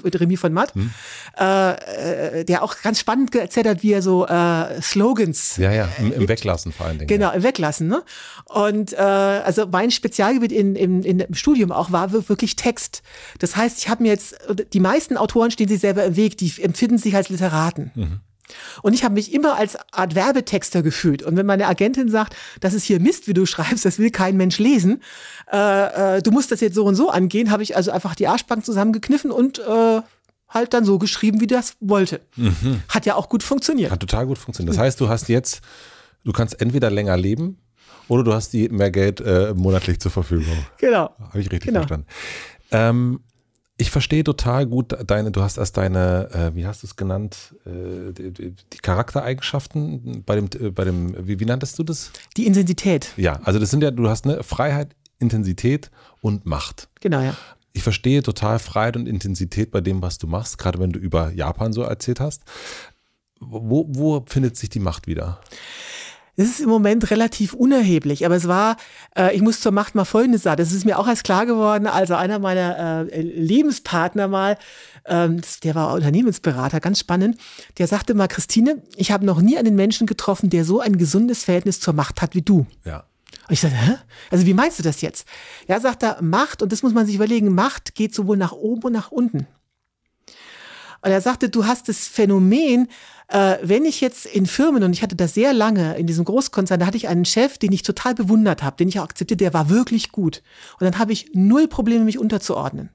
mit Remy von Matt, hm. äh, der auch ganz spannend erzählt hat, wie er so äh, Slogans. Ja, ja, im, im Weglassen vor allen Dingen. Genau, im Weglassen. Ne? Und äh, also mein Spezialgebiet in, in, in, im Studium auch war wirklich Text. Das heißt, ich habe mir jetzt, die meisten Autoren stehen sich selber im Weg, die empfinden sich als Literaten. Mhm. Und ich habe mich immer als Art Werbetexter gefühlt. Und wenn meine Agentin sagt, das ist hier Mist, wie du schreibst, das will kein Mensch lesen, äh, äh, du musst das jetzt so und so angehen, habe ich also einfach die Arschbank zusammengekniffen und äh, halt dann so geschrieben, wie das wollte. Mhm. Hat ja auch gut funktioniert. Hat total gut funktioniert. Das heißt, du hast jetzt, du kannst entweder länger leben oder du hast die mehr Geld äh, monatlich zur Verfügung. Genau. Habe ich richtig genau. verstanden. Ähm, ich verstehe total gut deine, du hast erst deine, äh, wie hast du es genannt, äh, die, die, Charaktereigenschaften bei dem, äh, bei dem, wie, wie nanntest du das? Die Intensität. Ja, also das sind ja, du hast eine Freiheit, Intensität und Macht. Genau, ja. Ich verstehe total Freiheit und Intensität bei dem, was du machst, gerade wenn du über Japan so erzählt hast. Wo, wo findet sich die Macht wieder? Das ist im Moment relativ unerheblich, aber es war, äh, ich muss zur Macht mal Folgendes sagen, das ist mir auch erst klar geworden, also einer meiner äh, Lebenspartner mal, ähm, der war Unternehmensberater, ganz spannend, der sagte mal, Christine, ich habe noch nie einen Menschen getroffen, der so ein gesundes Verhältnis zur Macht hat wie du. Ja. Und ich sagte, hä? Also wie meinst du das jetzt? Ja, sagt er, Macht, und das muss man sich überlegen, Macht geht sowohl nach oben und nach unten. Und er sagte, du hast das Phänomen, äh, wenn ich jetzt in Firmen, und ich hatte das sehr lange in diesem Großkonzern, da hatte ich einen Chef, den ich total bewundert habe, den ich auch akzeptiert, der war wirklich gut. Und dann habe ich null Probleme, mich unterzuordnen.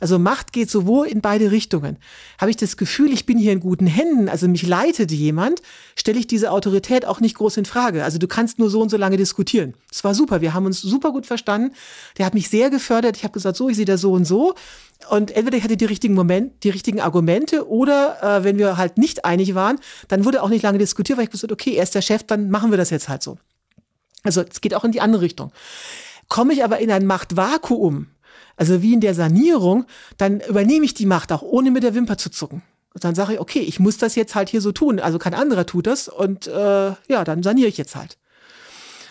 Also Macht geht sowohl in beide Richtungen. Habe ich das Gefühl, ich bin hier in guten Händen, also mich leitet jemand, stelle ich diese Autorität auch nicht groß in Frage. Also du kannst nur so und so lange diskutieren. Es war super, wir haben uns super gut verstanden. Der hat mich sehr gefördert. Ich habe gesagt, so, ich sehe das so und so. Und entweder ich hatte die richtigen Moment, die richtigen Argumente oder äh, wenn wir halt nicht einig waren, dann wurde auch nicht lange diskutiert, weil ich gesagt, okay, er ist der Chef, dann machen wir das jetzt halt so. Also es geht auch in die andere Richtung. Komme ich aber in ein Machtvakuum, also wie in der Sanierung, dann übernehme ich die Macht auch ohne mit der Wimper zu zucken. Und dann sage ich, okay, ich muss das jetzt halt hier so tun. Also kein anderer tut das und äh, ja, dann saniere ich jetzt halt.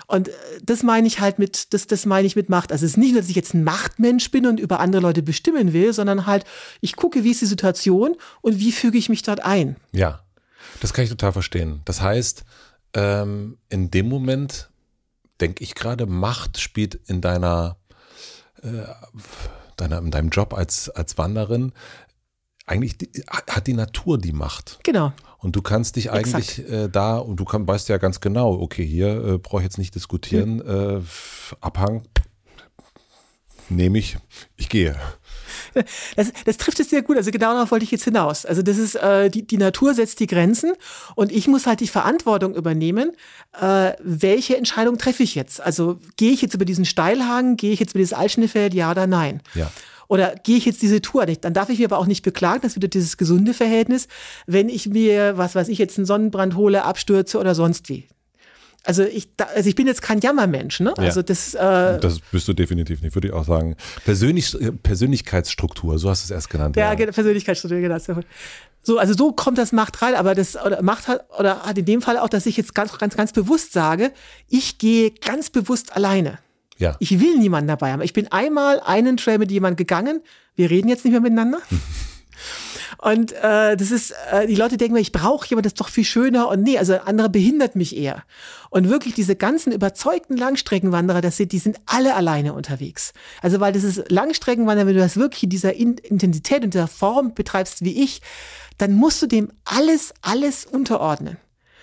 Und äh, das meine ich halt mit, das, das meine ich mit Macht. Also es ist nicht nur, dass ich jetzt ein Machtmensch bin und über andere Leute bestimmen will, sondern halt, ich gucke, wie ist die Situation und wie füge ich mich dort ein. Ja, das kann ich total verstehen. Das heißt, ähm, in dem Moment denke ich gerade, Macht spielt in deiner deiner, in deinem Job als, als Wanderin, eigentlich die, hat die Natur die Macht. Genau. Und du kannst dich eigentlich äh, da, und du kann, weißt ja ganz genau, okay, hier äh, brauche ich jetzt nicht diskutieren, mhm. äh, Abhang nehme ich, ich gehe. Das, das trifft es sehr gut. Also genau darauf wollte ich jetzt hinaus. Also das ist, äh, die, die Natur setzt die Grenzen und ich muss halt die Verantwortung übernehmen, äh, welche Entscheidung treffe ich jetzt? Also gehe ich jetzt über diesen Steilhang, gehe ich jetzt über dieses Altschnefeld, ja oder nein? Ja. Oder gehe ich jetzt diese Tour nicht? Dann darf ich mir aber auch nicht beklagen, das ist wieder dieses gesunde Verhältnis, wenn ich mir, was weiß ich, jetzt einen Sonnenbrand hole, abstürze oder sonst wie. Also ich, also ich bin jetzt kein Jammermensch, ne? Ja. Also das, äh, das bist du definitiv nicht, würde ich auch sagen. Persönlich, Persönlichkeitsstruktur, so hast du es erst genannt. Ja, ja. Persönlichkeitsstruktur, genau. So, also so kommt das Macht rein, aber das oder Macht hat oder hat in dem Fall auch, dass ich jetzt ganz, ganz, ganz bewusst sage, ich gehe ganz bewusst alleine. Ja. Ich will niemanden dabei haben. Ich bin einmal einen Trail mit jemandem gegangen. Wir reden jetzt nicht mehr miteinander. Und äh, das ist, äh, die Leute denken ich brauche jemand, das ist doch viel schöner. Und nee, also andere behindert mich eher. Und wirklich diese ganzen überzeugten Langstreckenwanderer, das sind, die sind alle alleine unterwegs. Also weil das ist Langstreckenwanderer, wenn du das wirklich in dieser Intensität und dieser Form betreibst wie ich, dann musst du dem alles, alles unterordnen.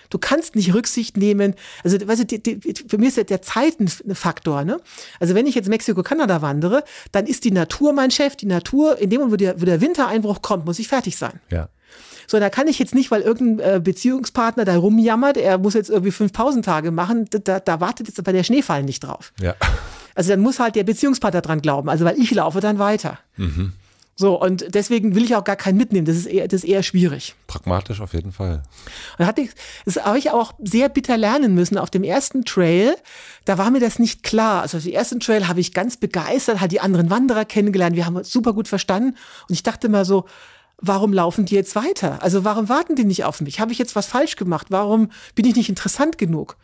Du kannst nicht Rücksicht nehmen. Also, weißt du, die, die, für mich ist ja der Zeit ein Faktor. Ne? Also, wenn ich jetzt Mexiko-Kanada wandere, dann ist die Natur mein Chef. Die Natur, in dem Moment, wo der, wo der Wintereinbruch kommt, muss ich fertig sein. Ja. So, da kann ich jetzt nicht, weil irgendein äh, Beziehungspartner da rumjammert, er muss jetzt irgendwie fünf Pausentage machen, da, da wartet jetzt aber der Schneefall nicht drauf. Ja. Also dann muss halt der Beziehungspartner dran glauben. Also weil ich laufe dann weiter. Mhm. So, und deswegen will ich auch gar keinen mitnehmen. Das ist eher, das ist eher schwierig. Pragmatisch auf jeden Fall. Und hatte ich, das habe ich auch sehr bitter lernen müssen. Auf dem ersten Trail, da war mir das nicht klar. Also auf dem ersten Trail habe ich ganz begeistert, halt die anderen Wanderer kennengelernt. Wir haben uns super gut verstanden. Und ich dachte mal so, warum laufen die jetzt weiter? Also warum warten die nicht auf mich? Habe ich jetzt was falsch gemacht? Warum bin ich nicht interessant genug?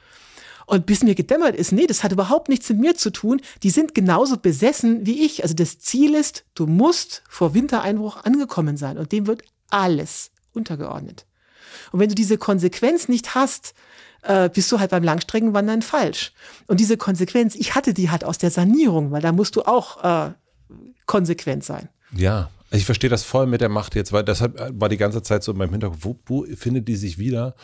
Und bis mir gedämmert ist, nee, das hat überhaupt nichts mit mir zu tun. Die sind genauso besessen wie ich. Also das Ziel ist, du musst vor Wintereinbruch angekommen sein und dem wird alles untergeordnet. Und wenn du diese Konsequenz nicht hast, äh, bist du halt beim Langstreckenwandern falsch. Und diese Konsequenz, ich hatte die halt aus der Sanierung, weil da musst du auch äh, konsequent sein. Ja, ich verstehe das voll mit der Macht jetzt, weil deshalb war die ganze Zeit so in meinem Hinterkopf, wo, wo findet die sich wieder?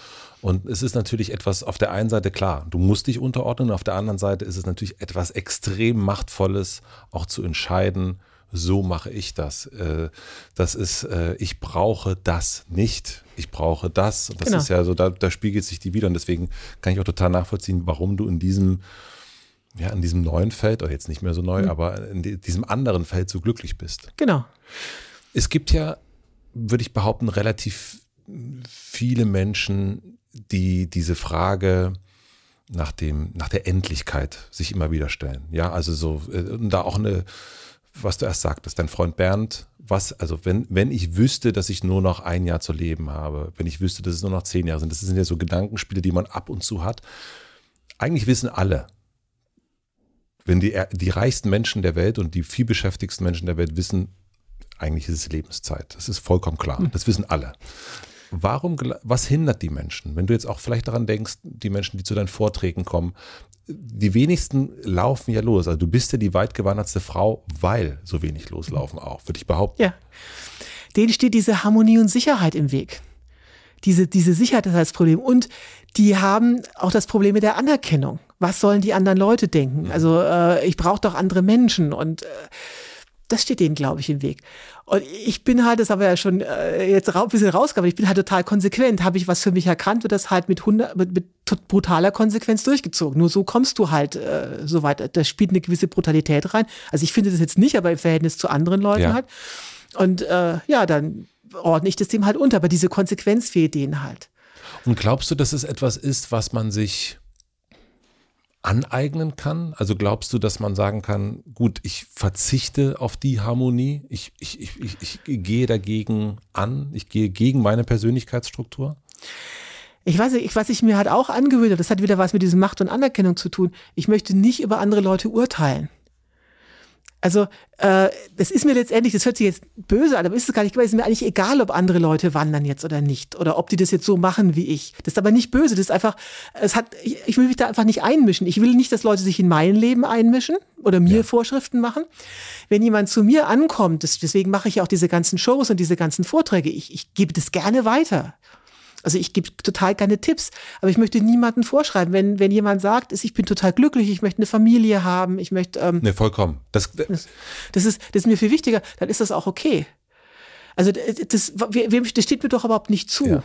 Und es ist natürlich etwas auf der einen Seite klar, du musst dich unterordnen, auf der anderen Seite ist es natürlich etwas extrem Machtvolles, auch zu entscheiden, so mache ich das. Äh, das ist, äh, ich brauche das nicht. Ich brauche das. Und das genau. ist ja so, da, da spiegelt sich die wieder. Und deswegen kann ich auch total nachvollziehen, warum du in diesem ja, in diesem neuen Feld, oder jetzt nicht mehr so neu, mhm. aber in diesem anderen Feld so glücklich bist. Genau. Es gibt ja, würde ich behaupten, relativ viele Menschen, die diese Frage nach dem, nach der Endlichkeit sich immer wieder stellen. Ja, also so, äh, da auch eine, was du erst sagtest, dein Freund Bernd, was, also wenn, wenn ich wüsste, dass ich nur noch ein Jahr zu leben habe, wenn ich wüsste, dass es nur noch zehn Jahre sind, das sind ja so Gedankenspiele, die man ab und zu hat. Eigentlich wissen alle, wenn die, die reichsten Menschen der Welt und die vielbeschäftigsten Menschen der Welt wissen, eigentlich ist es Lebenszeit. Das ist vollkommen klar. Hm. Das wissen alle. Warum, was hindert die Menschen? Wenn du jetzt auch vielleicht daran denkst, die Menschen, die zu deinen Vorträgen kommen, die wenigsten laufen ja los. Also du bist ja die weitgewandertste Frau, weil so wenig loslaufen auch, würde ich behaupten. Ja. Denen steht diese Harmonie und Sicherheit im Weg. Diese, diese Sicherheit ist das Problem. Und die haben auch das Problem mit der Anerkennung. Was sollen die anderen Leute denken? Also äh, ich brauche doch andere Menschen und äh, das steht denen, glaube ich, im Weg. Und ich bin halt, das haben wir ja schon äh, jetzt ein bisschen rausgekommen, ich bin halt total konsequent. Habe ich was für mich erkannt, wird das halt mit, 100, mit, mit brutaler Konsequenz durchgezogen. Nur so kommst du halt äh, so weit. Da spielt eine gewisse Brutalität rein. Also ich finde das jetzt nicht, aber im Verhältnis zu anderen Leuten ja. halt. Und äh, ja, dann ordne ich das dem halt unter. Aber diese Konsequenz fehlt denen halt. Und glaubst du, dass es etwas ist, was man sich aneignen kann? Also glaubst du, dass man sagen kann, gut, ich verzichte auf die Harmonie, ich, ich, ich, ich, gehe dagegen an, ich gehe gegen meine Persönlichkeitsstruktur? Ich weiß nicht, was ich mir halt auch angewöhnt habe, das hat wieder was mit diesem Macht und Anerkennung zu tun. Ich möchte nicht über andere Leute urteilen. Also äh, das ist mir letztendlich, das hört sich jetzt böse an, aber ist es gar nicht, es ist mir eigentlich egal, ob andere Leute wandern jetzt oder nicht oder ob die das jetzt so machen wie ich. Das ist aber nicht böse, das ist einfach, es hat, ich, ich will mich da einfach nicht einmischen. Ich will nicht, dass Leute sich in mein Leben einmischen oder mir ja. Vorschriften machen. Wenn jemand zu mir ankommt, das, deswegen mache ich auch diese ganzen Shows und diese ganzen Vorträge, ich, ich gebe das gerne weiter. Also ich gebe total keine Tipps, aber ich möchte niemanden vorschreiben. Wenn, wenn jemand sagt, ich bin total glücklich, ich möchte eine Familie haben, ich möchte. Ähm, ne, vollkommen. Das, das, das, ist, das ist mir viel wichtiger, dann ist das auch okay. Also das, das steht mir doch überhaupt nicht zu. Ja.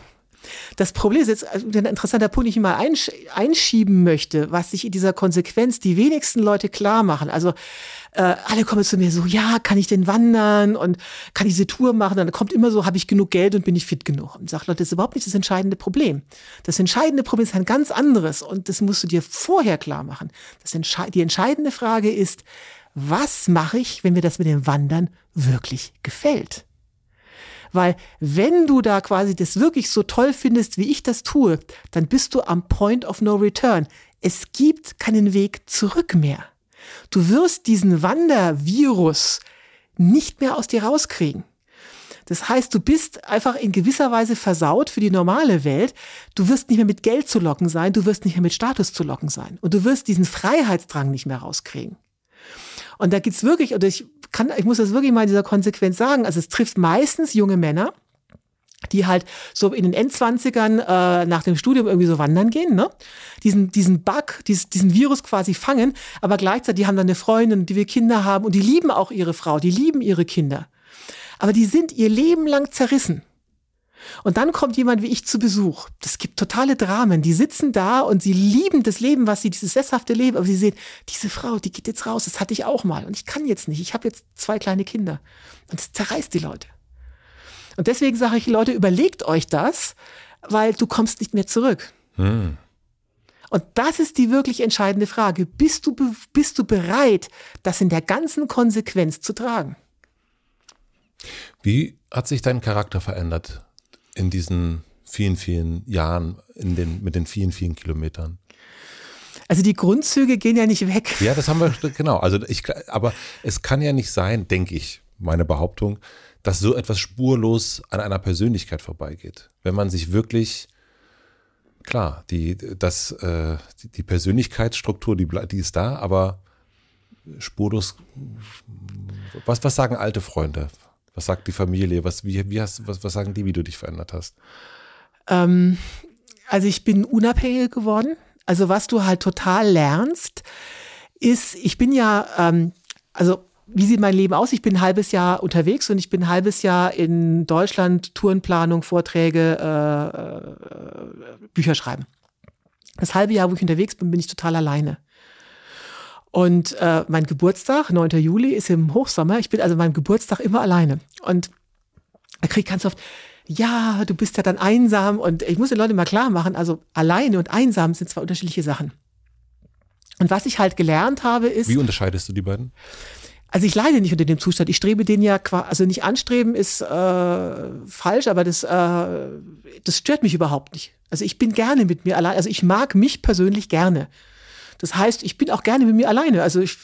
Das Problem ist jetzt also ein interessanter Punkt, den ich mal einsch einschieben möchte, was sich in dieser Konsequenz die wenigsten Leute klar machen. Also äh, alle kommen zu mir so, ja, kann ich denn wandern und kann ich diese Tour machen? Dann kommt immer so, habe ich genug Geld und bin ich fit genug? Und sagt Leute, das ist überhaupt nicht das entscheidende Problem. Das entscheidende Problem ist ein ganz anderes und das musst du dir vorher klar machen. Das Entsche die entscheidende Frage ist, was mache ich, wenn mir das mit dem Wandern wirklich gefällt? Weil wenn du da quasi das wirklich so toll findest, wie ich das tue, dann bist du am Point of No Return. Es gibt keinen Weg zurück mehr. Du wirst diesen Wandervirus nicht mehr aus dir rauskriegen. Das heißt, du bist einfach in gewisser Weise versaut für die normale Welt. Du wirst nicht mehr mit Geld zu locken sein, du wirst nicht mehr mit Status zu locken sein. Und du wirst diesen Freiheitsdrang nicht mehr rauskriegen. Und da gibt's wirklich, und ich kann, ich muss das wirklich mal in dieser Konsequenz sagen, also es trifft meistens junge Männer, die halt so in den Endzwanzigern äh, nach dem Studium irgendwie so wandern gehen, ne? Diesen, diesen Bug, diesen, diesen Virus quasi fangen, aber gleichzeitig die haben dann eine Freundin, die wir Kinder haben und die lieben auch ihre Frau, die lieben ihre Kinder. Aber die sind ihr Leben lang zerrissen. Und dann kommt jemand wie ich zu Besuch. Das gibt totale Dramen. Die sitzen da und sie lieben das Leben, was sie, dieses sesshafte Leben, aber sie sehen, diese Frau, die geht jetzt raus, das hatte ich auch mal. Und ich kann jetzt nicht. Ich habe jetzt zwei kleine Kinder. Und das zerreißt die Leute. Und deswegen sage ich, Leute, überlegt euch das, weil du kommst nicht mehr zurück. Hm. Und das ist die wirklich entscheidende Frage. Bist du, bist du bereit, das in der ganzen Konsequenz zu tragen? Wie hat sich dein Charakter verändert in diesen vielen, vielen Jahren, in den, mit den vielen, vielen Kilometern? Also die Grundzüge gehen ja nicht weg. Ja, das haben wir, genau. Also ich, aber es kann ja nicht sein, denke ich, meine Behauptung, dass so etwas spurlos an einer Persönlichkeit vorbeigeht. Wenn man sich wirklich, klar, die, das, äh, die Persönlichkeitsstruktur, die, die ist da, aber spurlos, was, was sagen alte Freunde? Was sagt die Familie? Was, wie, wie hast, was, was sagen die, wie du dich verändert hast? Ähm, also ich bin unabhängig geworden. Also was du halt total lernst, ist, ich bin ja, ähm, also wie sieht mein Leben aus? Ich bin ein halbes Jahr unterwegs und ich bin ein halbes Jahr in Deutschland, Tourenplanung, Vorträge, äh, äh, Bücher schreiben. Das halbe Jahr, wo ich unterwegs bin, bin ich total alleine. Und äh, mein Geburtstag, 9. Juli, ist im Hochsommer. Ich bin also meinem Geburtstag immer alleine. Und kriege ich ganz oft, ja, du bist ja dann einsam. Und ich muss den Leuten mal klar machen, also alleine und einsam sind zwei unterschiedliche Sachen. Und was ich halt gelernt habe, ist. Wie unterscheidest du die beiden? Also ich leide nicht unter dem Zustand. Ich strebe den ja, also nicht anstreben ist äh, falsch, aber das, äh, das stört mich überhaupt nicht. Also ich bin gerne mit mir allein. Also ich mag mich persönlich gerne. Das heißt, ich bin auch gerne mit mir alleine. Also ich,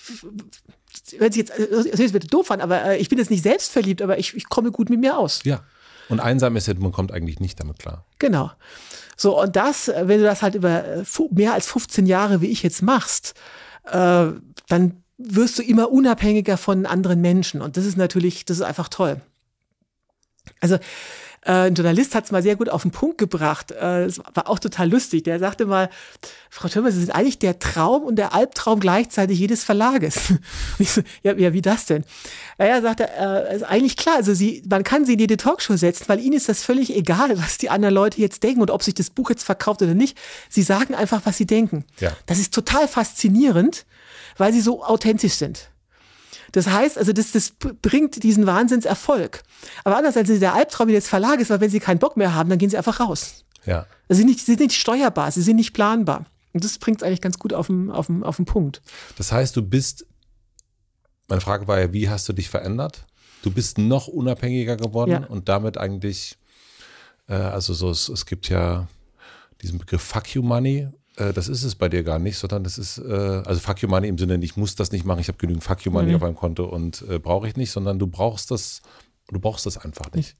hört sich jetzt, das ist jetzt doof an, aber äh, ich bin jetzt nicht selbstverliebt, aber ich, ich komme gut mit mir aus. Ja. Und einsam ist, man kommt eigentlich nicht damit klar. Genau. So, und das, wenn du das halt über äh, mehr als 15 Jahre, wie ich jetzt machst, äh, dann wirst du immer unabhängiger von anderen Menschen. Und das ist natürlich, das ist einfach toll. Also äh, ein Journalist hat es mal sehr gut auf den Punkt gebracht. Äh, es war auch total lustig. Der sagte mal, Frau Thürmer, Sie sind eigentlich der Traum und der Albtraum gleichzeitig jedes Verlages. So, ja, ja, wie das denn? Naja, sagte er, äh, ist eigentlich klar. Also Sie, man kann Sie in jede Talkshow setzen, weil Ihnen ist das völlig egal, was die anderen Leute jetzt denken und ob sich das Buch jetzt verkauft oder nicht. Sie sagen einfach, was Sie denken. Ja. Das ist total faszinierend weil sie so authentisch sind. Das heißt, also das, das bringt diesen Wahnsinnserfolg. Aber andererseits ist der Albtraum des Verlages, weil wenn sie keinen Bock mehr haben, dann gehen sie einfach raus. Ja. Also sie sind nicht, sie sind nicht steuerbar, sie sind nicht planbar. Und das bringt es eigentlich ganz gut auf den, auf, den, auf den Punkt. Das heißt, du bist, meine Frage war ja, wie hast du dich verändert? Du bist noch unabhängiger geworden ja. und damit eigentlich, äh, also so, es, es gibt ja diesen Begriff Fuck You Money äh, das ist es bei dir gar nicht, sondern das ist, äh, also Fuck You Money im Sinne, ich muss das nicht machen, ich habe genügend Fuck You Money mhm. auf meinem Konto und äh, brauche ich nicht, sondern du brauchst das Du brauchst das einfach nicht.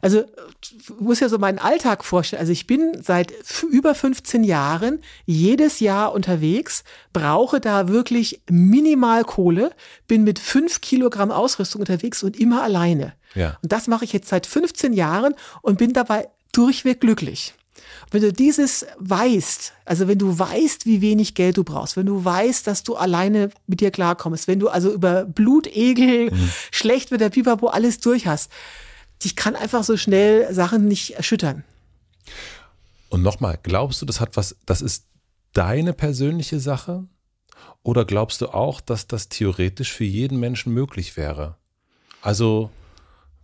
Also, ich muss ja so meinen Alltag vorstellen. Also, ich bin seit über 15 Jahren jedes Jahr unterwegs, brauche da wirklich minimal Kohle, bin mit fünf Kilogramm Ausrüstung unterwegs und immer alleine. Ja. Und das mache ich jetzt seit 15 Jahren und bin dabei durchweg glücklich. Wenn du dieses weißt, also wenn du weißt, wie wenig Geld du brauchst, wenn du weißt, dass du alleine mit dir klarkommst, wenn du also über Blutegel, mhm. schlecht mit der Pipapo alles durch hast, dich kann einfach so schnell Sachen nicht erschüttern. Und nochmal, glaubst du, das hat was, das ist deine persönliche Sache? Oder glaubst du auch, dass das theoretisch für jeden Menschen möglich wäre? Also,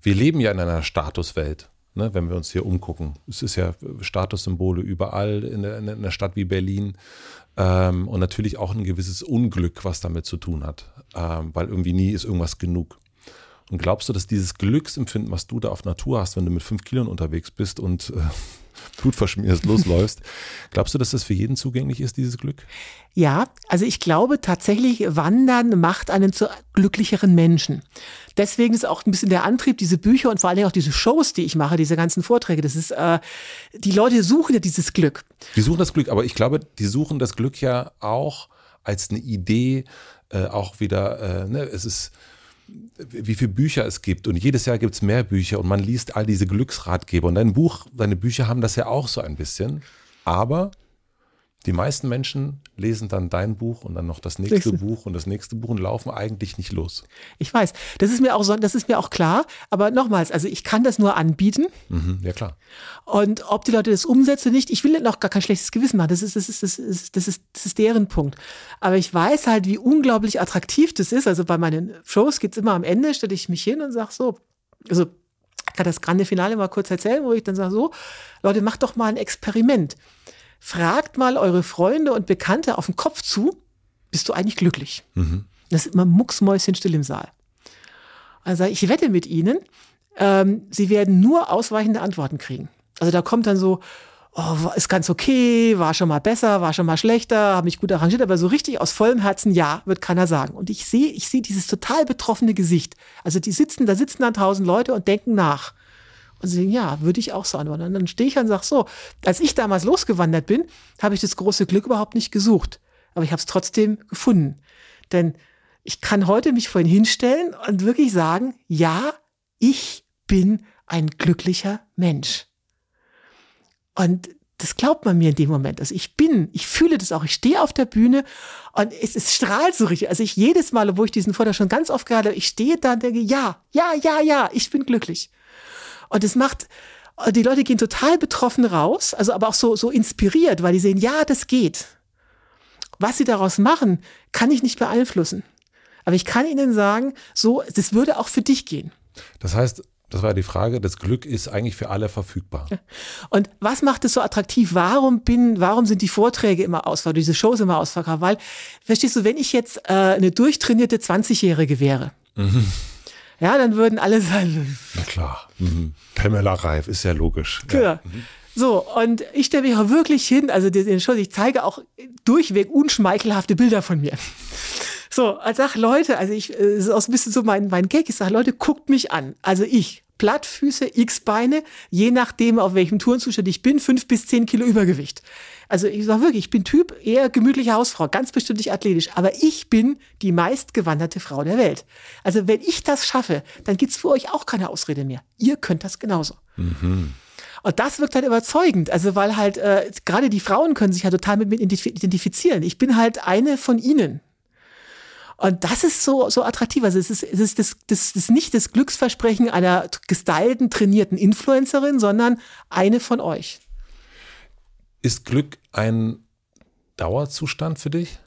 wir leben ja in einer Statuswelt ne, wenn wir uns hier umgucken. Es ist ja Statussymbole überall in, der, in einer Stadt wie Berlin ähm, und natürlich auch ein gewisses Unglück, was damit zu tun hat, ähm, weil irgendwie nie ist irgendwas genug. Und glaubst du, dass dieses Glücksempfinden, was du da auf Natur hast, wenn du mit fünf Kiloen unterwegs bist und äh, Blut verschmierst, losläufst. Glaubst du, dass das für jeden zugänglich ist, dieses Glück? Ja, also ich glaube tatsächlich, Wandern macht einen zu glücklicheren Menschen. Deswegen ist auch ein bisschen der Antrieb, diese Bücher und vor allen Dingen auch diese Shows, die ich mache, diese ganzen Vorträge. Das ist, äh, die Leute suchen ja dieses Glück. Die suchen das Glück, aber ich glaube, die suchen das Glück ja auch als eine Idee, äh, auch wieder, äh, ne, es ist wie viele Bücher es gibt. Und jedes Jahr gibt es mehr Bücher und man liest all diese Glücksratgeber. Und dein Buch, deine Bücher haben das ja auch so ein bisschen, aber die meisten Menschen lesen dann dein Buch und dann noch das nächste Buch und das nächste Buch und laufen eigentlich nicht los. Ich weiß, das ist mir auch so, das ist mir auch klar. Aber nochmals, also ich kann das nur anbieten. Mhm, ja klar. Und ob die Leute das umsetzen nicht, ich will noch gar kein schlechtes Gewissen machen. Das ist, das ist, das ist, das ist, das ist deren Punkt. Aber ich weiß halt, wie unglaublich attraktiv das ist. Also bei meinen Shows geht's immer am Ende, stelle ich mich hin und sage so, also ich kann das grande Finale mal kurz erzählen, wo ich dann sage so, Leute, macht doch mal ein Experiment fragt mal eure Freunde und Bekannte auf den Kopf zu, bist du eigentlich glücklich? Mhm. Das ist immer mucksmäuschenstill im Saal. Also ich wette mit ihnen, ähm, sie werden nur ausweichende Antworten kriegen. Also da kommt dann so, oh, ist ganz okay, war schon mal besser, war schon mal schlechter, habe mich gut arrangiert, aber so richtig aus vollem Herzen ja, wird keiner sagen. Und ich sehe, ich sehe dieses total betroffene Gesicht. Also die sitzen, da sitzen dann tausend Leute und denken nach. Und sie denken, ja, würde ich auch so antworten. Und dann stehe ich und sage so, als ich damals losgewandert bin, habe ich das große Glück überhaupt nicht gesucht. Aber ich habe es trotzdem gefunden. Denn ich kann heute mich vorhin hinstellen und wirklich sagen, ja, ich bin ein glücklicher Mensch. Und das glaubt man mir in dem Moment. Also ich bin, ich fühle das auch. Ich stehe auf der Bühne und es, es strahlt so richtig. Also ich jedes Mal, wo ich diesen Vortrag schon ganz oft gerade, ich stehe da und denke, ja, ja, ja, ja, ich bin glücklich. Und es macht, die Leute gehen total betroffen raus, also aber auch so, so inspiriert, weil die sehen, ja, das geht. Was sie daraus machen, kann ich nicht beeinflussen. Aber ich kann ihnen sagen, so, das würde auch für dich gehen. Das heißt, das war die Frage, das Glück ist eigentlich für alle verfügbar. Und was macht es so attraktiv? Warum bin, warum sind die Vorträge immer ausverkauft, diese Shows immer ausverkauft? Weil, verstehst du, wenn ich jetzt äh, eine durchtrainierte 20-Jährige wäre, mhm. Ja, dann würden alle sagen. Na klar. Mhm. Pamela Reif ist ja logisch. Ja. ja. Mhm. So, und ich stelle mich auch wirklich hin, also den Show, ich zeige auch durchweg unschmeichelhafte Bilder von mir. So, als sag Leute, also ich, äh, das ist auch ein bisschen so mein, mein Gag, ich sage, Leute, guckt mich an. Also ich, Plattfüße, X-Beine, je nachdem, auf welchem Tourenzustand ich bin, fünf bis zehn Kilo Übergewicht. Also ich sage wirklich, ich bin Typ eher gemütliche Hausfrau, ganz bestimmt nicht athletisch, aber ich bin die meistgewanderte Frau der Welt. Also wenn ich das schaffe, dann gibt's für euch auch keine Ausrede mehr. Ihr könnt das genauso. Mhm. Und das wirkt halt überzeugend, also weil halt äh, gerade die Frauen können sich ja total mit mir identifizieren. Ich bin halt eine von ihnen. Und das ist so, so attraktiv. Also es ist, es ist das, das, das ist nicht das Glücksversprechen einer gestylten, trainierten Influencerin, sondern eine von euch. Ist Glück ein Dauerzustand für dich?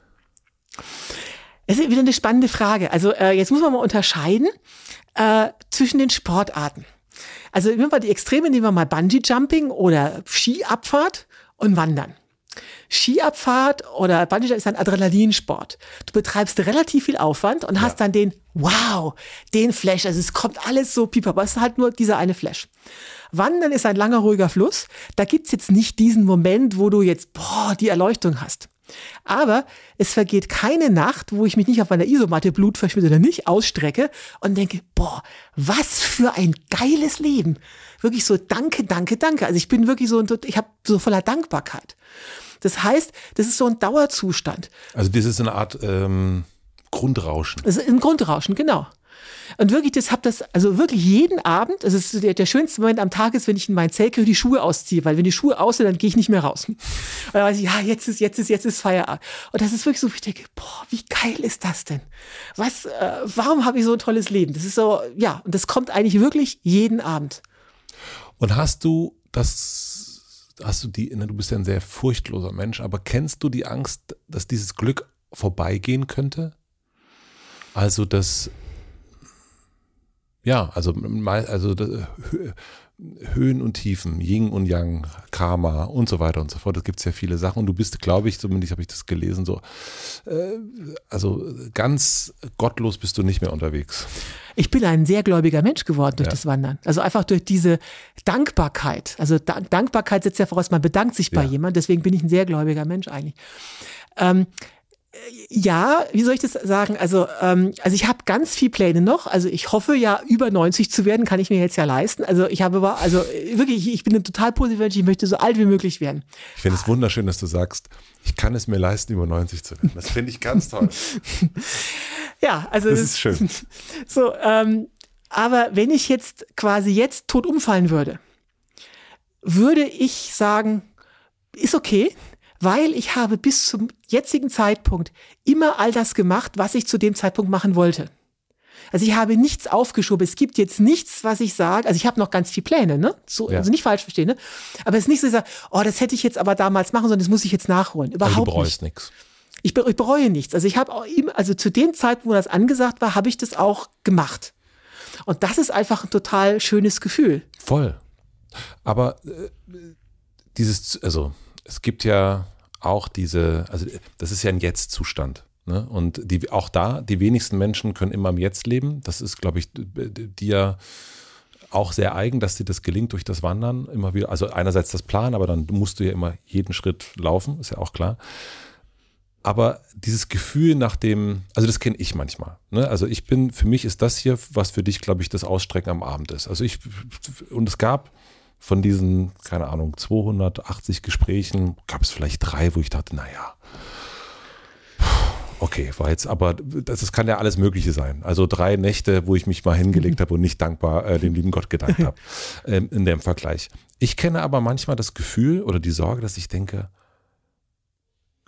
Das ist wieder eine spannende Frage. Also äh, jetzt muss man mal unterscheiden äh, zwischen den Sportarten. Also nehmen wir die Extreme, nehmen wir mal Bungee Jumping oder Skiabfahrt und Wandern. Skiabfahrt oder Bungee ist ein Adrenalinsport. Du betreibst relativ viel Aufwand und ja. hast dann den, wow, den Flash. Also es kommt alles so piep, aber es ist halt nur dieser eine Flash. Wandern ist ein langer, ruhiger Fluss. Da gibt's jetzt nicht diesen Moment, wo du jetzt, boah, die Erleuchtung hast. Aber es vergeht keine Nacht, wo ich mich nicht auf meiner Isomatte Blut verschmiert oder nicht ausstrecke und denke, boah, was für ein geiles Leben. Wirklich so danke, danke, danke. Also ich bin wirklich so, ich habe so voller Dankbarkeit. Das heißt, das ist so ein Dauerzustand. Also das ist eine Art ähm, Grundrauschen. Das ist ein Grundrauschen, genau. Und wirklich, das hab das, also wirklich jeden Abend, also ist der, der schönste Moment am Tag ist, wenn ich in mein Zelt die Schuhe ausziehe, weil wenn die Schuhe aussehen, dann gehe ich nicht mehr raus. Und dann weiß ich, ja, jetzt ist, jetzt ist, jetzt ist Feierabend. Und das ist wirklich so, ich denke, boah, wie geil ist das denn? Was, äh, warum habe ich so ein tolles Leben? Das ist so, ja, und das kommt eigentlich wirklich jeden Abend. Und hast du das hast du die, du bist ja ein sehr furchtloser Mensch, aber kennst du die Angst, dass dieses Glück vorbeigehen könnte? Also das, ja, also, also Höhen und Tiefen, Yin und Yang, Karma und so weiter und so fort. Das gibt es ja viele Sachen. Und du bist, glaube ich, zumindest habe ich das gelesen, so, äh, also ganz gottlos bist du nicht mehr unterwegs. Ich bin ein sehr gläubiger Mensch geworden durch ja. das Wandern. Also einfach durch diese Dankbarkeit. Also Dankbarkeit setzt ja voraus, man bedankt sich bei ja. jemandem. Deswegen bin ich ein sehr gläubiger Mensch eigentlich. Ähm, ja, wie soll ich das sagen? Also, ähm, also ich habe ganz viel Pläne noch. Also ich hoffe ja, über 90 zu werden, kann ich mir jetzt ja leisten. Also ich habe aber, also wirklich, ich bin ein total positiver Mensch, ich möchte so alt wie möglich werden. Ich finde es wunderschön, dass du sagst, ich kann es mir leisten, über 90 zu werden. Das finde ich ganz toll. ja, also das, das ist schön. So, ähm, aber wenn ich jetzt quasi jetzt tot umfallen würde, würde ich sagen, ist okay, weil ich habe bis zum jetzigen Zeitpunkt immer all das gemacht, was ich zu dem Zeitpunkt machen wollte. Also ich habe nichts aufgeschoben. Es gibt jetzt nichts, was ich sage. Also ich habe noch ganz viele Pläne, ne? So, ja. Also nicht falsch verstehen, ne? Aber es ist nicht so, dass ich sage, oh, das hätte ich jetzt aber damals machen sollen, das muss ich jetzt nachholen. Überhaupt also du bereust nichts. Ich, ich bereue nichts. Also ich habe auch immer, also zu dem Zeitpunkt, wo das angesagt war, habe ich das auch gemacht. Und das ist einfach ein total schönes Gefühl. Voll. Aber äh, dieses, also es gibt ja auch diese, also das ist ja ein Jetzt-Zustand. Ne? Und die, auch da, die wenigsten Menschen können immer im Jetzt leben. Das ist, glaube ich, dir auch sehr eigen, dass dir das gelingt durch das Wandern immer wieder. Also einerseits das Plan, aber dann musst du ja immer jeden Schritt laufen, ist ja auch klar. Aber dieses Gefühl nach dem, also das kenne ich manchmal. Ne? Also ich bin, für mich ist das hier, was für dich, glaube ich, das Ausstrecken am Abend ist. Also ich, und es gab von diesen, keine Ahnung, 280 Gesprächen gab es vielleicht drei, wo ich dachte, naja, okay, war jetzt aber, das, das, kann ja alles Mögliche sein. Also drei Nächte, wo ich mich mal hingelegt habe und nicht dankbar äh, dem lieben Gott gedankt habe, ähm, in dem Vergleich. Ich kenne aber manchmal das Gefühl oder die Sorge, dass ich denke,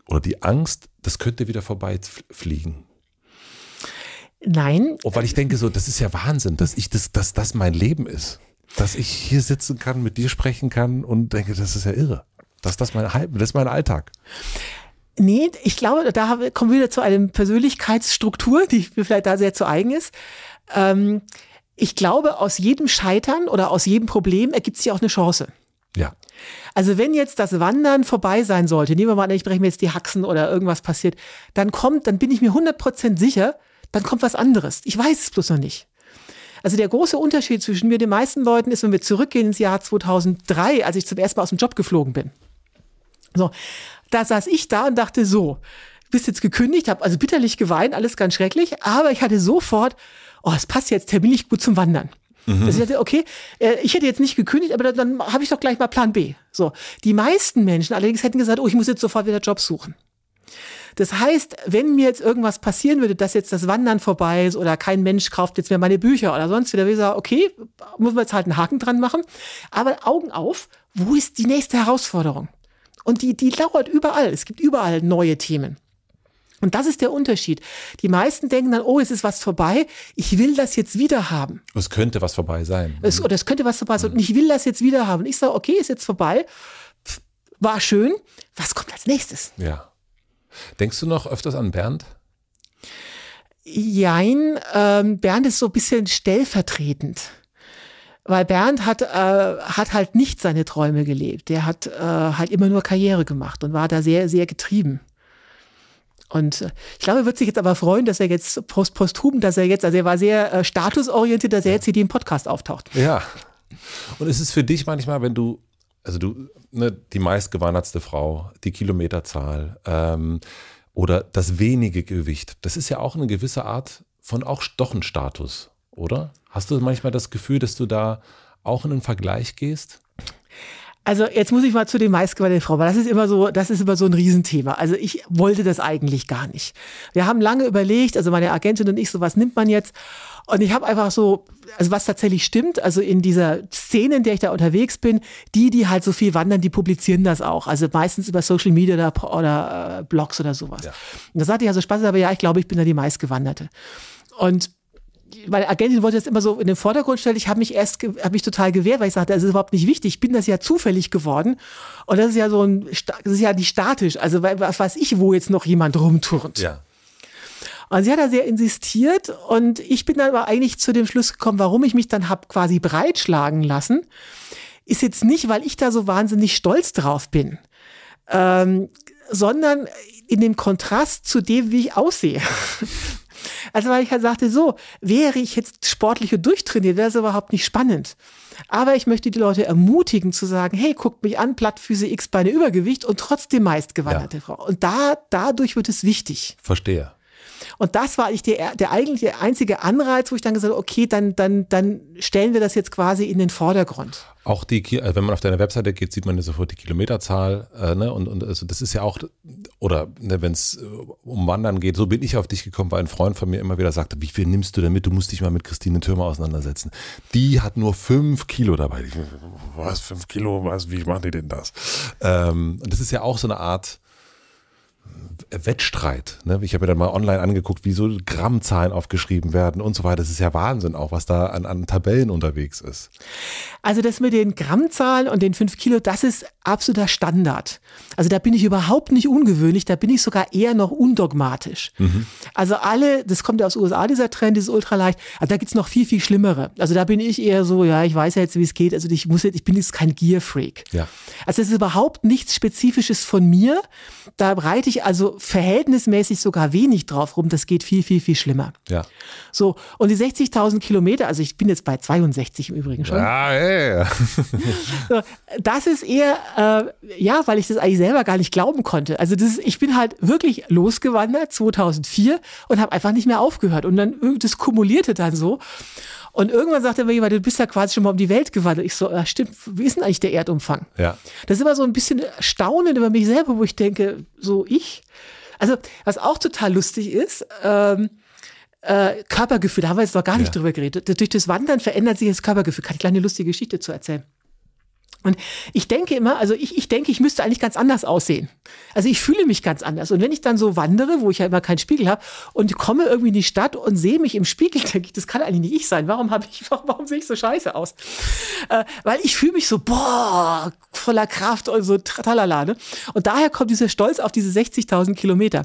oder die Angst, das könnte wieder vorbeifliegen. Nein. Oh, weil ich denke so, das ist ja Wahnsinn, dass ich das, dass das mein Leben ist dass ich hier sitzen kann, mit dir sprechen kann und denke, das ist ja irre. Dass das mein, das ist mein Alltag. Nee, ich glaube, da kommen wir wieder zu einer Persönlichkeitsstruktur, die mir vielleicht da sehr zu eigen ist. Ähm, ich glaube, aus jedem Scheitern oder aus jedem Problem ergibt sich auch eine Chance. Ja. Also wenn jetzt das Wandern vorbei sein sollte, nehmen wir mal an, ich breche mir jetzt die Haxen oder irgendwas passiert, dann kommt, dann bin ich mir 100% sicher, dann kommt was anderes. Ich weiß es bloß noch nicht. Also der große Unterschied zwischen mir und den meisten Leuten ist, wenn wir zurückgehen ins Jahr 2003, als ich zum ersten Mal aus dem Job geflogen bin. So, da saß ich da und dachte so, bist jetzt gekündigt, habe also bitterlich geweint, alles ganz schrecklich, aber ich hatte sofort, oh, es passt jetzt terminlich gut zum Wandern. Mhm. Also ich dachte, okay, äh, ich hätte jetzt nicht gekündigt, aber dann, dann habe ich doch gleich mal Plan B. So, die meisten Menschen allerdings hätten gesagt, oh, ich muss jetzt sofort wieder Job suchen. Das heißt, wenn mir jetzt irgendwas passieren würde, dass jetzt das Wandern vorbei ist oder kein Mensch kauft jetzt mehr meine Bücher oder sonst wieder, würde ich sagen, okay, muss man jetzt halt einen Haken dran machen. Aber Augen auf, wo ist die nächste Herausforderung? Und die, die lauert überall. Es gibt überall neue Themen. Und das ist der Unterschied. Die meisten denken dann, oh, es ist was vorbei, ich will das jetzt wieder haben. Es könnte was vorbei sein. Es, oder es könnte was vorbei sein und ich will das jetzt wieder haben. Und ich sage, okay, ist jetzt vorbei, war schön, was kommt als nächstes? Ja. Denkst du noch öfters an Bernd? Jein, ähm, Bernd ist so ein bisschen stellvertretend. Weil Bernd hat, äh, hat halt nicht seine Träume gelebt. Der hat äh, halt immer nur Karriere gemacht und war da sehr, sehr getrieben. Und äh, ich glaube, er wird sich jetzt aber freuen, dass er jetzt post posthum, dass er jetzt, also er war sehr äh, statusorientiert, dass er jetzt hier im Podcast auftaucht. Ja. Und ist es für dich manchmal, wenn du also du, ne, die meistgewandertste Frau, die Kilometerzahl ähm, oder das wenige Gewicht, das ist ja auch eine gewisse Art von auch doch oder? Hast du manchmal das Gefühl, dass du da auch in einen Vergleich gehst? Also jetzt muss ich mal zu den meistgewanderten Frau, weil das ist immer so, das ist immer so ein Riesenthema. Also ich wollte das eigentlich gar nicht. Wir haben lange überlegt, also meine Agentin und ich, so was nimmt man jetzt? Und ich habe einfach so, also was tatsächlich stimmt, also in dieser Szene, in der ich da unterwegs bin, die, die halt so viel wandern, die publizieren das auch. Also meistens über Social Media oder, oder äh, Blogs oder sowas. Ja. Und da sagte ich also Spaß, aber ja, ich glaube, ich bin da die meistgewanderte. Und meine Agentin wollte das immer so in den Vordergrund stellen. Ich habe mich erst, habe mich total gewehrt, weil ich sagte, das ist überhaupt nicht wichtig. Ich bin das ja zufällig geworden. Und das ist ja so ein, das ist ja nicht statisch. Also was weiß ich, wo jetzt noch jemand rumturnt. Ja. Und sie hat da sehr insistiert und ich bin dann aber eigentlich zu dem Schluss gekommen, warum ich mich dann hab quasi breitschlagen lassen, ist jetzt nicht, weil ich da so wahnsinnig stolz drauf bin, ähm, sondern in dem Kontrast zu dem, wie ich aussehe. Also weil ich halt sagte, so, wäre ich jetzt sportlich und durchtrainiert, wäre es überhaupt nicht spannend. Aber ich möchte die Leute ermutigen zu sagen, hey, guckt mich an, Plattfüße, X-Beine, Übergewicht und trotzdem meistgewanderte ja. Frau. Und da, dadurch wird es wichtig. Verstehe. Und das war eigentlich der, der eigentlich einzige Anreiz, wo ich dann gesagt habe, okay, dann, dann, dann stellen wir das jetzt quasi in den Vordergrund. Auch die, äh, wenn man auf deine Webseite geht, sieht man ja sofort die Kilometerzahl, äh, ne? Und, und also das ist ja auch, oder ne, wenn es äh, um Wandern geht, so bin ich auf dich gekommen, weil ein Freund von mir immer wieder sagte, wie viel nimmst du denn mit? Du musst dich mal mit Christine Türmer auseinandersetzen. Die hat nur fünf Kilo dabei. Ich, was, fünf Kilo? Was, wie machen die denn das? Ähm, und das ist ja auch so eine Art, Wettstreit. Ne? Ich habe mir dann mal online angeguckt, wie so Grammzahlen aufgeschrieben werden und so weiter. Das ist ja Wahnsinn auch, was da an, an Tabellen unterwegs ist. Also das mit den Grammzahlen und den fünf Kilo, das ist absoluter Standard. Also da bin ich überhaupt nicht ungewöhnlich, da bin ich sogar eher noch undogmatisch. Mhm. Also alle, das kommt ja aus den USA, dieser Trend, dieses Ultraleicht, also da gibt's noch viel, viel schlimmere. Also da bin ich eher so, ja, ich weiß ja jetzt, wie es geht, also ich muss jetzt, ich bin jetzt kein Gear-Freak. Ja. Also es ist überhaupt nichts Spezifisches von mir. Da reite ich also verhältnismäßig sogar wenig drauf rum, das geht viel, viel, viel schlimmer. Ja. So, und die 60.000 Kilometer, also ich bin jetzt bei 62 im Übrigen schon. Ja, ja, ja. so, das ist eher, äh, ja, weil ich das eigentlich selber gar nicht glauben konnte. Also das ist, ich bin halt wirklich losgewandert 2004 und habe einfach nicht mehr aufgehört. Und dann, das kumulierte dann so. Und irgendwann sagte mir jemand, du bist ja quasi schon mal um die Welt gewandert. Ich so, ja, stimmt, wie ist denn eigentlich der Erdumfang? Ja. Das ist immer so ein bisschen staunend über mich selber, wo ich denke, so ich. Also, was auch total lustig ist, ähm, äh, Körpergefühl, da haben wir jetzt noch gar nicht ja. drüber geredet. Durch das Wandern verändert sich das Körpergefühl. Kann ich gleich eine lustige Geschichte zu erzählen. Und ich denke immer, also ich, ich denke, ich müsste eigentlich ganz anders aussehen. Also ich fühle mich ganz anders. Und wenn ich dann so wandere, wo ich ja immer keinen Spiegel habe, und komme irgendwie in die Stadt und sehe mich im Spiegel, denke ich, das kann eigentlich nicht ich sein. Warum habe ich, warum, warum sehe ich so scheiße aus? Äh, weil ich fühle mich so, boah, voller Kraft und so tralala. Ne? Und daher kommt dieser Stolz auf diese 60.000 Kilometer.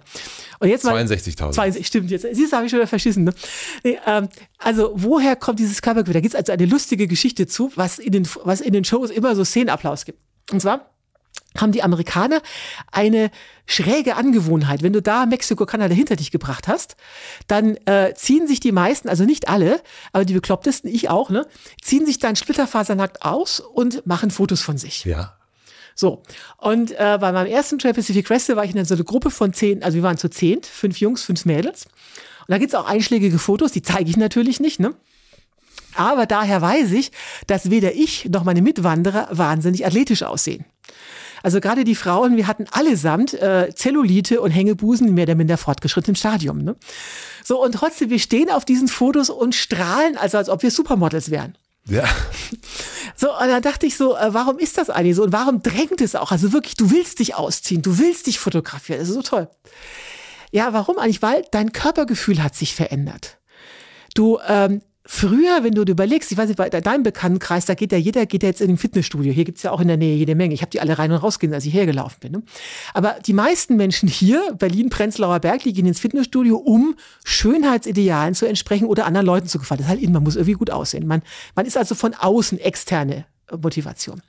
Und jetzt 62.000. Stimmt, jetzt siehst du, habe ich schon wieder verschissen. Ne? Nee, ähm, also woher kommt dieses Körpergefühl? Da gibt es also eine lustige Geschichte zu, was in den, was in den Shows immer so Szenenapplaus gibt. Und zwar haben die Amerikaner eine schräge Angewohnheit. Wenn du da Mexiko, Kanada hinter dich gebracht hast, dann äh, ziehen sich die meisten, also nicht alle, aber die beklopptesten, ich auch, ne, ziehen sich dann splitterfasernackt aus und machen Fotos von sich. Ja. So, und äh, bei meinem ersten Trail Pacific Crest war ich in so eine Gruppe von zehn, also wir waren zu zehn, fünf Jungs, fünf Mädels. Und da gibt's auch einschlägige Fotos, die zeige ich natürlich nicht, ne? Aber daher weiß ich, dass weder ich noch meine Mitwanderer wahnsinnig athletisch aussehen. Also gerade die Frauen, wir hatten allesamt äh, Zellulite und Hängebusen mehr oder minder fortgeschrittenem Stadium. Ne? So, und trotzdem, wir stehen auf diesen Fotos und strahlen, also als ob wir Supermodels wären. Ja. So, und da dachte ich so, äh, warum ist das eigentlich so? Und warum drängt es auch? Also wirklich, du willst dich ausziehen, du willst dich fotografieren. Das ist so toll. Ja, warum eigentlich? Weil dein Körpergefühl hat sich verändert. Du ähm, Früher, wenn du dir überlegst, ich weiß nicht, bei deinem Bekanntenkreis, da geht ja jeder, geht ja jetzt in den Fitnessstudio. Hier gibt's ja auch in der Nähe jede Menge. Ich habe die alle rein und rausgehen, als ich hergelaufen bin. Ne? Aber die meisten Menschen hier, Berlin, Prenzlauer Berg, die gehen ins Fitnessstudio, um Schönheitsidealen zu entsprechen oder anderen Leuten zu gefallen. Das ist halt in, man muss irgendwie gut aussehen. Man, man ist also von außen externe Motivation.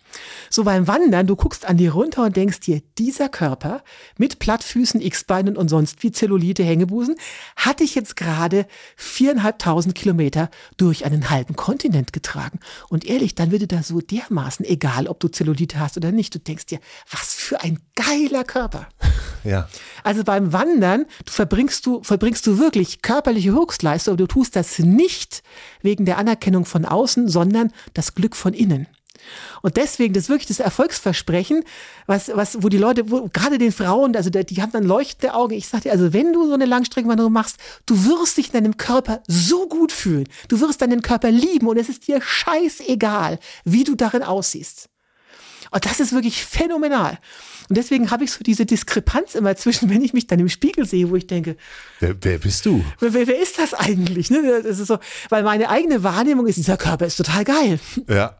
So beim Wandern, du guckst an dir runter und denkst dir, dieser Körper mit Plattfüßen, X-Beinen und sonst wie Zellulite, Hängebusen, hatte ich jetzt gerade viereinhalbtausend Kilometer durch einen halben Kontinent getragen. Und ehrlich, dann würde da so dermaßen egal, ob du Zellulite hast oder nicht. Du denkst dir, was für ein geiler Körper. Ja. Also beim Wandern du verbringst du, verbringst du wirklich körperliche Höchstleistung, aber du tust das nicht wegen der Anerkennung von außen, sondern das Glück von innen. Und deswegen, das ist wirklich das Erfolgsversprechen, was, was, wo die Leute, wo, gerade den Frauen, also die haben dann leuchtende Augen. Ich sag dir, also wenn du so eine Langstreckenwanderung machst, du wirst dich in deinem Körper so gut fühlen. Du wirst deinen Körper lieben und es ist dir scheißegal, wie du darin aussiehst. Und das ist wirklich phänomenal. Und deswegen habe ich so diese Diskrepanz immer zwischen, wenn ich mich dann im Spiegel sehe, wo ich denke, wer, wer bist du? Wer, wer ist das eigentlich? Ne? Das ist so, weil meine eigene Wahrnehmung ist, dieser Körper ist total geil. Ja.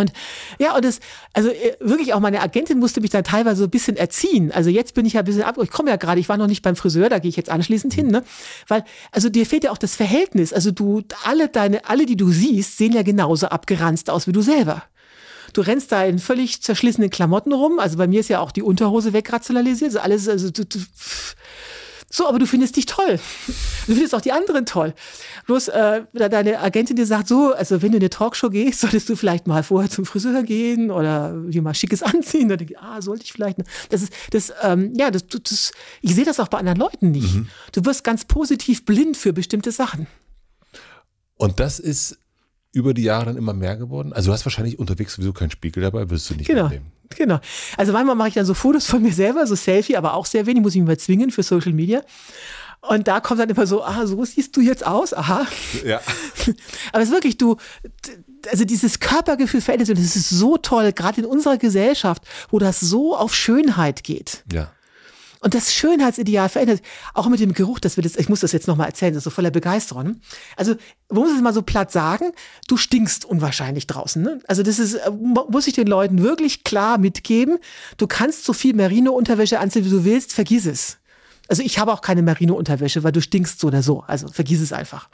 Und ja, und das, also äh, wirklich auch meine Agentin musste mich dann teilweise so ein bisschen erziehen. Also jetzt bin ich ja ein bisschen ab, ich komme ja gerade, ich war noch nicht beim Friseur, da gehe ich jetzt anschließend hin, ne? Weil, also dir fehlt ja auch das Verhältnis. Also du, alle deine, alle, die du siehst, sehen ja genauso abgeranzt aus wie du selber. Du rennst da in völlig zerschlissenen Klamotten rum. Also bei mir ist ja auch die Unterhose wegrationalisiert. Also alles, also du, du, so, aber du findest dich toll. Du findest auch die anderen toll. Bloß äh, deine Agentin dir sagt so, also wenn du in eine Talkshow gehst, solltest du vielleicht mal vorher zum Friseur gehen oder dir mal schickes anziehen. Dann denke ich, ah, sollte ich vielleicht. Das ist, das, ähm, ja, das, das, ich sehe das auch bei anderen Leuten nicht. Mhm. Du wirst ganz positiv blind für bestimmte Sachen. Und das ist über die Jahre dann immer mehr geworden? Also du hast wahrscheinlich unterwegs sowieso keinen Spiegel dabei, wirst du nicht genau. mitnehmen. Genau. Also manchmal mache ich dann so Fotos von mir selber, so Selfie, aber auch sehr wenig, muss ich mich mal zwingen für Social Media. Und da kommt dann immer so, ah, so siehst du jetzt aus, aha. Ja. Aber es ist wirklich, du, also dieses Körpergefühl verändert sich, das ist so toll, gerade in unserer Gesellschaft, wo das so auf Schönheit geht. Ja. Und das Schönheitsideal verändert, auch mit dem Geruch, das wird jetzt, ich muss das jetzt nochmal erzählen, das ist so voller Begeisterung. Also, man muss es mal so platt sagen, du stinkst unwahrscheinlich draußen. Ne? Also, das ist, äh, muss ich den Leuten wirklich klar mitgeben. Du kannst so viel Merino-Unterwäsche anziehen, wie du willst, vergiss es. Also, ich habe auch keine Merino-Unterwäsche, weil du stinkst so oder so. Also, vergiss es einfach.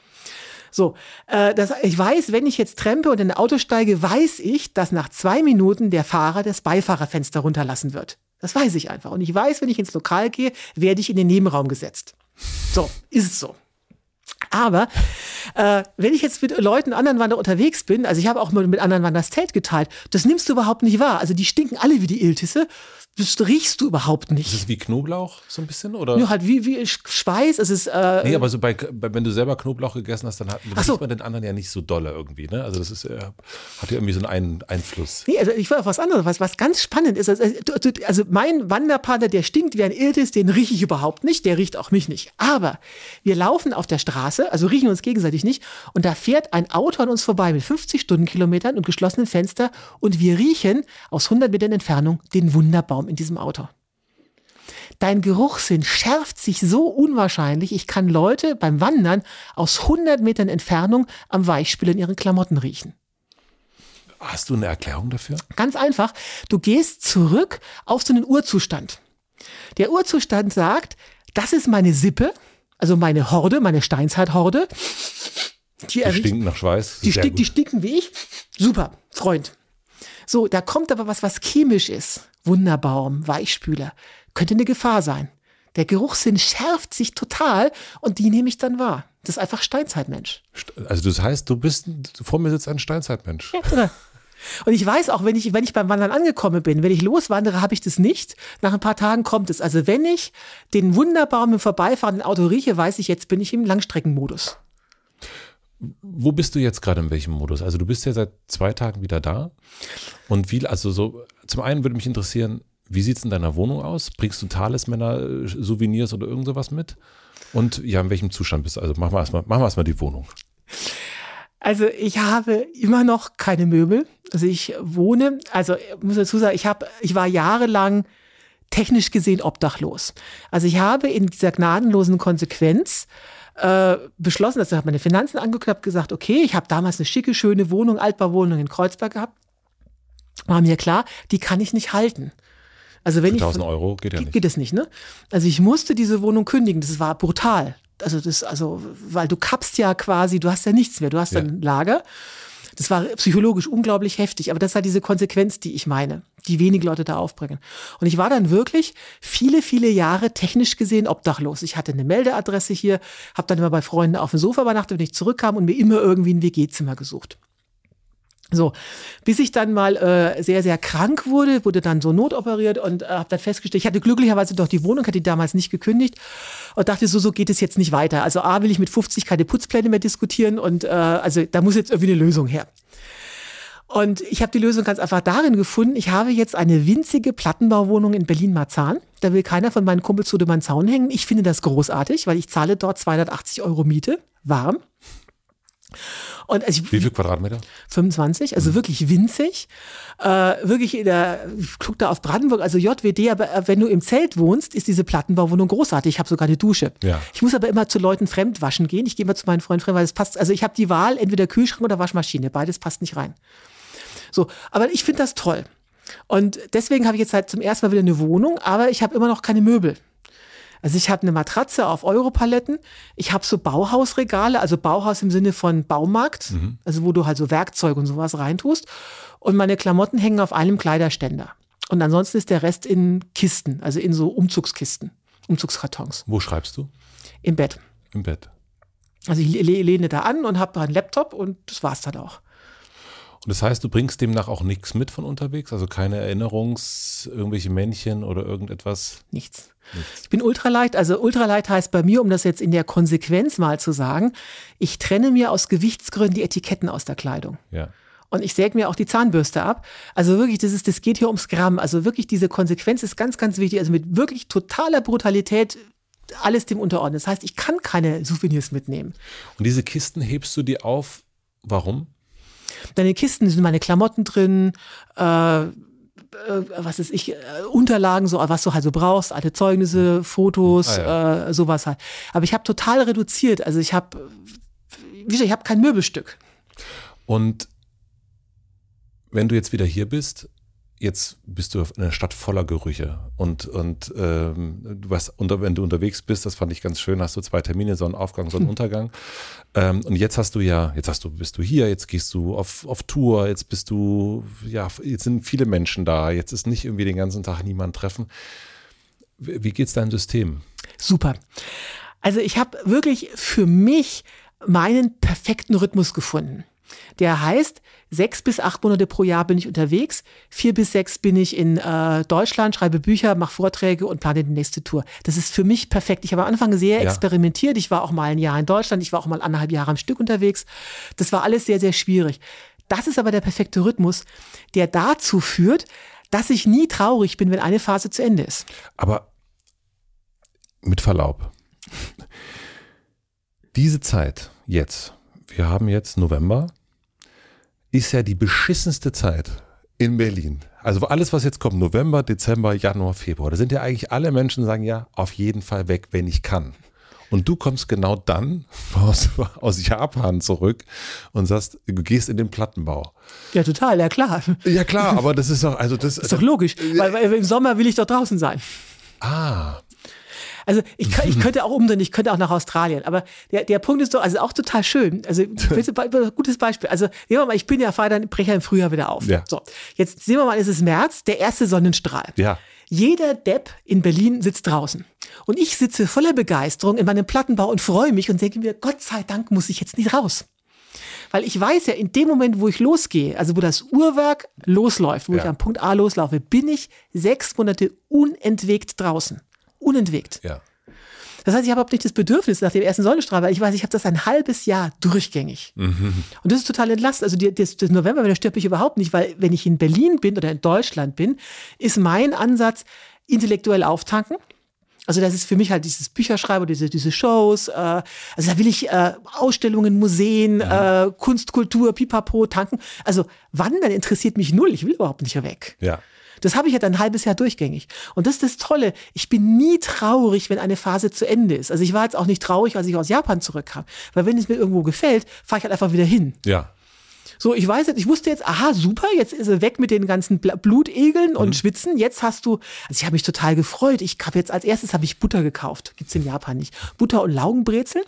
So, äh, das, ich weiß, wenn ich jetzt trempe und in ein Auto steige, weiß ich, dass nach zwei Minuten der Fahrer das Beifahrerfenster runterlassen wird. Das weiß ich einfach. Und ich weiß, wenn ich ins Lokal gehe, werde ich in den Nebenraum gesetzt. So, ist es so. Aber äh, wenn ich jetzt mit Leuten, anderen Wanderer unterwegs bin, also ich habe auch mal mit anderen Wanderern das Zelt geteilt, das nimmst du überhaupt nicht wahr. Also die stinken alle wie die Iltisse das riechst du überhaupt nicht. Ist es wie Knoblauch so ein bisschen oder? Ja, halt wie, wie Schweiß. Es ist. Äh, nee, aber so bei, wenn du selber Knoblauch gegessen hast, dann hat so. man den anderen ja nicht so dolle irgendwie. Ne? Also das ist äh, hat ja irgendwie so einen Einfluss. Nee, also ich will auf was anderes. Was, was ganz spannend ist. Also, also mein Wanderpartner, der stinkt wie ein Iltis, den rieche ich überhaupt nicht. Der riecht auch mich nicht. Aber wir laufen auf der Straße, also riechen uns gegenseitig nicht. Und da fährt ein Auto an uns vorbei mit 50 Stundenkilometern und geschlossenen Fenster und wir riechen aus 100 Metern Entfernung den Wunderbaum in diesem Auto. Dein Geruchssinn schärft sich so unwahrscheinlich, ich kann Leute beim Wandern aus 100 Metern Entfernung am Weichspül in ihren Klamotten riechen. Hast du eine Erklärung dafür? Ganz einfach. Du gehst zurück auf so einen Urzustand. Der Urzustand sagt, das ist meine Sippe, also meine Horde, meine Steinzeithorde. Die, die stinken nach Schweiß. Die, stink, die stinken wie ich. Super, Freund. So, da kommt aber was, was chemisch ist. Wunderbaum, Weichspüler. Könnte eine Gefahr sein. Der Geruchssinn schärft sich total und die nehme ich dann wahr. Das ist einfach Steinzeitmensch. Also das heißt, du bist, vor mir sitzt ein Steinzeitmensch. Ja, oder? Und ich weiß auch, wenn ich, wenn ich beim Wandern angekommen bin, wenn ich loswandere, habe ich das nicht. Nach ein paar Tagen kommt es. Also wenn ich den Wunderbaum im Vorbeifahrenden Auto rieche, weiß ich, jetzt bin ich im Langstreckenmodus. Wo bist du jetzt gerade in welchem Modus? Also du bist ja seit zwei Tagen wieder da. Und wie, also so, zum einen würde mich interessieren, wie sieht es in deiner Wohnung aus? Bringst du Talismänner, Souvenirs oder irgend sowas mit? Und ja, in welchem Zustand bist du? Also machen wir erstmal, machen wir erstmal die Wohnung. Also ich habe immer noch keine Möbel. Also ich wohne, also ich muss dazu sagen, ich habe, ich war jahrelang technisch gesehen obdachlos. Also ich habe in dieser gnadenlosen Konsequenz äh, beschlossen, dass ich meine Finanzen angeguckt habe, gesagt, okay, ich habe damals eine schicke, schöne Wohnung, Altbauwohnung in Kreuzberg gehabt. War mir klar, die kann ich nicht halten. Also wenn Für 1000 ich, Euro geht ja nicht. Geht es nicht, ne? Also ich musste diese Wohnung kündigen. Das war brutal. Also das, also, weil du kappst ja quasi, du hast ja nichts mehr. Du hast ja. ein Lager. Das war psychologisch unglaublich heftig, aber das war diese Konsequenz, die ich meine, die wenige Leute da aufbringen. Und ich war dann wirklich viele, viele Jahre technisch gesehen obdachlos. Ich hatte eine Meldeadresse hier, habe dann immer bei Freunden auf dem Sofa übernachtet, wenn ich zurückkam und mir immer irgendwie ein WG-Zimmer gesucht. So, bis ich dann mal äh, sehr, sehr krank wurde, wurde dann so notoperiert und äh, habe dann festgestellt, ich hatte glücklicherweise doch die Wohnung, hatte die damals nicht gekündigt und dachte so, so geht es jetzt nicht weiter. Also A, will ich mit 50 keine Putzpläne mehr diskutieren und äh, also da muss jetzt irgendwie eine Lösung her. Und ich habe die Lösung ganz einfach darin gefunden, ich habe jetzt eine winzige Plattenbauwohnung in Berlin-Marzahn. Da will keiner von meinen Kumpels zu dem Zaun hängen. Ich finde das großartig, weil ich zahle dort 280 Euro Miete, warm. Und also ich, Wie viel Quadratmeter? 25, also mhm. wirklich winzig. Äh, wirklich, in der, ich guck da auf Brandenburg, also JWD, aber äh, wenn du im Zelt wohnst, ist diese Plattenbauwohnung großartig. Ich habe sogar eine Dusche. Ja. Ich muss aber immer zu Leuten fremd waschen gehen. Ich gehe immer zu meinen Freunden fremd, weil es passt. Also ich habe die Wahl, entweder Kühlschrank oder Waschmaschine. Beides passt nicht rein. So, aber ich finde das toll. Und deswegen habe ich jetzt halt zum ersten Mal wieder eine Wohnung, aber ich habe immer noch keine Möbel. Also ich habe eine Matratze auf Europaletten, ich habe so Bauhausregale, also Bauhaus im Sinne von Baumarkt, mhm. also wo du halt so Werkzeug und sowas reintust. Und meine Klamotten hängen auf einem Kleiderständer. Und ansonsten ist der Rest in Kisten, also in so Umzugskisten, Umzugskartons. Wo schreibst du? Im Bett. Im Bett. Also ich lehne da an und habe da einen Laptop und das war's dann auch. Das heißt, du bringst demnach auch nichts mit von unterwegs? Also keine Erinnerungs-, irgendwelche Männchen oder irgendetwas? Nichts. nichts. Ich bin ultraleicht. Also ultraleicht heißt bei mir, um das jetzt in der Konsequenz mal zu sagen, ich trenne mir aus Gewichtsgründen die Etiketten aus der Kleidung. Ja. Und ich säge mir auch die Zahnbürste ab. Also wirklich, das ist, das geht hier ums Gramm. Also wirklich diese Konsequenz ist ganz, ganz wichtig. Also mit wirklich totaler Brutalität alles dem unterordnen. Das heißt, ich kann keine Souvenirs mitnehmen. Und diese Kisten hebst du dir auf. Warum? Deine Kisten sind meine Klamotten drin, äh, äh, was ist ich, äh, Unterlagen, so was du halt so brauchst, alte Zeugnisse, Fotos, ah, ja. äh, sowas halt. Aber ich habe total reduziert. Also ich habe, wie gesagt, ich habe kein Möbelstück. Und wenn du jetzt wieder hier bist, jetzt bist du in einer Stadt voller Gerüche und, und ähm, du was unter, wenn du unterwegs bist, das fand ich ganz schön, hast du zwei Termine, Sonnenaufgang, Sonnenuntergang. ähm, und jetzt hast du ja, jetzt hast du, bist du hier, jetzt gehst du auf, auf Tour, jetzt bist du, ja, jetzt sind viele Menschen da, jetzt ist nicht irgendwie den ganzen Tag niemand treffen. Wie, wie geht's deinem System? Super. Also ich habe wirklich für mich meinen perfekten Rhythmus gefunden. Der heißt, sechs bis acht Monate pro Jahr bin ich unterwegs, vier bis sechs bin ich in äh, Deutschland, schreibe Bücher, mache Vorträge und plane die nächste Tour. Das ist für mich perfekt. Ich habe am Anfang sehr ja. experimentiert. Ich war auch mal ein Jahr in Deutschland, ich war auch mal anderthalb Jahre am Stück unterwegs. Das war alles sehr, sehr schwierig. Das ist aber der perfekte Rhythmus, der dazu führt, dass ich nie traurig bin, wenn eine Phase zu Ende ist. Aber mit Verlaub. Diese Zeit jetzt, wir haben jetzt November, ist ja die beschissenste Zeit in Berlin. Also alles, was jetzt kommt, November, Dezember, Januar, Februar, da sind ja eigentlich alle Menschen, die sagen ja, auf jeden Fall weg, wenn ich kann. Und du kommst genau dann aus, aus Japan zurück und sagst, du gehst in den Plattenbau. Ja, total, ja klar. Ja klar, aber das ist doch, also das ist doch logisch, weil, weil im Sommer will ich doch draußen sein. Ah, also ich, ich könnte auch umdrehen, ich könnte auch nach Australien. Aber der, der Punkt ist doch, also auch total schön. Also gutes Beispiel. Also nehmen wir mal, ich bin ja dann breche im Frühjahr wieder auf. Ja. So, jetzt sehen wir mal, es ist März, der erste Sonnenstrahl. Ja. Jeder Depp in Berlin sitzt draußen. Und ich sitze voller Begeisterung in meinem Plattenbau und freue mich und denke mir, Gott sei Dank muss ich jetzt nicht raus. Weil ich weiß ja, in dem Moment, wo ich losgehe, also wo das Uhrwerk losläuft, wo ja. ich am Punkt A loslaufe, bin ich sechs Monate unentwegt draußen unentwegt. Ja. Das heißt, ich habe überhaupt nicht das Bedürfnis nach dem ersten Sonnenstrahl, weil ich weiß, ich habe das ein halbes Jahr durchgängig. Mhm. Und das ist total entlastend. Also die, das, das November, das stört mich überhaupt nicht, weil wenn ich in Berlin bin oder in Deutschland bin, ist mein Ansatz intellektuell auftanken. Also das ist für mich halt dieses Bücherschreiben, diese, diese Shows. Äh, also da will ich äh, Ausstellungen, Museen, ja. äh, Kunst, Kultur, Pipapo tanken. Also Wandern interessiert mich null. Ich will überhaupt nicht weg. Ja. Das habe ich ja dann ein halbes Jahr durchgängig. Und das ist das Tolle. Ich bin nie traurig, wenn eine Phase zu Ende ist. Also ich war jetzt auch nicht traurig, als ich aus Japan zurückkam. Weil wenn es mir irgendwo gefällt, fahre ich halt einfach wieder hin. Ja. So, ich weiß jetzt, ich wusste jetzt, aha, super, jetzt ist er weg mit den ganzen Blutegeln und mhm. Schwitzen. Jetzt hast du, also ich habe mich total gefreut. Ich habe jetzt als erstes habe ich Butter gekauft. Gibt's in Japan nicht. Butter und Laugenbrezel.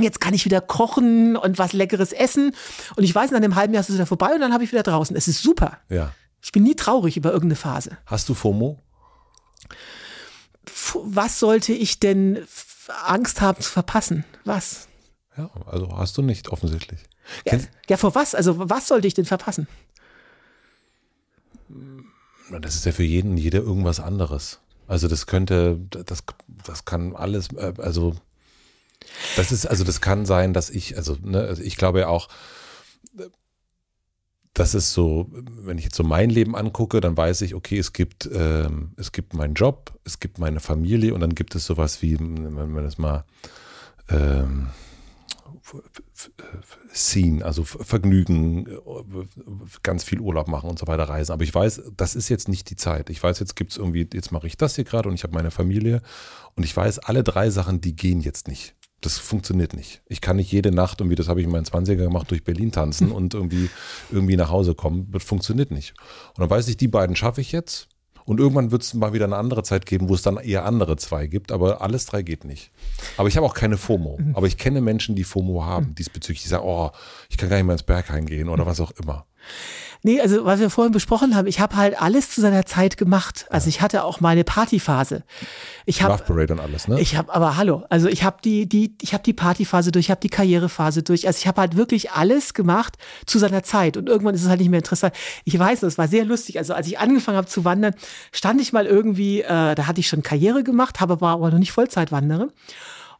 Jetzt kann ich wieder kochen und was Leckeres essen. Und ich weiß, in einem halben Jahr ist es wieder vorbei und dann habe ich wieder draußen. Es ist super. Ja. Ich bin nie traurig über irgendeine Phase. Hast du FOMO? Was sollte ich denn Angst haben zu verpassen? Was? Ja, also hast du nicht offensichtlich. Ja, ja, vor was? Also was sollte ich denn verpassen? Das ist ja für jeden, jeder irgendwas anderes. Also das könnte, das, das kann alles, äh, also das ist, also das kann sein, dass ich, also, ne, also ich glaube ja auch, das ist so, wenn ich jetzt so mein Leben angucke, dann weiß ich, okay, es gibt, ähm, es gibt meinen Job, es gibt meine Familie und dann gibt es sowas wie, wenn man das mal ähm, Scene, also Vergnügen, ganz viel Urlaub machen und so weiter reisen. Aber ich weiß, das ist jetzt nicht die Zeit. Ich weiß, jetzt gibt es irgendwie, jetzt mache ich das hier gerade und ich habe meine Familie und ich weiß, alle drei Sachen, die gehen jetzt nicht. Das funktioniert nicht. Ich kann nicht jede Nacht, irgendwie, das habe ich in meinen 20er gemacht, durch Berlin tanzen und irgendwie, irgendwie nach Hause kommen. Das funktioniert nicht. Und dann weiß ich, die beiden schaffe ich jetzt. Und irgendwann wird es mal wieder eine andere Zeit geben, wo es dann eher andere zwei gibt, aber alles drei geht nicht. Aber ich habe auch keine FOMO. Aber ich kenne Menschen, die FOMO haben diesbezüglich. Die sagen, oh, ich kann gar nicht mehr ins Berg eingehen oder was auch immer. Nee, also was wir vorhin besprochen haben, ich habe halt alles zu seiner Zeit gemacht. Also ich hatte auch meine Partyphase. Ich hab, Love Parade und alles, ne? Ich habe, aber hallo, also ich habe die, die, ich habe die Partyphase durch, ich habe die Karrierephase durch. Also ich habe halt wirklich alles gemacht zu seiner Zeit. Und irgendwann ist es halt nicht mehr interessant. Ich weiß, es war sehr lustig. Also als ich angefangen habe zu wandern, stand ich mal irgendwie, äh, da hatte ich schon Karriere gemacht, habe aber, aber noch nicht Vollzeitwandere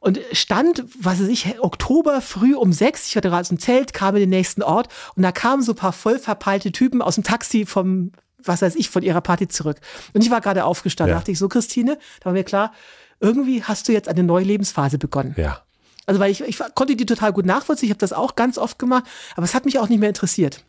und stand, was weiß ich, Oktober früh um sechs, ich hatte gerade ein Zelt, kam in den nächsten Ort und da kamen so ein paar voll verpeilte Typen aus dem Taxi vom, was weiß ich, von ihrer Party zurück. Und ich war gerade aufgestanden, Ja. dachte ich so, Christine, da war mir klar, irgendwie hast du jetzt eine neue Lebensphase begonnen. Ja. Also weil ich, ich konnte die total gut nachvollziehen, ich habe das auch ganz oft gemacht, aber es hat mich auch nicht mehr interessiert.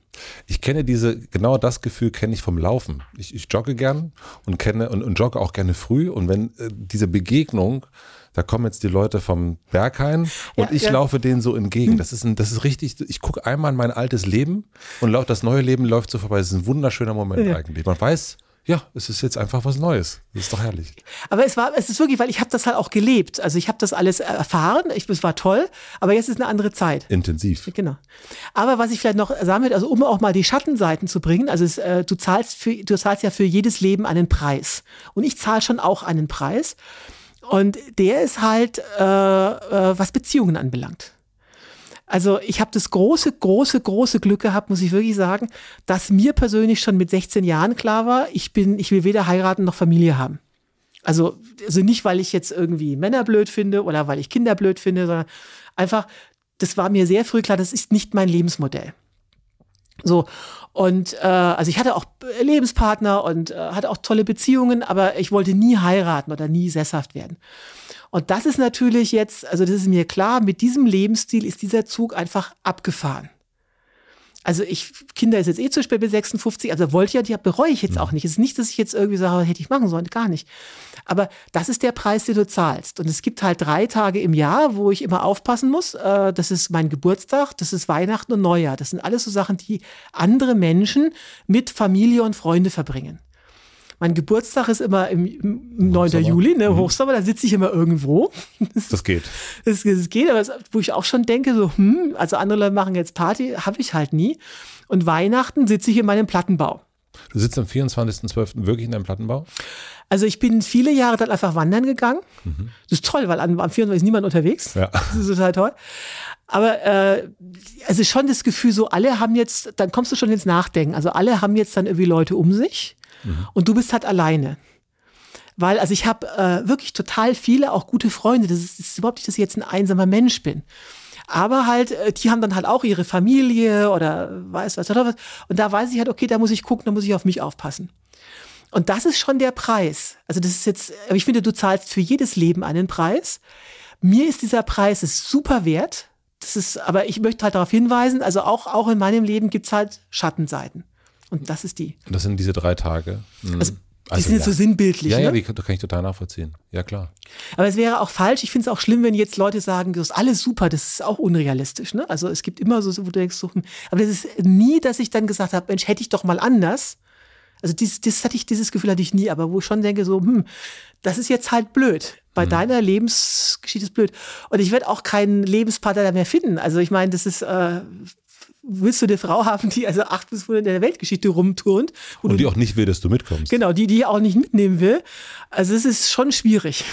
Ich kenne diese, genau das Gefühl kenne ich vom Laufen. Ich, ich jogge gern und kenne und, und jogge auch gerne früh. Und wenn äh, diese Begegnung, da kommen jetzt die Leute vom Berghain und Ja, ich ja. laufe denen so entgegen. Das ist ein, das ist richtig, ich gucke einmal in mein altes Leben und lau- das neue Leben läuft so vorbei. Das ist ein wunderschöner Moment Ja. eigentlich. Man weiß, ja, es ist jetzt einfach was Neues. Das ist doch herrlich. Aber es war, es ist wirklich, weil ich habe das halt auch gelebt. Also ich habe das alles erfahren, ich, es war toll, aber jetzt ist eine andere Zeit. Intensiv. Genau. Aber was ich vielleicht noch sagen will, also um auch mal die Schattenseiten zu bringen, also es, äh, du zahlst für, du zahlst ja für jedes Leben einen Preis. Und ich zahle schon auch einen Preis. Und der ist halt, äh, äh, was Beziehungen anbelangt. Also ich habe das große, große, große Glück gehabt, muss ich wirklich sagen, dass mir persönlich schon mit 16 Jahren klar war, ich bin, ich will weder heiraten noch Familie haben. Also, also nicht, weil ich jetzt irgendwie Männer blöd finde oder weil ich Kinder blöd finde, sondern einfach, das war mir sehr früh klar, das ist nicht mein Lebensmodell. So, und äh, also ich hatte auch Lebenspartner und äh, hatte auch tolle Beziehungen, aber ich wollte nie heiraten oder nie sesshaft werden. Und das ist natürlich jetzt, also das ist mir klar, mit diesem Lebensstil ist dieser Zug einfach abgefahren. Also ich, Kinder ist jetzt eh zu spät bis 56, also wollte ich ja, die bereue ich jetzt auch nicht. Es ist nicht, dass ich jetzt irgendwie sage, hätte ich machen sollen, gar nicht. Aber das ist der Preis, den du zahlst. Und es gibt halt drei Tage im Jahr, wo ich immer aufpassen muss. Äh, Das ist mein Geburtstag, das ist Weihnachten und Neujahr. Das sind alles so Sachen, die andere Menschen mit Familie und Freunde verbringen. Mein Geburtstag ist immer im, im 9. Hochsommer. Juli, ne, Hochsommer, da sitze ich immer irgendwo. Das geht. Das, das geht, aber es, wo ich auch schon denke, so, hm, also andere Leute machen jetzt Party, habe ich halt nie. Und Weihnachten sitze ich in meinem Plattenbau. Du sitzt am 24.12. wirklich in deinem Plattenbau? Also ich bin viele Jahre dann einfach wandern gegangen. Das ist toll, weil am, am 24. ist niemand unterwegs. Ja. Das ist total toll. Aber äh, also schon das Gefühl, so alle haben jetzt, dann kommst du schon ins Nachdenken. Also alle haben jetzt dann irgendwie Leute um sich und du bist halt alleine. Weil, also ich habe äh, wirklich total viele, auch gute Freunde. Das ist, ist überhaupt nicht, dass ich jetzt ein einsamer Mensch bin. Aber halt, äh, die haben dann halt auch ihre Familie oder weiß was oder was. Und da weiß ich halt, okay, da muss ich gucken, da muss ich auf mich aufpassen. Und das ist schon der Preis. Also das ist jetzt, aber ich finde, du zahlst für jedes Leben einen Preis. Mir ist dieser Preis ist super wert. Das ist, aber ich möchte halt darauf hinweisen, also auch, auch in meinem Leben gibt's halt Schattenseiten. Und das ist die. Und das sind diese drei Tage. Mhm. Also, die sind jetzt ja. so sinnbildlich. Ja, ne? ja, die, das kann ich total nachvollziehen. Ja, klar. Aber es wäre auch falsch. Ich finde es auch schlimm, wenn jetzt Leute sagen, das ist alles super, das ist auch unrealistisch. Ne? Also es gibt immer so, wo du denkst, so, hm. aber das ist nie, dass ich dann gesagt habe, Mensch, hätte ich doch mal anders. Also dieses, das hatte ich, dieses Gefühl hatte ich nie, aber wo ich schon denke, so, hm, das ist jetzt halt blöd. Bei deiner Lebensgeschichte ist blöd. Und ich werde auch keinen Lebenspartner da mehr finden. Also ich meine, das ist, äh, willst du eine Frau haben, die also acht bis in der Weltgeschichte rumturnt? Und du- die auch nicht will, dass du mitkommst. Genau, die, die auch nicht mitnehmen will. Also es ist schon schwierig.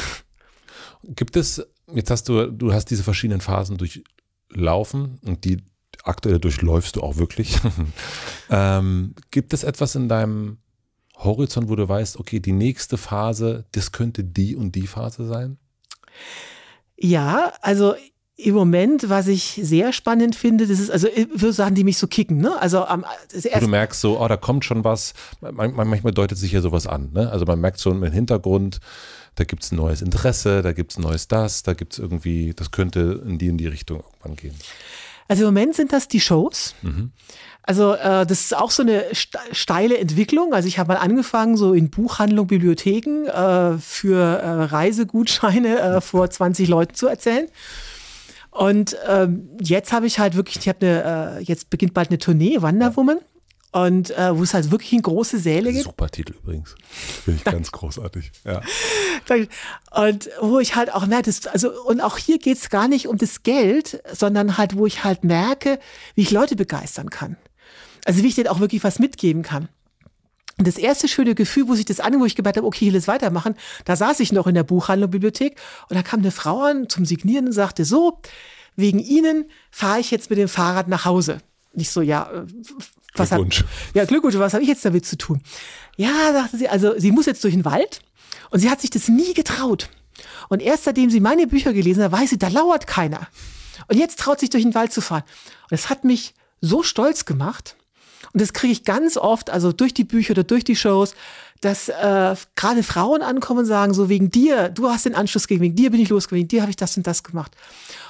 Gibt es, jetzt hast du, du hast diese verschiedenen Phasen durchlaufen und die aktuelle durchläufst du auch wirklich. ähm, gibt es etwas in deinem Horizont, wo du weißt, okay, die nächste Phase, das könnte die und die Phase sein? Ja, also im Moment, was ich sehr spannend finde, das ist also ich würde sagen, die mich so kicken. Ne? Also am Wo du merkst so, oh, da kommt schon was. Man, man, manchmal deutet sich ja sowas an. Ne? Also man merkt schon im Hintergrund, da gibt es ein neues Interesse, da gibt es ein neues das, da gibt es irgendwie, das könnte in die in die Richtung irgendwann gehen. also im Moment sind das die Shows. Also äh, das ist auch so eine ste- steile Entwicklung. Also ich habe mal angefangen, so in Buchhandlung, Bibliotheken äh, für äh, Reisegutscheine äh, vor 20 Leuten zu erzählen. Und ähm, jetzt habe ich halt wirklich, ich habe eine, äh, jetzt beginnt bald eine Tournee, Wanderwoman. Und äh, wo es halt wirklich in große Säle geht. Super Titel übrigens. Finde ich ganz großartig. Ja. Und wo ich halt auch merke, das, also, und auch hier geht es gar nicht um das Geld, sondern halt, wo ich halt merke, wie ich Leute begeistern kann. Also wie ich denen auch wirklich was mitgeben kann. Und das erste schöne Gefühl, wo sich das an, wo ich gemeint habe, okay, ich will es weitermachen, da saß ich noch in der Buchhandlung, Bibliothek und da kam eine Frau an zum Signieren und sagte, so, wegen Ihnen fahre ich jetzt mit dem Fahrrad nach Hause. Nicht so, ja, äh, was Glückwunsch. Hab, ja, Glückwunsch, was habe ich jetzt damit zu tun? Ja, sagte sie, also sie muss jetzt durch den Wald und sie hat sich das nie getraut. Und erst seitdem sie meine Bücher gelesen hat, weiß sie, da lauert keiner. Und jetzt traut sich durch den Wald zu fahren. Und es hat mich so stolz gemacht. Und das kriege ich ganz oft, also durch die Bücher oder durch die Shows, dass äh, gerade Frauen ankommen und sagen, so wegen dir, du hast den Anschluss gegeben, wegen dir bin ich losgegangen, wegen dir habe ich das und das gemacht.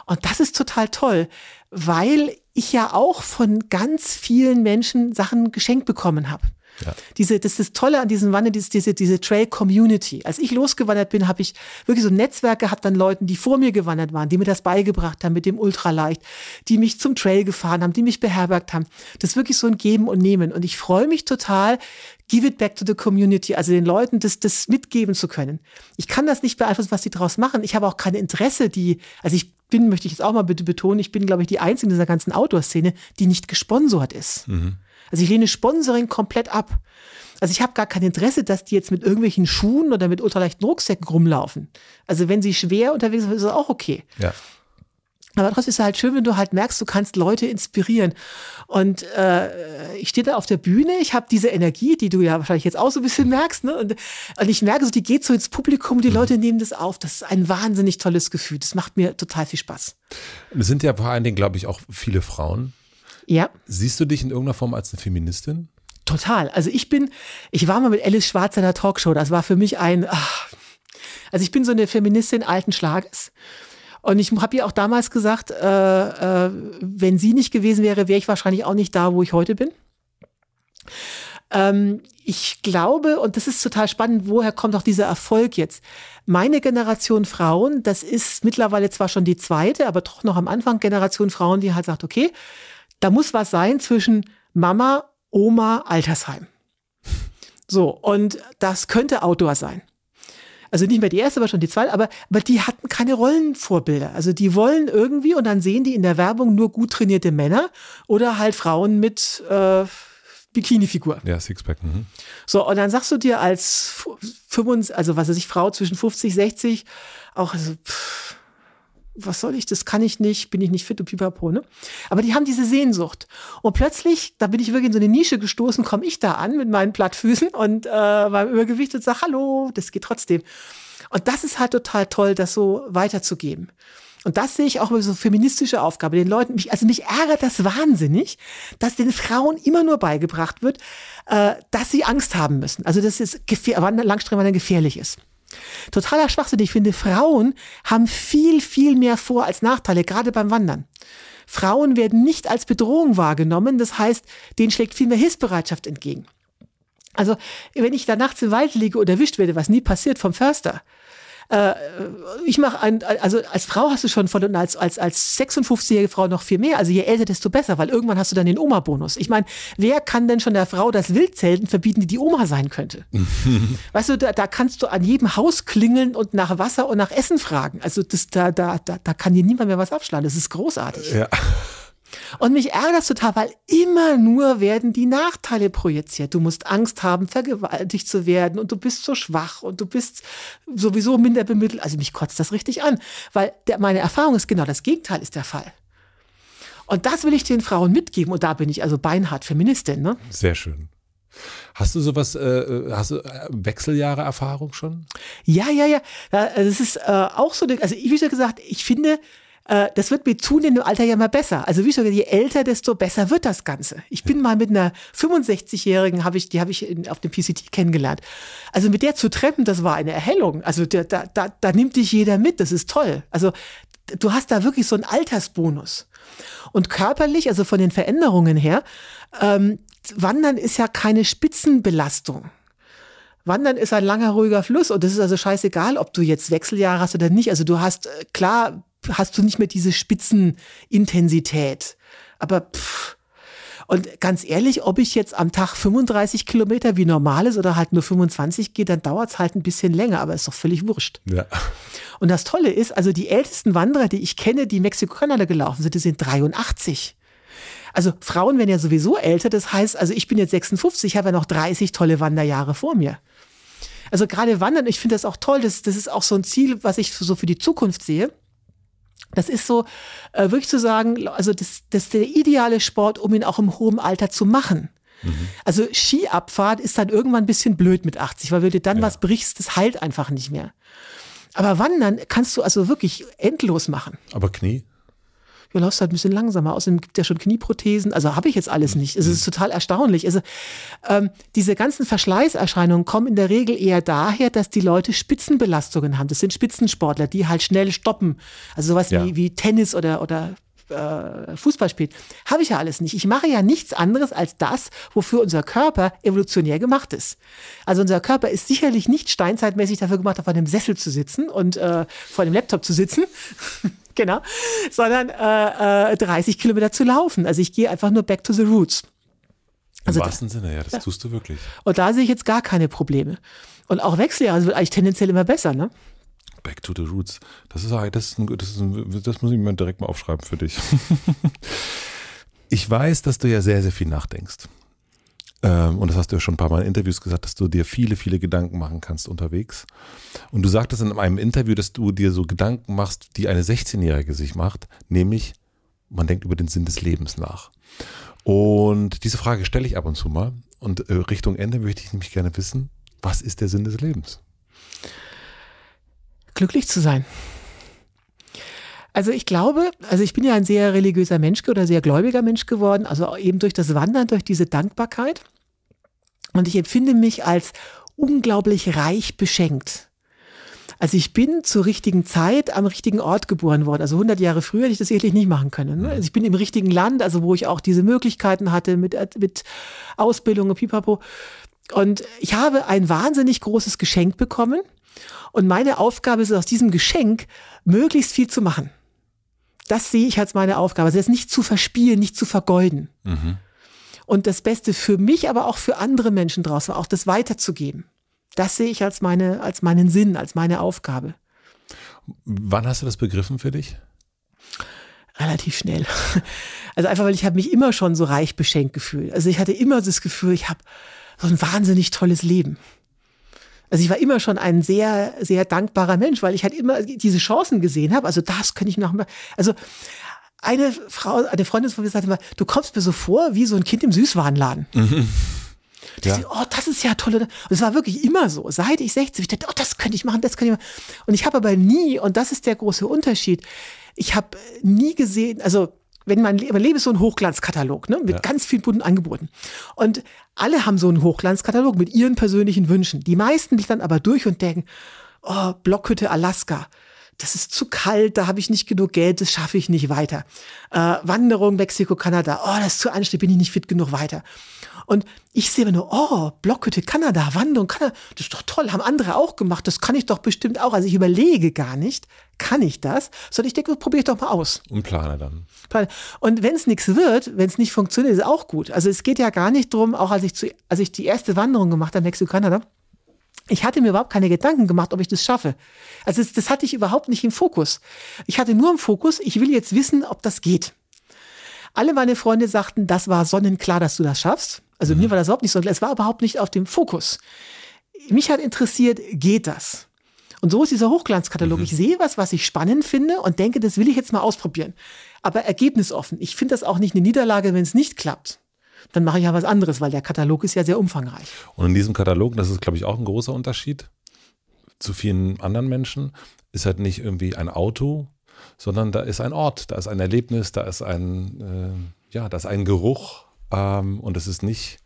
Und das ist total toll, weil ich ja auch von ganz vielen Menschen Sachen geschenkt bekommen habe. Ja. Diese, das ist das Tolle an diesem Wandern, diese, diese, diese Trail-Community. Als ich losgewandert bin, habe ich wirklich so ein Netzwerk gehabt an Leuten, die vor mir gewandert waren, die mir das beigebracht haben mit dem Ultraleicht, die mich zum Trail gefahren haben, die mich beherbergt haben. Das ist wirklich so ein Geben und Nehmen. Und ich freue mich total, give it back to the community, also den Leuten das, das mitgeben zu können. Ich kann das nicht beeinflussen, was die draus machen. Ich habe auch kein Interesse, die, also ich bin, möchte ich jetzt auch mal bitte betonen, ich bin, glaube ich, die Einzige in dieser ganzen Outdoor-Szene, die nicht gesponsert ist. Mhm. Also ich lehne Sponsoring komplett ab. Also ich habe gar kein Interesse, dass die jetzt mit irgendwelchen Schuhen oder mit ultraleichten Rucksäcken rumlaufen. Also wenn sie schwer unterwegs sind, ist das auch okay. Ja. Aber trotzdem ist es halt schön, wenn du halt merkst, du kannst Leute inspirieren. Und äh, ich stehe da auf der Bühne, ich habe diese Energie, die du ja wahrscheinlich jetzt auch so ein bisschen merkst, ne? Und, und ich merke so, die geht so ins Publikum, die mhm. Leute nehmen das auf. Das ist ein wahnsinnig tolles Gefühl. Das macht mir total viel Spaß. Es sind ja vor allen Dingen, glaube ich, auch viele Frauen, ja. Siehst du dich in irgendeiner Form als eine Feministin? Total. Also ich bin, ich war mal mit Alice Schwarz in der Talkshow. Das war für mich ein, ach, also ich bin so eine Feministin alten Schlages. Und ich habe ihr auch damals gesagt, äh, äh, wenn sie nicht gewesen wäre, wäre ich wahrscheinlich auch nicht da, wo ich heute bin. Ähm, ich glaube, und das ist total spannend, woher kommt auch dieser Erfolg jetzt? Meine Generation Frauen, das ist mittlerweile zwar schon die zweite, aber doch noch am Anfang Generation Frauen, die halt sagt, okay, da muss was sein zwischen Mama, Oma, Altersheim. So, und das könnte Outdoor sein. Also nicht mehr die erste, aber schon die zweite, aber, aber die hatten keine Rollenvorbilder. Also die wollen irgendwie und dann sehen die in der Werbung nur gut trainierte Männer oder halt Frauen mit äh, Bikini-Figur. Ja, Sixpack. Mhm. So, und dann sagst du dir als 25, also was weiß ich, Frau zwischen 50, 60, auch, also, pff, was soll ich, das kann ich nicht, bin ich nicht fit und pipapo, ne? Aber die haben diese Sehnsucht. Und plötzlich, da bin ich wirklich in so eine Nische gestoßen, komme ich da an mit meinen Plattfüßen und äh, beim Übergewicht und sage, hallo, das geht trotzdem. Und das ist halt total toll, das so weiterzugeben. Und das sehe ich auch als so feministische Aufgabe, den Leuten, mich, also mich ärgert das wahnsinnig, dass den Frauen immer nur beigebracht wird, äh, dass sie Angst haben müssen. Also dass es Langstreckenwandern gefährlich ist. Totaler Schwachsinn. Ich finde, Frauen haben viel, viel mehr Vor- als Nachteile, gerade beim Wandern. Frauen werden nicht als Bedrohung wahrgenommen. Das heißt, denen schlägt viel mehr Hilfsbereitschaft entgegen. Also, wenn ich da nachts im Wald liege oder erwischt werde, was nie passiert vom Förster, äh, ich mache ein, also als Frau hast du schon von und als, als, als 56-jährige Frau noch viel mehr. Also je älter, desto besser, weil irgendwann hast du dann den Oma-Bonus. Ich meine, wer kann denn schon der Frau das Wildzelten verbieten, die die Oma sein könnte? weißt du, da, da kannst du an jedem Haus klingeln und nach Wasser und nach Essen fragen. Also das, da, da, da, da kann dir niemand mehr was abschlagen. Das ist großartig. Ja. Und mich ärgert das total, weil immer nur werden die Nachteile projiziert. Du musst Angst haben, vergewaltigt zu werden und du bist so schwach und du bist sowieso minder bemittelt. Also mich kotzt das richtig an, weil der, meine Erfahrung ist genau das Gegenteil ist der Fall. Und das will ich den Frauen mitgeben und da bin ich also beinhart Feministin. Ne? Sehr schön. Hast du sowas, äh, hast du äh, Wechseljahre Erfahrung schon? Ja, ja, ja. Das ist äh, auch so, also wie gesagt, ich finde, äh, das wird mit zunehmendem Alter ja mal besser. Also wie schon, je älter, desto besser wird das Ganze. Ich bin mal mit einer 65-Jährigen, habe ich, die habe ich in, auf dem PCT kennengelernt. Also mit der zu treffen, das war eine Erhellung. Also da, da, da, da nimmt dich jeder mit, das ist toll. Also du hast da wirklich so einen Altersbonus. Und körperlich, also von den Veränderungen her, ähm, Wandern ist ja keine Spitzenbelastung. Wandern ist ein langer, ruhiger Fluss und das ist also scheißegal, ob du jetzt Wechseljahre hast oder nicht. Also du hast, äh, klar, hast du nicht mehr diese Spitzenintensität. Aber pff. Und ganz ehrlich, ob ich jetzt am Tag 35 Kilometer wie normal ist oder halt nur 25 gehe, dann dauert es halt ein bisschen länger, aber ist doch völlig wurscht. Ja. Und das Tolle ist, also die ältesten Wanderer, die ich kenne, die Mexiko-Kanada gelaufen sind, die sind 83. Also Frauen werden ja sowieso älter, das heißt, also ich bin jetzt 56, ich habe ja noch 30 tolle Wanderjahre vor mir. Also gerade Wandern, ich finde das auch toll, das, das ist auch so ein Ziel, was ich so für die Zukunft sehe. Das ist so, äh, wirklich zu sagen, also das, das ist der ideale Sport, um ihn auch im hohen Alter zu machen. Mhm. Also Skiabfahrt ist dann irgendwann ein bisschen blöd mit 80, weil wenn du dann ja. was brichst, das heilt einfach nicht mehr. Aber Wandern kannst du also wirklich endlos machen. Aber Knie? Du läufst halt ein bisschen langsamer. Außerdem gibt es ja schon Knieprothesen. Also habe ich jetzt alles mhm. nicht. Es ist total erstaunlich. Also ähm, diese ganzen Verschleißerscheinungen kommen in der Regel eher daher, dass die Leute Spitzenbelastungen haben. Das sind Spitzensportler, die halt schnell stoppen. Also sowas ja. wie, wie Tennis oder, oder äh, Fußball spielt. Habe ich ja alles nicht. Ich mache ja nichts anderes als das, wofür unser Körper evolutionär gemacht ist. Also unser Körper ist sicherlich nicht steinzeitmäßig dafür gemacht, auf einem Sessel zu sitzen und äh, vor einem Laptop zu sitzen. genau, sondern äh, äh, 30 Kilometer zu laufen. Also ich gehe einfach nur back to the roots. Also Im wahrsten da, Sinne, ja, das ja. tust du wirklich. Und da sehe ich jetzt gar keine Probleme. Und auch Wechseljahre wird eigentlich tendenziell immer besser, ne? Back to the roots. Das ist, das, ist ein, das, ist ein, das muss ich mir direkt mal aufschreiben für dich. ich weiß, dass du ja sehr, sehr viel nachdenkst. Ähm, und das hast du ja schon ein paar Mal in Interviews gesagt, dass du dir viele, viele Gedanken machen kannst unterwegs. Und du sagtest in einem Interview, dass du dir so Gedanken machst, die eine 16-Jährige sich macht, nämlich man denkt über den Sinn des Lebens nach. Und diese Frage stelle ich ab und zu mal. Und äh, Richtung Ende möchte ich nämlich gerne wissen, was ist der Sinn des Lebens? Glücklich zu sein. Also ich glaube, also ich bin ja ein sehr religiöser Mensch oder sehr gläubiger Mensch geworden, also eben durch das Wandern, durch diese Dankbarkeit. Und ich empfinde mich als unglaublich reich beschenkt. Also ich bin zur richtigen Zeit am richtigen Ort geboren worden. Also 100 Jahre früher hätte ich das sicherlich nicht machen können. Ne? Also ich bin im richtigen Land, also wo ich auch diese Möglichkeiten hatte mit, mit Ausbildung und Pipapo. Und ich habe ein wahnsinnig großes Geschenk bekommen. Und meine Aufgabe ist es, aus diesem Geschenk möglichst viel zu machen das sehe ich als meine Aufgabe. Also das nicht zu verspielen, nicht zu vergeuden. Mhm. Und das Beste für mich, aber auch für andere Menschen draußen, auch das weiterzugeben. Das sehe ich als meine, als meinen Sinn, als meine Aufgabe. Wann hast du das begriffen für dich? Relativ schnell. Also einfach, weil ich habe mich immer schon so reich beschenkt gefühlt. Also ich hatte immer das Gefühl, ich habe so ein wahnsinnig tolles Leben. Also ich war immer schon ein sehr, sehr dankbarer Mensch, weil ich halt immer diese Chancen gesehen habe. Also das könnte ich noch mal. Also eine Frau, eine Freundin von mir sagte immer, du kommst mir so vor wie so ein Kind im Süßwarenladen. Mhm. Ja. Dachte, oh, das ist ja toll. Und es war wirklich immer so. Seit ich 60, ich dachte, oh, das könnte ich machen, das könnte ich machen. Und ich habe aber nie, und das ist der große Unterschied, ich habe nie gesehen, also wenn man, ist so ein Hochglanzkatalog, ne, mit ja. ganz vielen bunten Angeboten. Und alle haben so einen Hochglanzkatalog mit ihren persönlichen Wünschen. Die meisten blicken dann aber durch und denken, oh, Blockhütte Alaska. Das ist zu kalt, da habe ich nicht genug Geld, das schaffe ich nicht weiter. Äh, Wanderung Mexiko, Kanada, oh, das ist zu anstrengend, bin ich nicht fit genug weiter. Und ich sehe immer nur, oh, Blockhütte Kanada, Wanderung Kanada, das ist doch toll, haben andere auch gemacht, das kann ich doch bestimmt auch. Also ich überlege gar nicht, kann ich das, sondern ich denke, probiere ich doch mal aus. Und plane dann. Und wenn es nichts wird, wenn es nicht funktioniert, ist auch gut. Also es geht ja gar nicht drum, auch als ich, zu, als ich die erste Wanderung gemacht habe, Mexiko-Kanada, ich hatte mir überhaupt keine Gedanken gemacht, ob ich das schaffe. Also das, das hatte ich überhaupt nicht im Fokus. Ich hatte nur im Fokus, ich will jetzt wissen, ob das geht. Alle meine Freunde sagten, das war sonnenklar, dass du das schaffst. Also mhm. mir war das überhaupt nicht so, es war überhaupt nicht auf dem Fokus. Mich hat interessiert, geht das? Und so ist dieser Hochglanzkatalog. Mhm. Ich sehe was, was ich spannend finde und denke, das will ich jetzt mal ausprobieren. Aber ergebnisoffen. Ich finde das auch nicht eine Niederlage, wenn es nicht klappt. Dann mache ich ja was anderes, weil der Katalog ist ja sehr umfangreich. Und in diesem Katalog, das ist, glaube ich, auch ein großer Unterschied zu vielen anderen Menschen, ist halt nicht irgendwie ein Auto, sondern da ist ein Ort, da ist ein Erlebnis, da ist ein, äh, ja, da ist ein Geruch, ähm, und es ist nicht,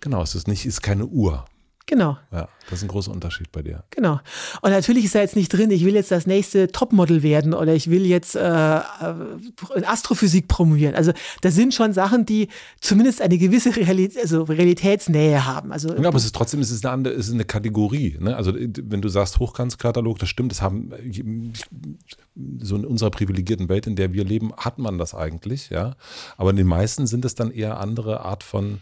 genau, es ist nicht, ist keine Uhr. Genau. Ja, das ist ein großer Unterschied bei dir. Genau. Und natürlich ist da jetzt nicht drin, ich will jetzt das nächste Topmodel werden oder ich will jetzt äh, äh, in Astrophysik promovieren. Also das sind schon Sachen, die zumindest eine gewisse Realität, also Realitätsnähe haben. Also, ja, aber es ist trotzdem es ist eine, andere, es ist eine Kategorie. Ne? Also wenn du sagst Hochkantskatalog, das stimmt, das haben so in unserer privilegierten Welt, in der wir leben, hat man das eigentlich, ja. Aber in den meisten sind es dann eher andere Art von,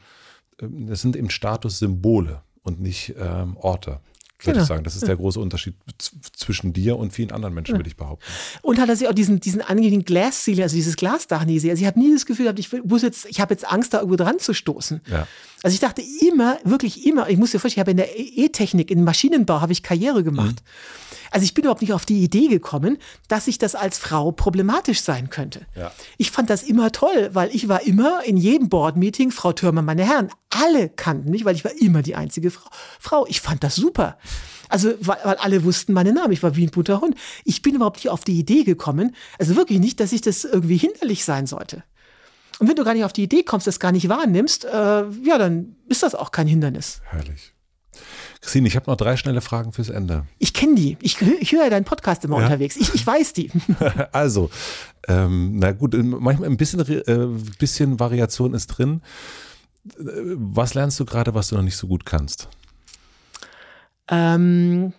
ähm, das sind eben Statussymbole und nicht ähm, Orte. Würde genau. ich sagen. Das ist der große Unterschied zwischen dir und vielen anderen Menschen, ja. würde ich behaupten. Und hat er sich auch diesen, diesen angenehmen Glass Ceiling, also dieses Glasdach nie gesehen. Also ich habe nie das Gefühl gehabt, ich muss jetzt, ich habe jetzt Angst, da irgendwo dran zu stoßen. Ja. Also ich dachte immer, wirklich immer, ich muss dir vorstellen, ich habe in der E-Technik, im Maschinenbau habe ich Karriere gemacht. Mhm. Also ich bin überhaupt nicht auf die Idee gekommen, dass ich das als Frau problematisch sein könnte. Ja. Ich fand das immer toll, weil ich war immer in jedem Board-Meeting, Frau Türmer, meine Herren, alle kannten mich, weil ich war immer die einzige Frau. Frau, ich fand das super. Also, weil, weil alle wussten meinen Namen. Ich war wie ein bunter Hund. Ich bin überhaupt nicht auf die Idee gekommen, also wirklich nicht, dass ich das irgendwie hinderlich sein sollte. Und wenn du gar nicht auf die Idee kommst, das gar nicht wahrnimmst, äh, ja, dann ist das auch kein Hindernis. Herrlich. Christine, ich habe noch drei schnelle Fragen fürs Ende. Ich kenne die. Ich, ich höre deinen Podcast immer ja? unterwegs. Ich, ich weiß die. also, ähm, na gut, manchmal ein bisschen, äh, bisschen Variation ist drin. Was lernst du gerade, was du noch nicht so gut kannst? Ähm,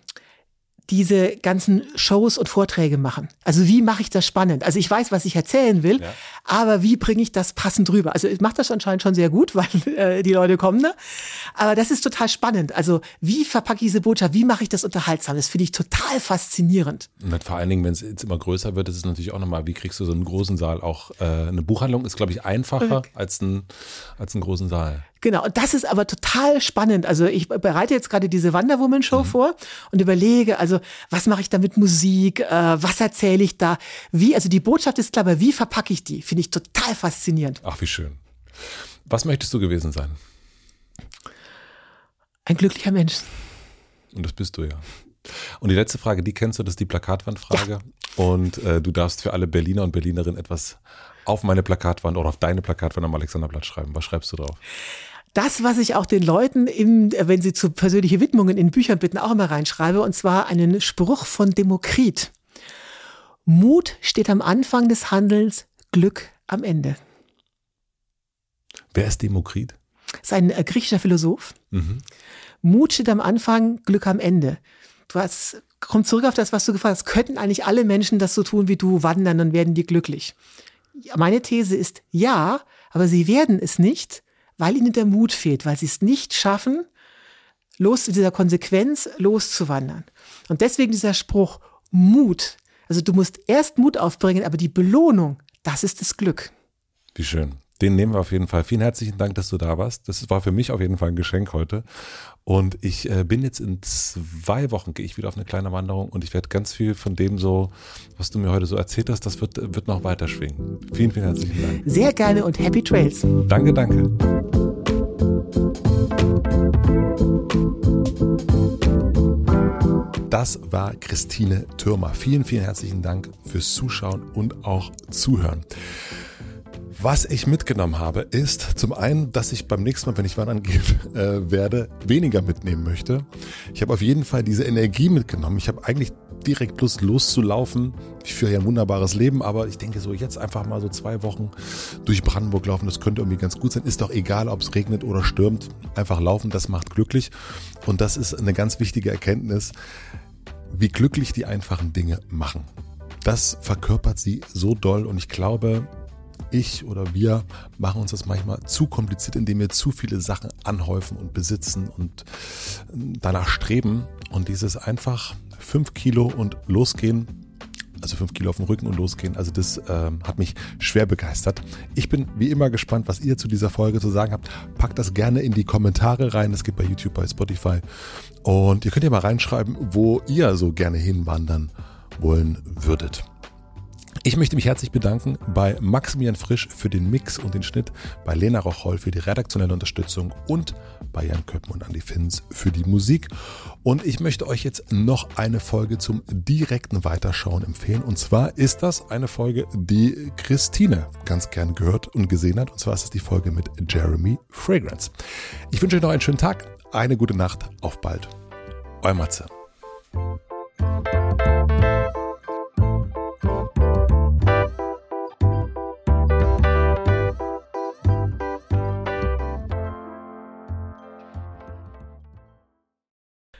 diese ganzen Shows und Vorträge machen. Also wie mache ich das spannend? Also ich weiß, was ich erzählen will, ja. aber wie bringe ich das passend rüber? Also ich mache das anscheinend schon sehr gut, weil äh, die Leute kommen da. Aber das ist total spannend. Also wie verpacke ich diese Botschaft? Wie mache ich das unterhaltsam? Das finde ich total faszinierend. Und vor allen Dingen, wenn es jetzt immer größer wird, ist es natürlich auch nochmal, wie kriegst du so einen großen Saal auch? Äh, eine Buchhandlung ist, glaube ich, einfacher okay. als, ein, als einen großen Saal. Genau, und das ist aber total spannend. Also ich bereite jetzt gerade diese Wonder Woman Show mhm. vor und überlege, also was mache ich da mit Musik, äh, was erzähle ich da, wie, also die Botschaft ist klar, aber wie verpacke ich die? Finde ich total faszinierend. Ach, wie schön. Was möchtest du gewesen sein? Ein glücklicher Mensch. Und das bist du ja. Und die letzte Frage, die kennst du, das ist die Plakatwandfrage. Ja. Und äh, du darfst für alle Berliner und Berlinerinnen etwas auf meine Plakatwand oder auf deine Plakatwand am Alexanderblatt schreiben? Was schreibst du drauf? Das, was ich auch den Leuten, im, wenn sie zu persönliche Widmungen in Büchern bitten, auch immer reinschreibe, und zwar einen Spruch von Demokrit. Mut steht am Anfang des Handelns, Glück am Ende. Wer ist Demokrit? Das ist ein äh, griechischer Philosoph. Mhm. Mut steht am Anfang, Glück am Ende. Du hast, komm zurück auf das, was du gefragt hast. Könnten eigentlich alle Menschen das so tun wie du, wandern, dann werden die glücklich. Meine These ist ja, aber sie werden es nicht, weil ihnen der Mut fehlt, weil sie es nicht schaffen, los dieser Konsequenz loszuwandern. Und deswegen dieser Spruch Mut. Also du musst erst Mut aufbringen, aber die Belohnung, das ist das Glück. Wie schön. Den nehmen wir auf jeden Fall. Vielen herzlichen Dank, dass du da warst. Das war für mich auf jeden Fall ein Geschenk heute. Und ich äh, bin jetzt in zwei Wochen, gehe ich wieder auf eine kleine Wanderung und ich werde ganz viel von dem so, was du mir heute so erzählt hast, das wird, wird noch weiter schwingen. Vielen, vielen herzlichen Dank. Sehr gerne und Happy Trails. Danke, danke. Das war Christine Türmer. Vielen, vielen herzlichen Dank fürs Zuschauen und auch Zuhören. Was ich mitgenommen habe, ist zum einen, dass ich beim nächsten Mal, wenn ich wandern gehen äh, werde, weniger mitnehmen möchte. Ich habe auf jeden Fall diese Energie mitgenommen. Ich habe eigentlich direkt Lust loszulaufen. Ich führe ja ein wunderbares Leben, aber ich denke so jetzt einfach mal so zwei Wochen durch Brandenburg laufen, das könnte irgendwie ganz gut sein. Ist doch egal, ob es regnet oder stürmt. Einfach laufen, das macht glücklich. Und das ist eine ganz wichtige Erkenntnis, wie glücklich die einfachen Dinge machen. Das verkörpert sie so doll und ich glaube, ich oder wir machen uns das manchmal zu kompliziert, indem wir zu viele Sachen anhäufen und besitzen und danach streben. Und dieses einfach fünf Kilo und losgehen, also fünf Kilo auf dem Rücken und losgehen. Also das äh, hat mich schwer begeistert. Ich bin wie immer gespannt, was ihr zu dieser Folge zu sagen habt. Packt das gerne in die Kommentare rein. Das geht bei YouTube, bei Spotify. Und ihr könnt ja mal reinschreiben, wo ihr so gerne hinwandern wollen würdet. Ich möchte mich herzlich bedanken bei Maximilian Frisch für den Mix und den Schnitt, bei Lena Rocholl für die redaktionelle Unterstützung und bei Jan Köppen und Andy Finns für die Musik. Und ich möchte euch jetzt noch eine Folge zum direkten Weiterschauen empfehlen. Und zwar ist das eine Folge, die Christine ganz gern gehört und gesehen hat. Und zwar ist es die Folge mit Jeremy Fragrance. Ich wünsche euch noch einen schönen Tag. Eine gute Nacht, auf bald. Euer Matze.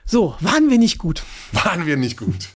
So, waren wir nicht gut? Waren wir nicht gut.